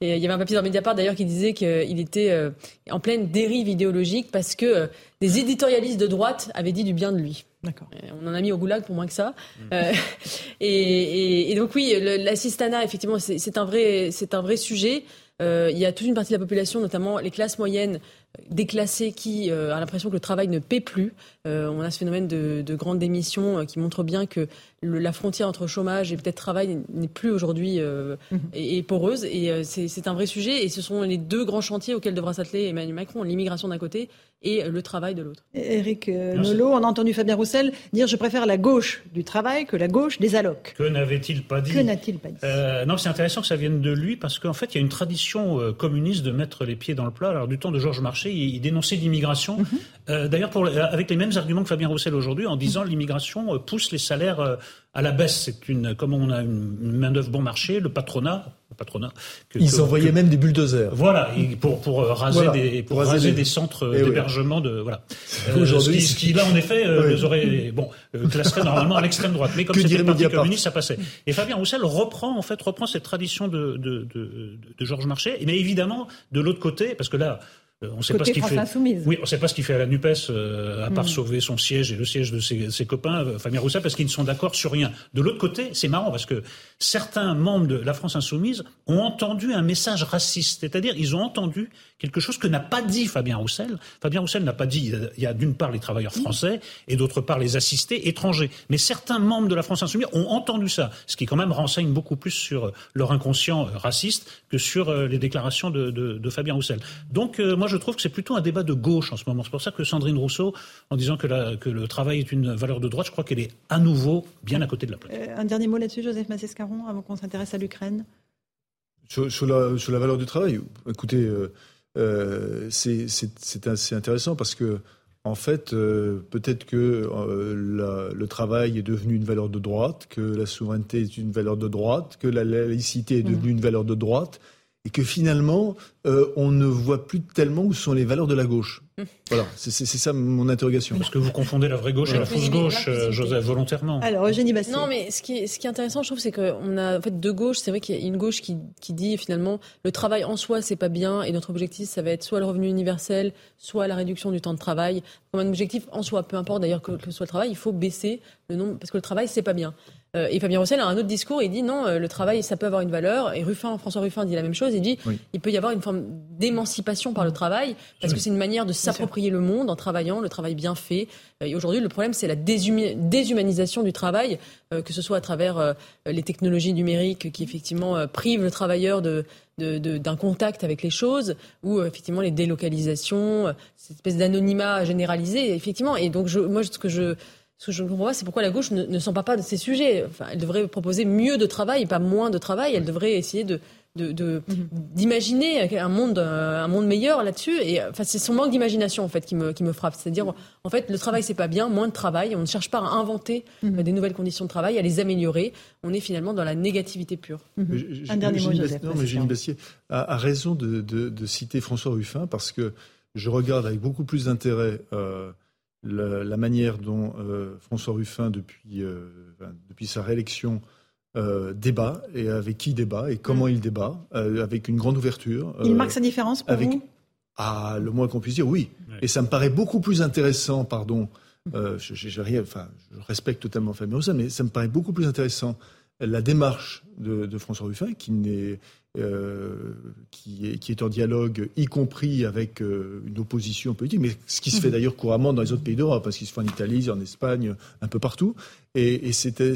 et il y avait un papier dans Mediapart d'ailleurs qui disait qu'il était euh, en pleine dérive idéologique parce que euh, des éditorialistes de droite avaient dit du bien de lui. D'accord. On en a mis au goulag pour moins que ça. Mm. Euh, et, et, donc oui, l'assistanat, effectivement, c'est un vrai, c'est un vrai sujet. Euh, il y a toute une partie de la population, notamment les classes moyennes déclassées, qui euh, a l'impression que le travail ne paie plus. Euh, on a ce phénomène de, de grande démission qui montre bien que la frontière entre chômage et peut-être travail n'est plus aujourd'hui mhm. et, poreuse. Et c'est un vrai sujet. Et ce sont les deux grands chantiers auxquels devra s'atteler Emmanuel Macron l'immigration d'un côté et le travail de l'autre. Éric Nolot, on a entendu Fabien Roussel dire je préfère la gauche du travail que la gauche des allocs. Que n'avait-il pas dit? Que n'a-t-il pas dit? Non, c'est intéressant que ça vienne de lui parce qu'en fait, il y a une tradition euh, communiste de mettre les pieds dans le plat. Alors, du temps de Georges Marchais, il, dénonçait l'immigration. Mhm. Euh, d'ailleurs, avec les mêmes arguments que Fabien Roussel aujourd'hui, en disant l'immigration euh, pousse les salaires à la baisse. C'est une, comme on a une main-d'œuvre bon marché, le patronat, patronat. Ils envoyaient même des bulldozers. Voilà, pour, pour raser, des, pour, raser, des centres eh d'hébergement de voilà. Aujourd'hui, ce, qui, là en effet les aurait bon classerait normalement à l'extrême droite, mais comme c'était le Parti communiste, ça passait. Et Fabien Roussel reprend en fait reprend cette tradition de de, de, de Georges Marchais, mais évidemment de l'autre côté, parce que là euh, on sait pas ce qu'il fait. Oui, on sait pas ce qu'il fait à la Nupes euh, à part hmm. sauver son siège et le siège de ses, copains, euh, Fabien Roussel, parce qu'ils ne sont d'accord sur rien. De l'autre côté, c'est marrant parce que certains membres de la France insoumise ont entendu un message raciste, c'est-à-dire ils ont entendu quelque chose que n'a pas dit Fabien Roussel. Fabien Roussel n'a pas dit il y a d'une part les travailleurs français et d'autre part les assistés étrangers. Mais certains membres de la France insoumise ont entendu ça, ce qui quand même renseigne beaucoup plus sur leur inconscient raciste que sur les déclarations de, Fabien Roussel. Donc moi je trouve que c'est plutôt un débat de gauche en ce moment. C'est pour ça que Sandrine Rousseau, en disant que, le travail est une valeur de droite, je crois qu'elle est à nouveau bien à côté de la plaque. Euh, un dernier mot là-dessus, Joseph Avant qu'on s'intéresse à l'Ukraine sur, la, valeur du travail, écoutez, euh, euh, c'est assez intéressant parce que en fait, peut-être que le travail est devenu une valeur de droite, que la souveraineté est une valeur de droite, que la laïcité est devenue mmh. une valeur de droite, et que finalement, euh, on ne voit plus tellement où sont les valeurs de la gauche. Hum. Voilà, c'est ça mon interrogation. Parce que vous confondez la vraie gauche et la fausse gauche, euh, Joseph, volontairement. Alors, Eugénie Bastien. Non, mais ce qui est, ce qui est intéressant, je trouve, c'est qu'on a en fait deux gauches. C'est vrai qu'il y a une gauche qui, qui dit finalement le travail en soi, c'est pas bien, et notre objectif, ça va être soit le revenu universel, soit la réduction du temps de travail. Comme un objectif en soi, peu importe d'ailleurs que, que soit le travail, il faut baisser le nombre, parce que le travail, c'est pas bien. Euh, et Fabien Roussel a un autre discours, il dit non, le travail, ça peut avoir une valeur. Et Ruffin, François Ruffin dit la même chose, il dit il peut y avoir une forme d'émancipation par le travail, parce que c'est une manière de s'approprier le monde en travaillant, le travail bien fait. Euh, et aujourd'hui, le problème, c'est la déshumanisation du travail, euh, que ce soit à travers euh, les technologies numériques qui effectivement privent le travailleur de, d'un contact avec les choses, ou effectivement les délocalisations, cette espèce d'anonymat généralisé, effectivement. Et donc, je, moi, ce que je ce que je ne comprends pas, c'est pourquoi la gauche ne, ne s'empare pas de ces sujets. Enfin, elle devrait proposer mieux de travail, pas moins de travail. Elle devrait essayer de, d'imaginer de, un monde un monde meilleur là-dessus et enfin c'est son manque d'imagination en fait qui me qui me frappe c'est-à-dire en fait le travail c'est pas bien moins de travail on ne cherche pas à inventer mhm. des nouvelles conditions de travail à les améliorer on est finalement dans la négativité pure mhm. un dernier mot Joseph non mais a, raison de, de, citer François Ruffin parce que je regarde avec beaucoup plus d'intérêt euh, la, manière dont euh, François Ruffin depuis euh, depuis sa réélection euh, débat et avec qui débat et comment mm. il débat, euh, avec une grande ouverture. il marque sa différence pour vous? Ah, le moins qu'on puisse dire, oui. Et ça me paraît beaucoup plus intéressant, pardon, euh, je, rien, enfin, je respecte totalement Fabien Roussel, mais ça me paraît beaucoup plus intéressant la démarche de, de François Ruffin, qui n'est euh, qui, est, qui, est, en dialogue, y compris avec euh, une opposition politique, mais ce qui se fait mhm. d'ailleurs couramment dans les autres pays d'Europe, parce qu'il se fait en Italie, en Espagne, un peu partout. Et, et c'était,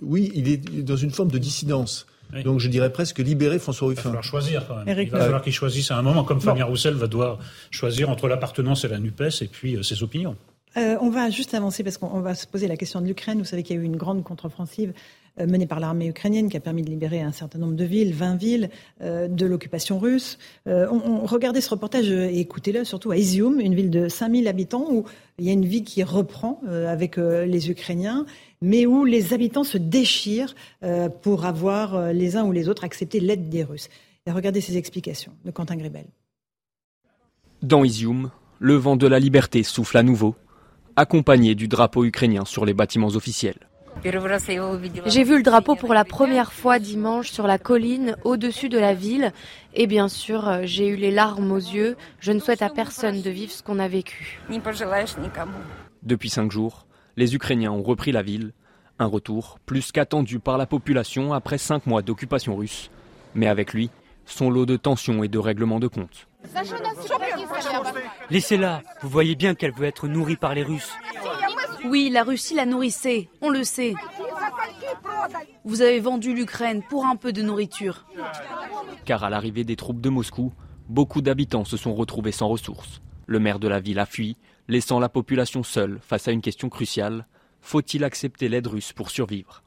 oui, il est dans une forme de dissidence. Donc je dirais presque libérer François Ruffin. Il va falloir choisir quand même. il va falloir qu'il choisisse à un moment, comme Fabien Roussel va devoir choisir entre l'appartenance à la NUPES et puis euh, ses opinions. on va juste avancer parce qu'on va se poser la question de l'Ukraine. Vous savez qu'il y a eu une grande contre-offensive menée par l'armée ukrainienne qui a permis de libérer un certain nombre de villes, 20 villes, euh, de l'occupation russe. Euh, on, regardait ce reportage et écoutez-le surtout à Izium, une ville de 5000 habitants où il y a une vie qui reprend avec les Ukrainiens, mais où les habitants se déchirent pour avoir les uns ou les autres accepté l'aide des Russes. Et regardez ces explications de Quentin Gribel. Dans Izium, le vent de la liberté souffle à nouveau, accompagné du drapeau ukrainien sur les bâtiments officiels. J'ai vu le drapeau pour la première fois dimanche sur la colline au-dessus de la ville et bien sûr euh, j'ai eu les larmes aux yeux. Je ne souhaite à personne de vivre ce qu'on a vécu. Depuis cinq jours, les Ukrainiens ont repris la ville, un retour plus qu'attendu par la population après cinq mois d'occupation russe, mais avec lui, son lot de tensions et de règlements de comptes. Laissez-la, vous voyez bien qu'elle veut être nourrie par les Russes. Oui, la Russie la nourrissait, on le sait. Vous avez vendu l'Ukraine pour un peu de nourriture. Car à l'arrivée des troupes de Moscou, beaucoup d'habitants se sont retrouvés sans ressources. Le maire de la ville a fui, laissant la population seule face à une question cruciale. Faut-il accepter l'aide russe pour survivre?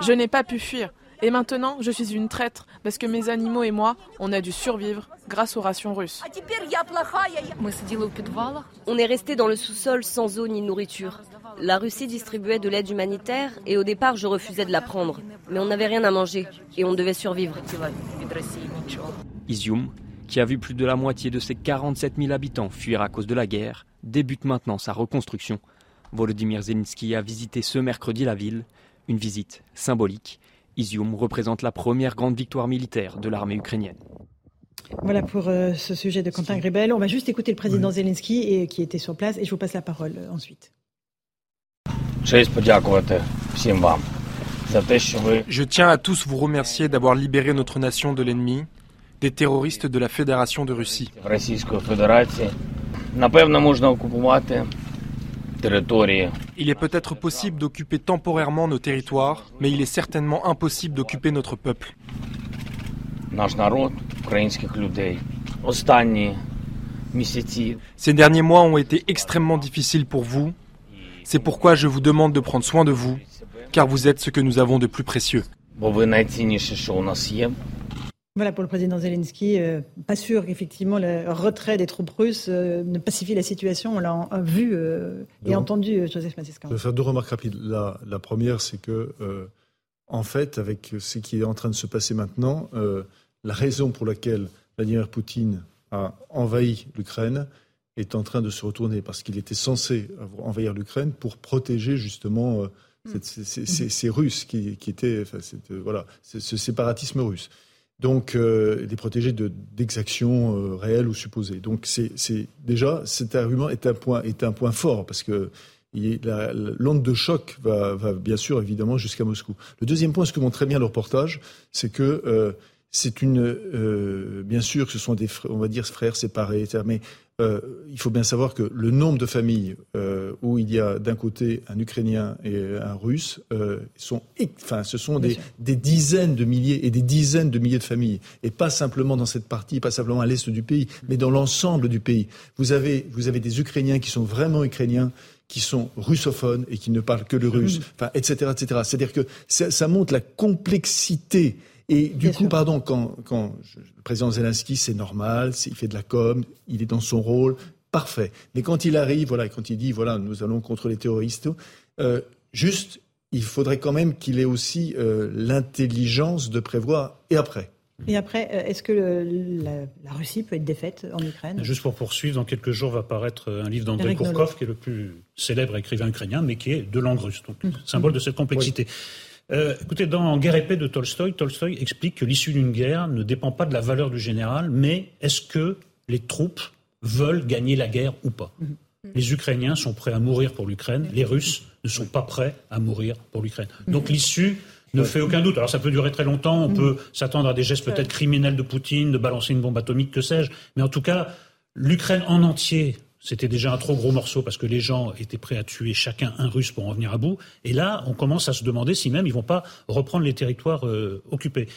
Je n'ai pas pu fuir. Et maintenant, je suis une traître parce que mes animaux et moi, on a dû survivre grâce aux rations russes. On est resté dans le sous-sol sans eau ni nourriture. La Russie distribuait de l'aide humanitaire et au départ, je refusais de la prendre. Mais on n'avait rien à manger et on devait survivre. Izium, qui a vu plus de la moitié de ses 47 000 habitants fuir à cause de la guerre, débute maintenant sa reconstruction. Volodymyr Zelensky a visité ce mercredi la ville, une visite symbolique Izium représente la première grande victoire militaire de l'armée ukrainienne. Voilà pour euh, ce sujet de Quentin Gribel. On va juste écouter le président Zelensky et, qui était sur place et je vous passe la parole euh, ensuite. Je tiens à tous vous remercier d'avoir libéré notre nation de l'ennemi, des terroristes de la Fédération de Russie. Il est peut-être possible d'occuper temporairement nos territoires, mais il est certainement impossible d'occuper notre peuple. Ces derniers mois ont été extrêmement difficiles pour vous. C'est pourquoi je vous demande de prendre soin de vous, car vous êtes ce que nous avons de plus précieux. Voilà pour le président Zelensky. Euh, pas sûr qu'effectivement le retrait des troupes russes euh, ne pacifie la situation. On l'a vu euh, et entendu, Joseph Massescan. Je vais faire deux remarques rapides. La, la première, c'est que, en fait, avec ce qui est en train de se passer maintenant, la raison pour laquelle Vladimir Poutine a envahi l'Ukraine est en train de se retourner parce qu'il était censé envahir l'Ukraine pour protéger justement mm. ces, Russes qui, qui étaient, enfin, voilà, ce séparatisme russe donc euh, les protéger d'exactions euh, réelles ou supposées. Donc c'est déjà cet argument est un point est un point fort parce que l'onde de choc va, va, bien sûr évidemment jusqu'à Moscou. Le deuxième point, ce que montre très bien le reportage, c'est que euh, c'est une, euh, bien sûr, que ce sont des, on va dire, frères séparés. Mais euh, il faut bien savoir que le nombre de familles euh, où il y a d'un côté un Ukrainien et un Russe sont, enfin, ce sont des, des, dizaines de milliers et des dizaines de milliers de familles, et pas simplement dans cette partie, pas simplement à l'est du pays, mais dans l'ensemble du pays. Vous avez, vous avez des Ukrainiens qui sont vraiment ukrainiens qui sont russophones et qui ne parlent que le russe, enfin, etc., etc. C'est-à-dire que ça, ça montre la complexité et du coup, pardon, quand, quand le président Zelensky, c'est normal, il fait de la com, il est dans son rôle, parfait. Mais quand il arrive, voilà, quand il dit, voilà, nous allons contre les terroristes, euh, juste, il faudrait quand même qu'il ait aussi euh, l'intelligence de prévoir et après. Et après, euh, est-ce que la, Russie peut être défaite en Ukraine? Juste pour poursuivre, dans quelques jours va paraître un livre d'André Kourkov, qui est le plus célèbre écrivain ukrainien, mais qui est de langue russe, donc mmh. symbole de cette complexité. Euh, écoutez, dans Guerre épée de Tolstoï, Tolstoï explique que l'issue d'une guerre ne dépend pas de la valeur du général, mais est-ce que les troupes veulent gagner la guerre ou pas? Mhm. Les Ukrainiens sont prêts à mourir pour l'Ukraine, les Russes ne sont pas prêts à mourir pour l'Ukraine. Mhm. Donc l'issue ne fait aucun doute. Alors ça peut durer très longtemps, on mhm. peut s'attendre à des gestes peut-être criminels de Poutine, de balancer une bombe atomique, que sais-je, mais en tout cas, l'Ukraine en entier c'était déjà un trop gros morceau parce que les gens étaient prêts à tuer chacun un russe pour en venir à bout. Et là, on commence à se demander si même ils vont pas reprendre les territoires euh, occupés.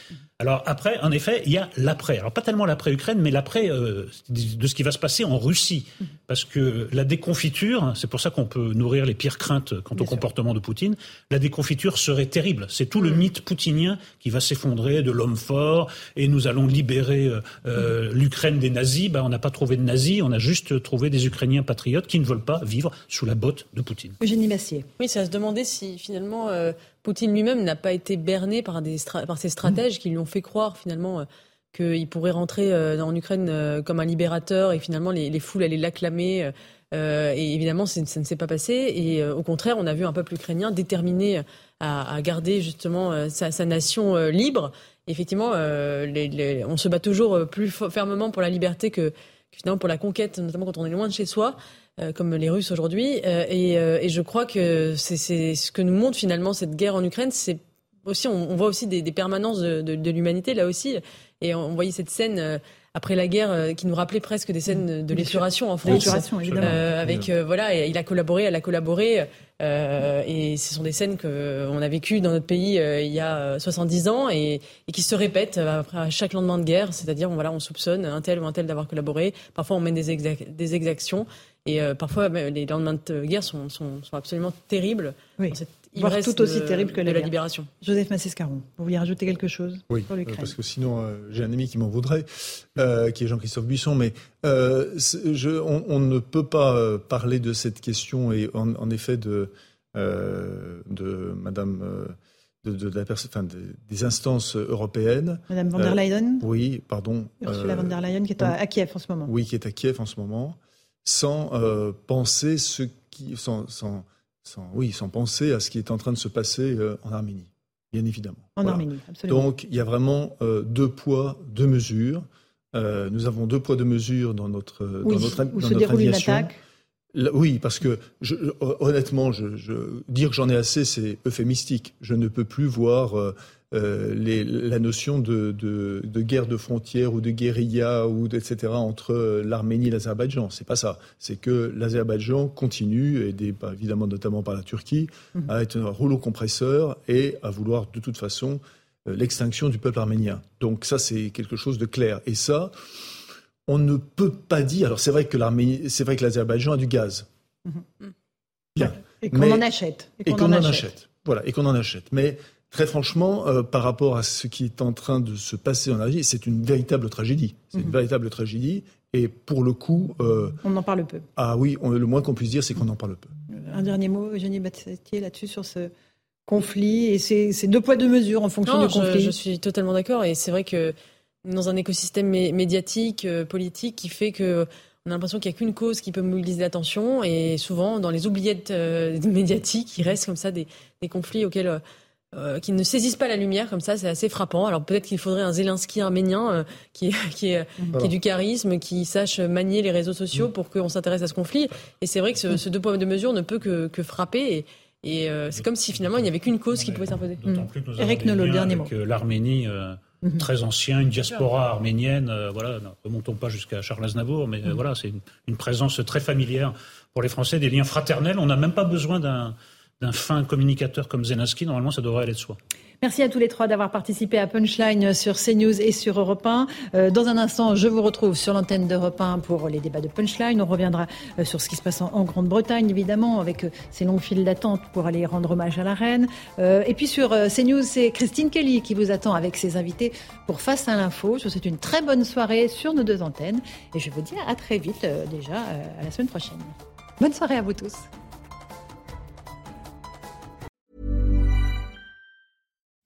Alors après, en effet, il y a l'après. Alors pas tellement l'après-Ukraine, mais l'après euh, de ce qui va se passer en Russie. Parce que la déconfiture, c'est pour ça qu'on peut nourrir les pires craintes quant au comportement de Poutine, la déconfiture serait terrible. C'est tout le mm. mythe poutinien qui va s'effondrer de l'homme fort et nous allons libérer euh, euh, l'Ukraine des nazis. Ben, on n'a pas trouvé de nazis, on a juste trouvé des Ukrainiens patriotes qui ne veulent pas vivre sous la botte de Poutine. Eugénie Massier. Oui, à se demander si finalement Poutine lui-même n'a pas été berné par, ces stratèges qui lui ont fait croire finalement euh, qu'il pourrait rentrer en Ukraine comme un libérateur et finalement les, les foules allaient l'acclamer. et évidemment, ça ne s'est pas passé. Et au contraire, on a vu un peuple ukrainien déterminé à, garder justement sa, nation libre. effectivement, les, on se bat toujours plus fermement pour la liberté que, finalement pour la conquête, notamment quand on est loin de chez soi. Euh, comme les Russes aujourd'hui. Euh, et, euh, et, je crois que c'est ce que nous montre finalement cette guerre en Ukraine. C'est aussi, on, on, voit aussi des, des permanences de, de, de l'humanité là aussi. Et on, voyait cette scène après la guerre qui nous rappelait presque des scènes de l'épuration en France. Euh, avec voilà, et il a collaboré, elle a collaboré. Euh, et ce sont des scènes qu'on a vécues dans notre pays il y a 70 ans et, et qui se répètent après à chaque lendemain de guerre. C'est-à-dire, voilà, on soupçonne un tel ou un tel d'avoir collaboré. Parfois, on mène des, des exactions. Et euh, parfois, les lendemains de guerre sont, sont, sont absolument terribles. Oui. Voire tout aussi terrible que la, la libération. Joseph Massescaron, vous vouliez rajouter quelque chose Oui, euh, parce que sinon, euh, j'ai un ami qui m'en voudrait, euh, qui est Jean-Christophe Buisson, mais je, on, on, ne peut pas parler de cette question et en, en effet de, de Madame de, de, la enfin, de, des instances européennes. Madame von der Leyen euh, Oui, pardon. Ursula von der Leyen qui est à, à, Kiev en ce moment. Oui, qui est à Kiev en ce moment sans euh, penser ce qui, sans, sans, sans, oui, sans penser à ce qui est en train de se passer euh, en Arménie, bien évidemment. En voilà. Arménie, absolument. Donc il y a vraiment euh, deux poids, deux mesures. Euh, nous avons deux poids, deux mesures dans notre, oui, dans notre, où dans se notre déroule aviation. une attaque. Là, oui, parce que je, honnêtement, je, je, dire que j'en ai assez, c'est euphémistique. Je ne peux plus voir euh, euh, les, la notion de, de, de, guerre de frontières ou de guérilla ou etc. entre l'Arménie et l'Azerbaïdjan. C'est pas ça. C'est que l'Azerbaïdjan continue, aidé bah, évidemment notamment par la Turquie, mm -hmm. à être un rouleau compresseur et à vouloir de toute façon euh, l'extinction du peuple arménien. Donc ça, c'est quelque chose de clair. Et ça on ne peut pas dire. Alors c'est vrai que l'Arménie, c'est vrai que l'Azerbaïdjan a du gaz. Mmh. Bien. Et qu'on en achète. Et qu'on qu en, en, achète. Voilà. Et qu'on en achète. Mais très franchement, euh, par rapport à ce qui est en train de se passer en Algérie, c'est une véritable tragédie. C'est mmh. une véritable tragédie. Et pour le coup, euh, on en parle peu. Ah oui, on, le moins qu'on puisse dire, c'est qu'on en parle peu. Un dernier mot, Eugénie Battestier, là-dessus sur ce conflit et c'est deux poids deux mesures en fonction non, du conflit. Je, suis totalement d'accord et c'est vrai que dans un écosystème médiatique, euh, politique, qui fait que on a l'impression qu'il n'y a qu'une cause qui peut mobiliser l'attention et souvent dans les oubliettes euh, médiatiques, il reste comme ça des, des conflits auxquels euh, qui ne saisissent pas la lumière comme ça, c'est assez frappant. Alors peut-être qu'il faudrait un Zelensky arménien euh, qui, qui, est, voilà. qui ait du charisme, qui sache manier les réseaux sociaux pour qu'on s'intéresse à ce conflit. Et c'est vrai que ce, ce, deux poids deux mesures ne peut que, que frapper. Et, et euh, c'est comme si finalement il n'y avait qu'une cause qui pouvait s'imposer. Mmh. Eric Nolot, le dernier mot. L'Arménie Mmh. très ancien, une diaspora arménienne. Euh, voilà, ne remontons pas jusqu'à Charles Aznavour, mais euh, mmh. voilà, c'est une, une, présence très familière pour les Français, des liens fraternels. On n'a même pas besoin d'un fin communicateur comme Zelensky. Normalement, ça devrait aller de soi. Merci à tous les trois d'avoir participé à Punchline sur CNews et sur Europe 1. Euh, dans un instant, je vous retrouve sur l'antenne d'Europe 1 pour les débats de Punchline. On reviendra euh, sur ce qui se passe en, Grande-Bretagne, évidemment, avec euh, ces longues files d'attente pour aller rendre hommage à la reine. Et puis sur CNews, c'est Christine Kelly qui vous attend avec ses invités pour Face à l'info. Je vous souhaite une très bonne soirée sur nos deux antennes. Et je vous dis à très vite, déjà, à la semaine prochaine. Bonne soirée à vous tous.